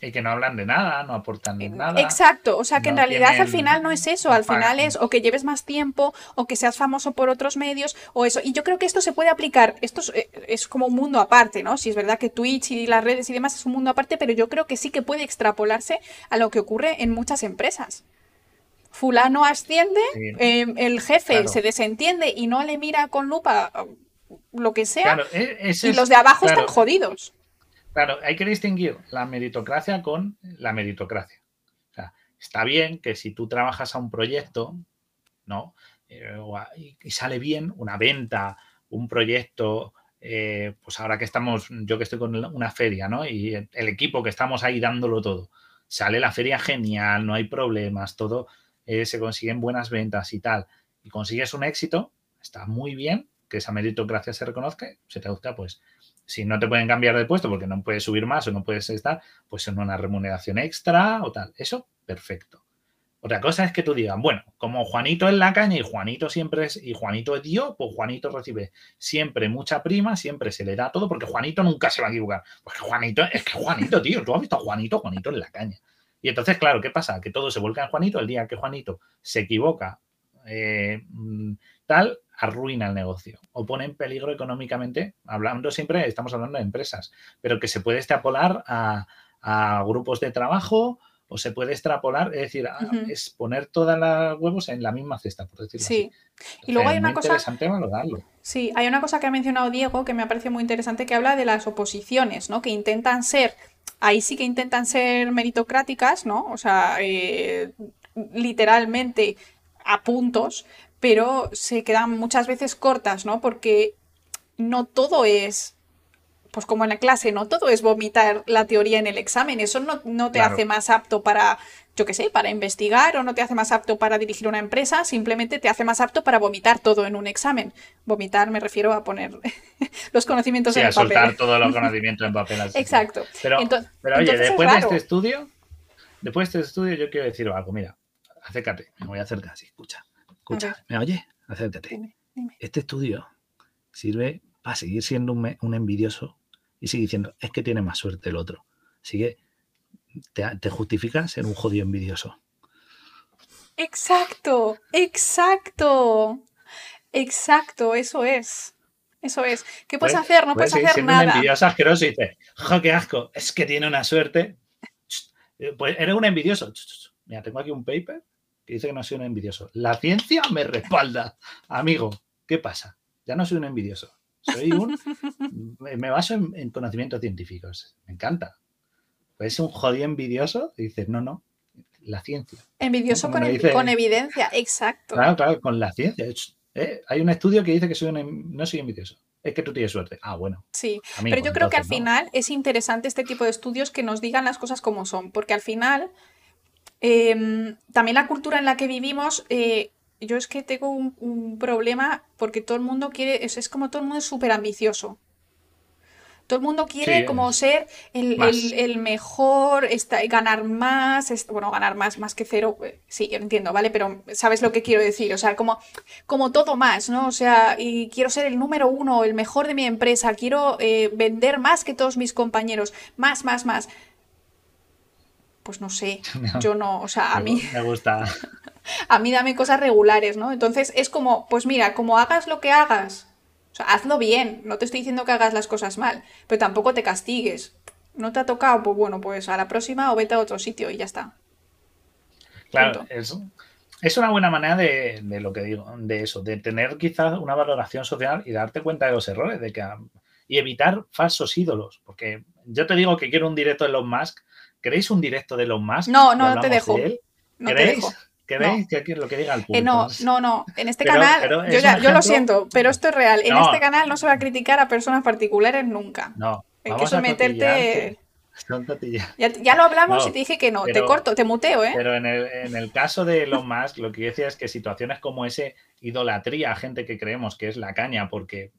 Y que no hablan de nada, no aportan nada. Exacto, o sea que en realidad al final no es eso, al final es o que lleves más tiempo o que seas famoso por otros medios o eso. Y yo creo que esto se puede aplicar, esto es, eh, como un mundo aparte, ¿no? Si es verdad que Twitch y las redes y demás es un mundo aparte, pero yo creo que sí que puede extrapolarse a lo que ocurre en muchas empresas. Fulano asciende, em, el jefe se desentiende y no le mira con lupa lo que sea, e, y los de abajo están jodidos. Claro, hay que distinguir la meritocracia con la meritocracia. O sea, está bien que si tú trabajas a un proyecto, ¿no? Eh, y, sale bien una venta, un proyecto, eh, pues ahora que estamos, yo que estoy con una feria, ¿no? Y el equipo que estamos ahí dándolo todo, sale la feria genial, no hay problemas, todo eh, se consiguen buenas ventas y tal, y consigues un éxito, está muy bien que esa meritocracia se reconozca, se traduzca pues si no te pueden cambiar de puesto porque no puedes subir más o no puedes estar, pues en una remuneración extra o tal. Eso, perfecto. Otra cosa es que tú digas, bueno, como Juanito es la caña y Juanito siempre es, y Juanito es Dios, pues Juanito recibe siempre mucha prima, siempre se le da todo, porque Juanito nunca se va a equivocar. Porque Juanito, es que Juanito, tío, tú has visto a Juanito, Juanito es la caña. Y entonces, claro, ¿qué pasa? Que todo se vuelca en Juanito, el día que Juanito se equivoca, eh, mm, tal, arruina el negocio o pone en peligro económicamente, hablando siempre, estamos hablando de empresas, pero que se puede extrapolar a, grupos de trabajo o se puede extrapolar, es decir, es poner todas las huevos en la misma cesta, por decirlo sí. y luego hay una cosa interesante valorarlo. Sí, hay una cosa que ha mencionado Diego que me ha parecido muy interesante que habla de las oposiciones, ¿no? Que intentan ser, ahí sí que intentan ser meritocráticas, ¿no? O sea, eh, literalmente a puntos, pero se quedan muchas veces cortas, ¿no? Porque no todo es, pues como en la clase, no todo es vomitar la teoría en el examen, eso no, te hace más apto para, yo qué sé, para investigar o no te hace más apto para dirigir una empresa, simplemente te hace más apto para vomitar todo en un examen. Vomitar me refiero a poner los conocimientos en a papel. soltar todos los conocimientos en papel. Exacto. Pero, pero oye, después de este estudio, después de este estudio yo quiero decir algo, mira, acércate, me voy a acercar así, escucha. Escucha, ¿me oye? Acércate. Este estudio sirve para seguir siendo un, envidioso y seguir diciendo, es que tiene más suerte el otro. Así que te, justifica ser un jodido envidioso. Exacto, exacto, exacto, eso es. Eso es. ¿Qué puedes, hacer? No puedes, hacer nada. Un envidioso asqueroso y dices, ¡jo, qué asco! Es que tiene una suerte. Pues eres un envidioso. Mira, tengo aquí un paper que dice que no soy un envidioso. La ciencia me respalda. Amigo, ¿qué pasa? Ya no soy un envidioso. Soy un. me baso en, conocimientos científicos. Me encanta. Puedes ser un jodido envidioso y dices, no, no, la ciencia. Envidioso con, evidencia, exacto. Claro, claro, con la ciencia. Eh, hay un estudio que dice que soy un, no soy envidioso. Es que tú tienes suerte. Ah, bueno. Sí, pero yo creo que al final es interesante este tipo de estudios que nos digan las cosas como son, porque al final Em, también la cultura en la que vivimos, eh, yo es que tengo un, problema porque todo el mundo quiere, es, como todo el mundo es súper ambicioso. Todo el mundo quiere como ser el, mejor, ganar más, bueno, ganar más, más que cero, eh, sí, yo entiendo, ¿vale? Pero sabes lo que quiero decir, o sea, como, como todo más, ¿no? O sea, y quiero ser el número uno, el mejor de mi empresa, quiero eh, vender más que todos mis compañeros, más, más, más pues no sé, yo no, o sea, a mí... Me gusta. A mí dame cosas regulares, ¿no? Entonces es como, pues mira, como hagas lo que hagas, o sea, hazlo bien, no te estoy diciendo que hagas las cosas mal, pero tampoco te castigues. ¿No te ha tocado? Pues bueno, pues a la próxima o vete a otro sitio y ya está. Claro, es, es, una buena manera de, de, lo que digo, de eso, de tener quizás una valoración social y darte cuenta de los errores, de que y evitar falsos ídolos, porque yo te digo que quiero un directo de Elon Musk ¿Queréis un directo de Elon Musk? No, no, no te dejo. No ¿Queréis? ¿Queréis que lo que diga el público? Eh, no, no, no. En este canal, yo, lo siento, pero esto es real. En este canal no se va a criticar a personas particulares nunca. No. Hay que someterte. Ya, ya, lo hablamos y te dije que no, te corto, te muteo, ¿eh? Pero en el, en el caso de Elon Musk, lo que yo decía es que situaciones como ese, idolatría a gente que creemos que es la caña, porque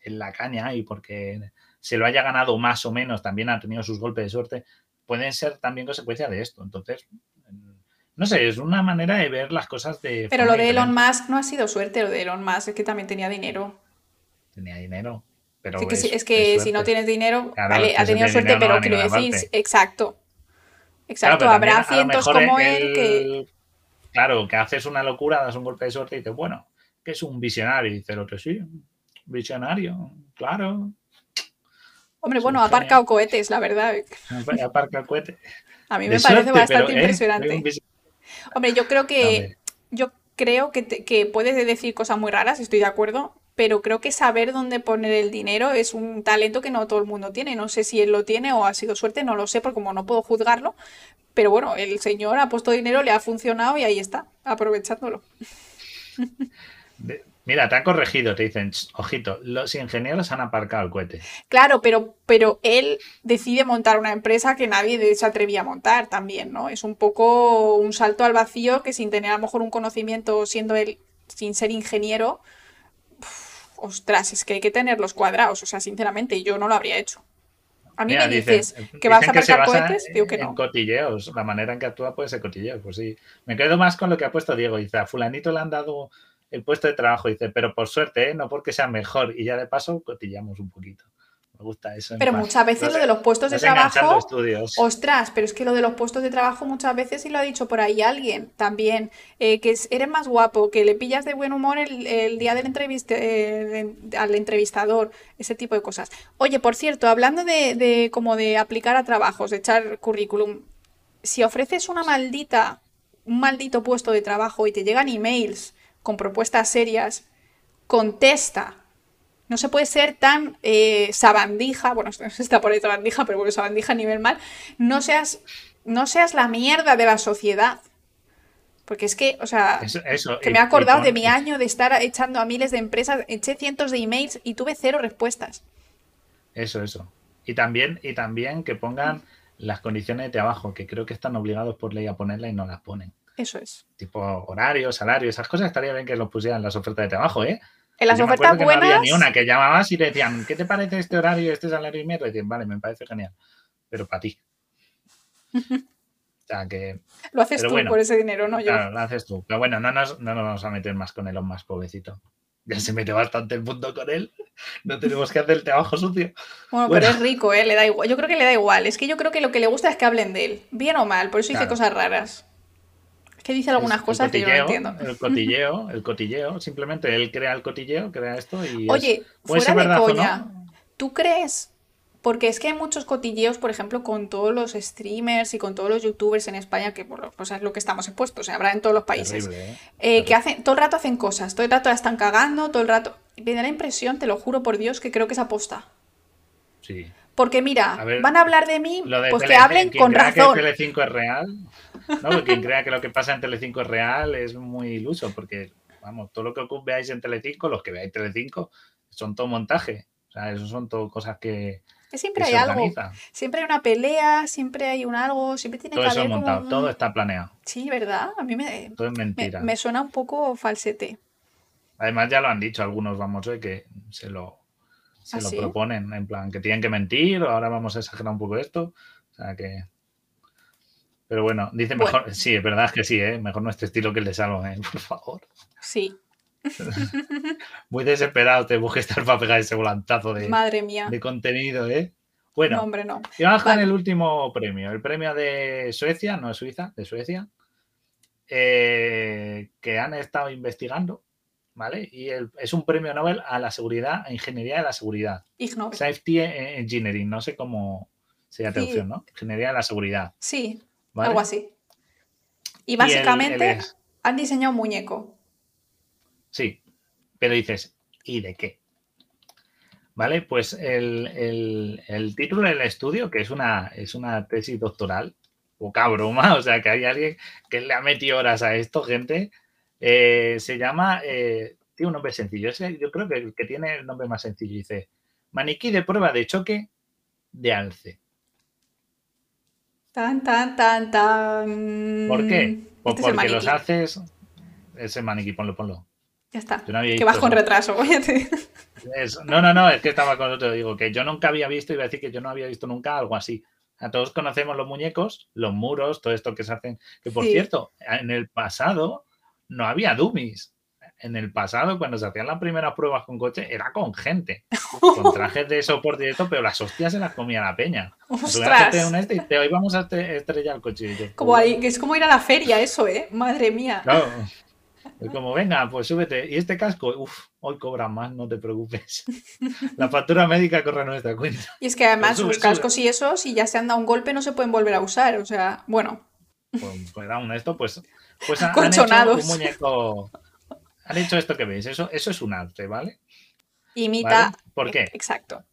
es la caña y porque se lo haya ganado más o menos, también ha tenido sus golpes de suerte, pueden ser también consecuencia de esto. Entonces, no sé, es una manera de ver las cosas de. Pero lo de Elon Musk no ha sido suerte, lo de Elon Musk es que también tenía dinero. Tenía dinero. Pero es, que, si no tienes dinero, vale, ha tenido suerte, pero quiero decir, exacto. Exacto, habrá cientos como él que. Claro, que haces una locura, das un golpe de suerte y dices, bueno, que es un visionario. Y dice el otro, sí, visionario, claro. Hombre, bueno, ha aparcado cohetes, la verdad. Aparca cohetes. A mí me parece bastante impresionante. Hombre, yo creo que. Yo creo que, que puedes decir cosas muy raras, estoy de acuerdo, pero creo que saber dónde poner el dinero es un talento que no todo el mundo tiene. No sé si él lo tiene o ha sido suerte, no lo sé, porque como no puedo juzgarlo, pero bueno, el señor ha puesto dinero, le ha funcionado y ahí está, aprovechándolo. Mira, te han corregido, te dicen, ojito, los ingenieros han aparcado el cohete. Claro, pero, pero él decide montar una empresa que nadie se atrevía a montar también, ¿no? Es un poco un salto al vacío que sin tener a lo mejor un conocimiento, siendo él, sin ser ingeniero, ostras, es que hay que tener los cuadrados, o sea, sinceramente, yo no lo habría hecho. A mí me dices que vas a aparcar cohetes, digo que no. En cotilleos, la manera en que actúa puede ser cotilleos, pues sí. Me quedo más con lo que ha puesto Diego, dice, a fulanito le han dado el puesto de trabajo, dice, pero por suerte, ¿eh? no porque sea mejor, y ya de paso cotillamos un poquito gusta eso. Pero muchas veces lo de los puestos de trabajo. Ostras, pero es que lo de los puestos de trabajo muchas veces, y lo ha dicho por ahí alguien también, eh, que eres más guapo, que le pillas de buen humor el, día del entrevista, eh, al entrevistador, ese tipo de cosas. Oye, por cierto, hablando de, de como de aplicar a trabajos, de echar currículum, si ofreces una maldita, un maldito puesto de trabajo y te llegan emails con propuestas serias, contesta no se puede ser tan eh, sabandija, bueno, está por ahí sabandija, pero bueno, sabandija a nivel mal. No seas, no seas la mierda de la sociedad. Porque es que, o sea, que me he acordado de mi año de estar echando a miles de empresas, eché cientos de emails y tuve cero respuestas. Eso, eso. Y también, y también que pongan las condiciones de trabajo, que creo que están obligados por ley a ponerlas y no las ponen. Eso es. Tipo horario, salario, esas cosas estaría bien que lo pusieran las ofertas de trabajo, ¿eh? En las ofertas buenas. No había ni una que llamabas y te decían, ¿qué te parece este horario, este salario y medio? Y decían, vale, me parece genial. Pero para ti. o sea que. Lo haces tú por ese dinero, ¿no? Yo. Claro, lo haces tú. Pero bueno, no nos, no nos vamos a meter más con Elon más pobrecito. Ya se mete bastante el punto con él. No tenemos que hacer el trabajo sucio. Bueno, pero es rico, ¿eh? Le da igual. Yo creo que le da igual. Es que yo creo que lo que le gusta es que hablen de él. Bien o mal. Por eso dice cosas raras. Es que dice algunas cosas que yo no entiendo. El cotilleo, el cotilleo, simplemente él crea el cotilleo, crea esto y. Oye, fuera de coña, ¿tú crees? Porque es que hay muchos cotilleos, por ejemplo, con todos los streamers y con todos los youtubers en España, que pues es lo que estamos expuestos, o sea, habrá en todos los países. ¿eh? Eh, que hacen, todo el rato hacen cosas, todo el rato la están cagando, todo el rato. Me da la impresión, te lo juro por Dios, que creo que es aposta. Sí. Porque mira, van a hablar de mí, pues que hablen con razón. Que Tele5 es real, no, porque quien crea que lo que pasa en Telecinco es real es muy iluso, porque, vamos, todo lo que veáis en Telecinco, los que veáis Telecinco, son todo montaje. O sea, eso son todo cosas que. siempre hay algo. Siempre hay una pelea, siempre hay un algo, siempre tiene todo que eso montado, todo está planeado. Sí, ¿verdad? A mí me. Todo es mentira. Me, suena un poco falsete. Además, ya lo han dicho algunos, vamos, hoy que se lo, se ¿Ah, lo proponen, en plan, que tienen que mentir, ahora vamos a exagerar un poco esto. O sea que. Pero bueno, dice mejor, sí, es verdad que sí, ¿eh? mejor nuestro estilo que el de Salomé, ¿eh? por favor. Sí. Muy desesperado te busques estar para pegar ese volantazo de, Madre mía. de contenido, ¿eh? Bueno, no, hombre, no. y vamos con el último premio, el premio de Suecia, no es Suiza, de Suecia, eh, que han estado investigando, ¿vale? Y es un premio Nobel a la seguridad, a ingeniería de la seguridad. Safety Engineering, no sé cómo sería traducción, ¿no? Ingeniería de la seguridad. Sí, algo así. Y básicamente han diseñado un muñeco. Sí, pero dices, ¿y de qué? ¿Vale? Pues el, título del estudio, que es una, es una tesis doctoral, poca broma, o sea que hay alguien que le ha metido horas a esto, gente, eh, se llama, eh, tiene un nombre sencillo, yo creo que el que tiene el nombre más sencillo dice, maniquí de prueba de choque de alce. Tan, tan, tan, tan. ¿Por qué? Pues porque los haces. Ese maniquí, ponlo, ponlo. Ya está. que vas con retraso, No, no, no, es que estaba con otro. Digo que yo nunca había visto, iba a decir que yo no había visto nunca algo así. A todos conocemos los muñecos, los muros, todo esto que se hacen. Que por Sí. cierto, en el pasado no había dummies. En el pasado, cuando se hacían las primeras pruebas con coche, era con gente, con trajes de soporte directo, pero las hostias se las comía la peña. ¡Ostras! un este y te, hoy vamos a estrellar el coche. Yo, Como ahí- es como ir a la feria eso, ¿eh? Madre mía. Claro. Es como, venga, pues súbete. Y este casco, uff, hoy cobra más, no te preocupes. La factura médica corre a nuestra cuenta. Y es que además Sube, los sube. cascos y eso, si ya se han dado un golpe, no se pueden volver a usar. O sea, bueno, Pues, pues aún esto, pues, pues han, han hecho Colchonados. un muñeco. Han hecho esto que veis. Eso, eso es un arte, ¿vale? imita. ¿Vale? ¿Por qué? Exacto.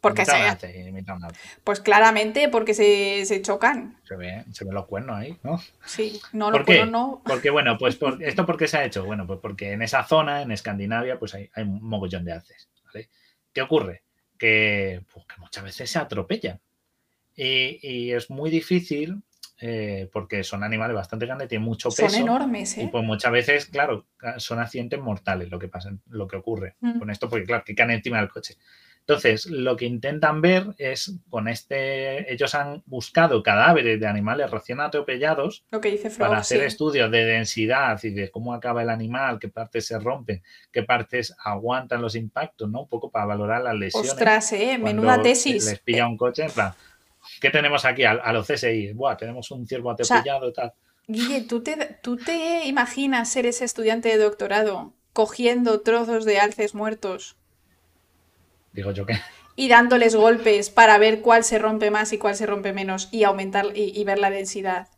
Porque Imita un se, arte, imita un arte. pues claramente porque se, se chocan. Se ve, se ven los cuernos ahí, ¿no? Sí, no ¿Por lo qué? puedo, no. Porque, bueno, pues por, ¿esto por qué se ha hecho? Bueno, pues porque en esa zona, en Escandinavia, pues hay, hay un mogollón de. ¿vale? ¿Qué ocurre? Que, pues, que muchas veces se atropellan. Y, y es muy difícil eh, porque son animales bastante grandes, tienen mucho Son peso. enormes, Y ¿eh? pues muchas veces, claro, son accidentes mortales lo que pasa, lo que ocurre Mm. con esto, porque claro, que caen encima del coche. Entonces, lo que intentan ver es con este, ellos han buscado cadáveres de animales recién atropellados Lo que dice para Frog, hacer sí. estudios de densidad y de cómo acaba el animal, qué partes se rompen, qué partes aguantan los impactos, ¿no? Un poco para valorar las lesiones. Ostras, ¿eh? Menuda tesis. Les pilla un coche, en plan, ¿qué tenemos aquí? A, a los CSI, Buah, tenemos un ciervo sea, atropellado, tal. Guille, ¿tú te, ¿tú te imaginas ser ese estudiante de doctorado cogiendo trozos de alces muertos Digo yo que. y dándoles golpes para ver cuál se rompe más y cuál se rompe menos y aumentar y, y ver la densidad?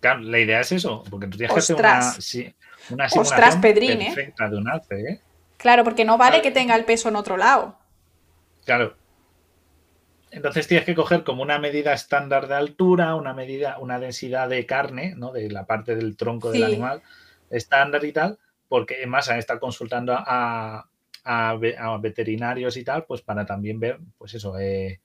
Claro, la idea es eso, porque tú tienes que Ostras. hacer una, sí, una Ostras, simulación Pedrín, ¿eh? perfecta de un alce, ¿eh? Claro, porque no vale Claro. que tenga el peso en otro lado. Claro. Entonces tienes que coger como una medida estándar de altura, una medida, una densidad de carne, ¿no? De la parte del tronco del Sí. animal estándar y tal, porque además han estado consultando a, a a veterinarios y tal, pues para también ver, pues eso, eh,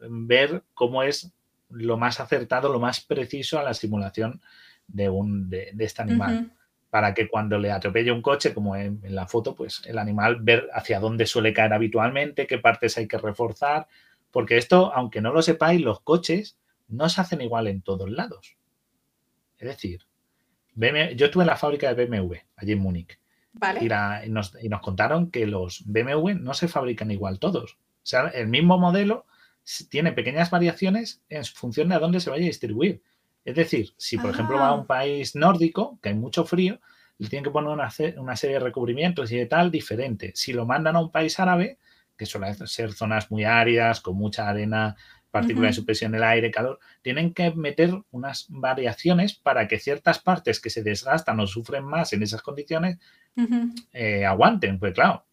ver cómo es lo más acertado, lo más preciso a la simulación de, un, de, de este animal Ujú. para que cuando le atropelle un coche, como en, en la foto, pues el animal ver hacia dónde suele caer habitualmente, qué partes hay que reforzar, porque esto, aunque no lo sepáis, los coches no se hacen igual en todos lados. Es decir, BMW yo estuve en la fábrica de BMW, allí en Múnich, Vale. y, la- y nos, y nos contaron que los BMW no se fabrican igual todos. O sea, el mismo modelo tiene pequeñas variaciones en función de a dónde se vaya a distribuir. Es decir, si por ejemplo va a Ah. un país nórdico, que hay mucho frío, le tienen que poner una, una serie de recubrimientos y de tal diferente. Si lo mandan a un país árabe, que suelen ser zonas muy áridas, con mucha arena, partículas de Ujú. suspensión del aire, calor, tienen que meter unas variaciones para que ciertas partes que se desgastan o sufren más en esas condiciones eh, aguanten, pues claro.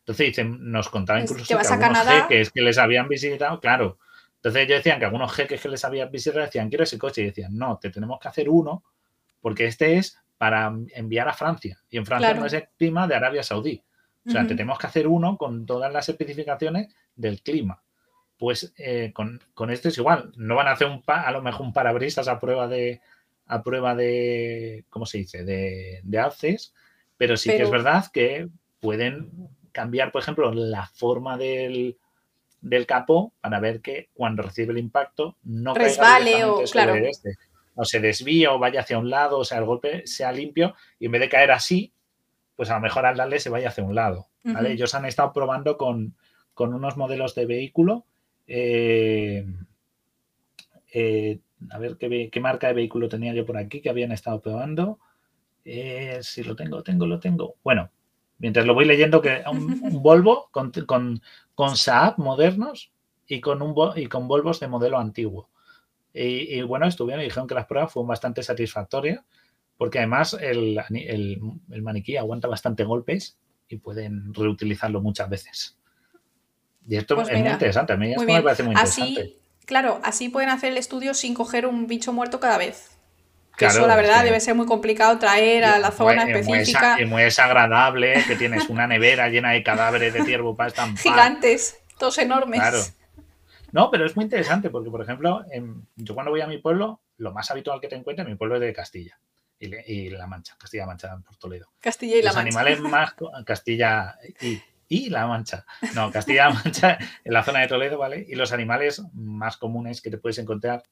Entonces dicen, nos contaba Es incluso que algunos jeques que les habían visitado, claro. Entonces ellos decían que algunos jeques que les habían visitado decían, quiero ese coche. Y decían, no, te tenemos que hacer uno porque este es para enviar a Francia. Y en Francia Claro. no es el clima de Arabia Saudí. O sea, te Ujú. tenemos que hacer uno con todas las especificaciones del clima. Pues eh, con, con este es igual. No van a hacer un pa- a lo mejor un parabrisas a prueba de a prueba de ¿cómo se dice? de, de alces, pero sí que es verdad que pueden cambiar, por ejemplo, la forma del, del capó para ver que cuando recibe el impacto no Resbale o- claro. este. O se desvíe o vaya hacia un lado, o sea, el golpe sea limpio y en vez de caer así, pues a lo mejor al darle se vaya hacia un lado. ¿vale? Ellos han estado probando con, con unos modelos de vehículo. eh, eh, a ver qué, qué marca de vehículo tenía yo por aquí que habían estado probando. Eh, si lo tengo, tengo, lo tengo. Bueno, mientras lo voy leyendo, que un, un Volvo con, con, con Saab modernos y con, un, y con Volvos de modelo antiguo. Y, y bueno, estuvieron y dijeron que las pruebas fueron bastante satisfactorias porque además el, el- el maniquí aguanta bastante golpes y pueden reutilizarlo muchas veces. Y esto Pues es muy interesante. A mí esto me parece muy interesante. Así, claro, así pueden hacer el estudio sin coger un bicho muerto cada vez. Claro, eso, la es verdad, debe ser muy complicado traer a la zona muy- específica. Y muy desagradable que tienes una nevera llena de cadáveres de ciervo para estampar. Gigantes, todos enormes. Claro. No, pero es muy interesante porque, por ejemplo, en- yo cuando voy a mi pueblo, lo más habitual que te encuentras, mi pueblo es de Castilla y, La Mancha, Castilla-Mancha, por Toledo. Castilla y La Los Mancha. animales más, Castilla y y La Mancha. No, Castilla-La Mancha en la zona de Toledo, ¿vale? Y los animales más comunes que te puedes encontrar,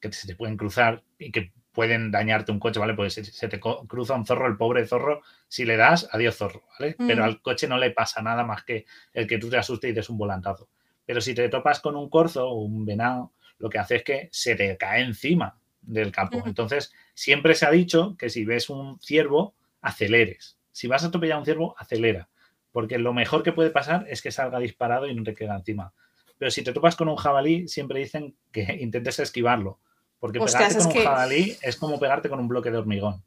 que se te pueden cruzar y que pueden dañarte un coche, ¿vale? Pues se, se te cruza un zorro, el pobre zorro, si le das, adiós zorro, ¿vale? Pero Mm. al coche no le pasa nada más que el que tú te asustes y des un volantazo. Pero si te topas con un corzo o un venado, lo que hace es que se te cae encima del. Ujú. Entonces, siempre se ha dicho que si ves un ciervo, aceleres. Si vas a atropellar a un ciervo, acelera. Porque lo mejor que puede pasar es que salga disparado y no te quede encima. Pero si te topas con un jabalí, siempre dicen que intentes esquivarlo. Porque Hostias, pegarte con un que- jabalí es como pegarte con un bloque de hormigón.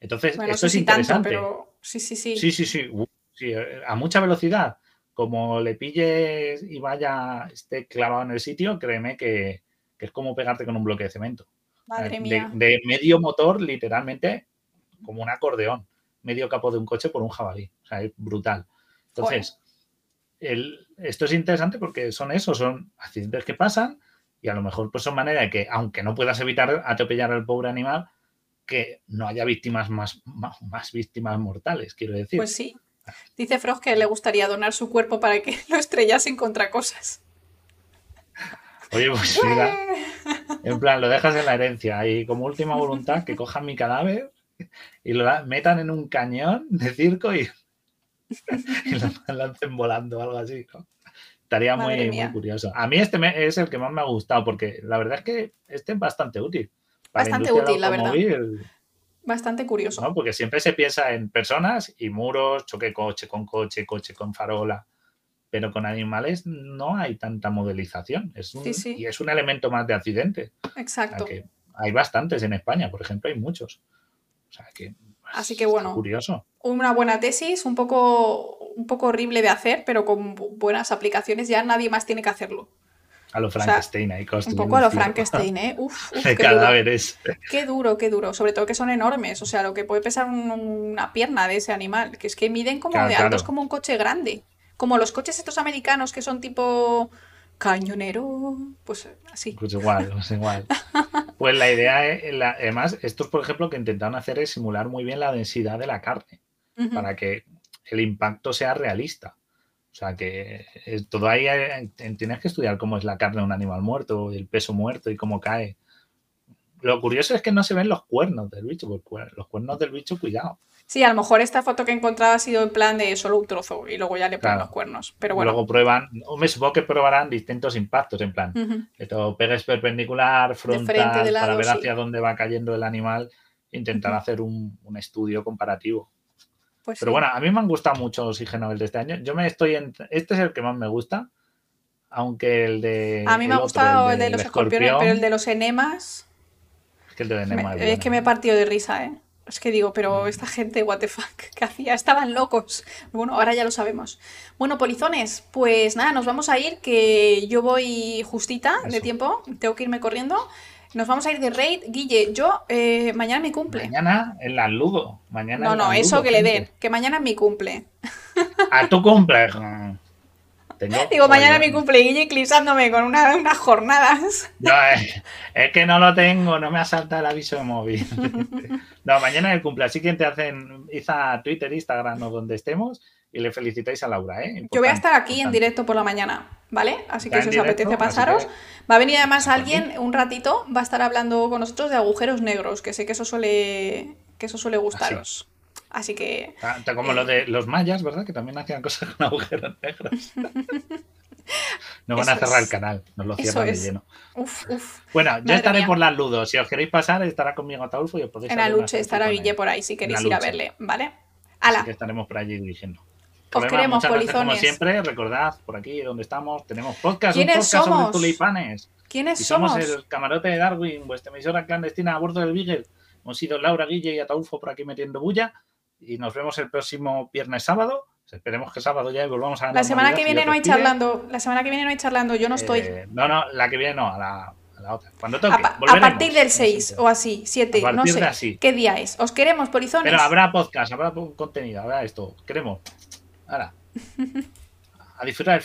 Entonces, Bueno, esto no sé es si tanto, interesante. pero sí, sí, sí. Sí, sí, sí. Uh, sí, eh, A mucha velocidad. Como le pilles y vaya, esté clavado en el sitio, créeme que, que es como pegarte con un bloque de cemento. Madre De- mía. De, medio motor, literalmente, como un acordeón. Medio capó de un coche por un jabalí. O sea, es brutal. Entonces, el- esto es interesante porque son eso, son accidentes que pasan y a lo mejor pues son maneras de que, aunque no puedas evitar atropellar al pobre animal, que no haya víctimas más, más, más víctimas mortales, quiero decir. Pues sí. Dice Frog que le gustaría donar su cuerpo para que lo estrellasen contra cosas. Oye, pues mira, en plan, lo dejas en la herencia y como última voluntad que cojan mi cadáver y lo metan en un cañón de circo y, y lo lancen volando o algo así, ¿no? Estaría muy, curioso. A mí este me- es el que más me ha gustado porque la verdad es que este es bastante útil. Para Bastante útil, la verdad. Bastante curioso. ¿no? Porque siempre se piensa en personas y muros, choque coche con coche, coche con farola. Pero con animales no hay tanta modelización. Es un- Sí, sí. Y es un elemento más de accidente. O sea, Exacto. que hay bastantes en España, por ejemplo, hay muchos. O sea que. Así que bueno. Curioso. Una buena tesis, un poco, un poco horrible de hacer, pero con bu- buenas aplicaciones ya nadie más tiene que hacerlo. A lo sea, Frankenstein ahí Un construyendo poco a lo un Frankenstein, ¿eh? Uf, uf, qué duro. cadáveres. Qué duro, qué duro. Sobre todo que son enormes. O sea, lo que puede pesar un- una pierna de ese animal. Que es que miden como Claro, de altos claro. como un coche grande. Como los coches estos americanos que son tipo cañonero. Pues así. Pues igual, pues igual. Pues la idea es, la- además, estos, por ejemplo, que intentaron hacer es simular muy bien la densidad de la carne. Ujú. para que el impacto sea realista. O sea, que es- todo ahí eh, tienes que estudiar cómo es la carne de un animal muerto, el peso muerto y cómo cae. Lo curioso es que no se ven los cuernos del bicho, porque los cuernos del bicho, cuidado. Sí, a lo mejor esta foto que he encontrado ha sido en plan de solo un trozo y luego ya le ponen Claro. los cuernos. Pero bueno. Luego prueban, me supongo que probarán distintos impactos, en plan, que todo pegues perpendicular, frontal, de para ver sí. hacia dónde va cayendo el animal, intentar hacer un, un estudio comparativo. Pues Pero sí. bueno, a mí me han gustado mucho los IG Nobel de este año. Yo me estoy en... Este es el que más me gusta, aunque el de... A mí me ha el gustado el de los escorpiones, escorpión, pero el de los enemas. Es que el de me- Enema es es bueno. que me he partido de risa, ¿eh? Es que digo, Mm. pero esta gente, what the fuck, ¿qué hacía? Estaban locos. Bueno, ahora ya lo sabemos. Bueno, polizones, pues nada, nos vamos a ir, que yo voy justita de tiempo, tengo que irme corriendo. Nos vamos a ir de raid. Guille, yo, eh, mañana mi cumple. Mañana en la Ludo. Mañana No, no, eso Ludo, que le den, que mañana es mi cumple. A tu cumple. Tengo- Digo, mañana es mi cumple, Guille eclipsándome con una- unas jornadas. No, eh, es que no lo tengo, no me ha saltado el aviso de móvil. No, mañana es el cumple, así que te hacen, a Twitter, Instagram o donde estemos y le felicitáis a Laura, ¿eh? Yo voy a estar aquí en directo por la mañana, ¿vale? Así que si os apetece pasaros. que- Va a venir además alguien un ratito, va a estar hablando con nosotros de agujeros negros, que sé que eso suele, que eso suele gustaros. Así que Tanto como Eh. lo de los mayas, ¿verdad? Que también hacían cosas con agujeros negros. No van a Eso cerrar es. el canal, nos lo cierran de es. lleno. Uf, uf. Bueno, yo Madre estaré mía. por las ludos. Si os queréis pasar, estará conmigo Ataulfo y os podéis En la lucha estará él. por ahí si queréis ir a verle, ¿vale? Así ¡Hala! que estaremos por allí dirigiendo. Os nada, queremos, gracias, como polizones. siempre, recordad por aquí donde estamos, tenemos podcast, un ¿Quiénes podcast somos? sobre tulipanes. ¿Quiénes Y somos somos? el camarote de Darwin, vuestra emisora clandestina a bordo del Beagle. Hemos sido Laura, Guille y Ataulfo por aquí metiendo bulla. Y nos vemos el próximo viernes sábado. Esperemos que sábado ya volvamos a la La semana que viene no hay charlando. La semana que viene no hay charlando, yo no estoy. Eh, no, no, la que viene no, a la, a la otra. Cuando toque. A, a partir del No sé 6 si- o así, 7, A no sé. así. ¿Qué día es? Os queremos, polizones. Pero habrá podcast, habrá contenido, habrá esto. Queremos. Ahora. A disfrutar el fin.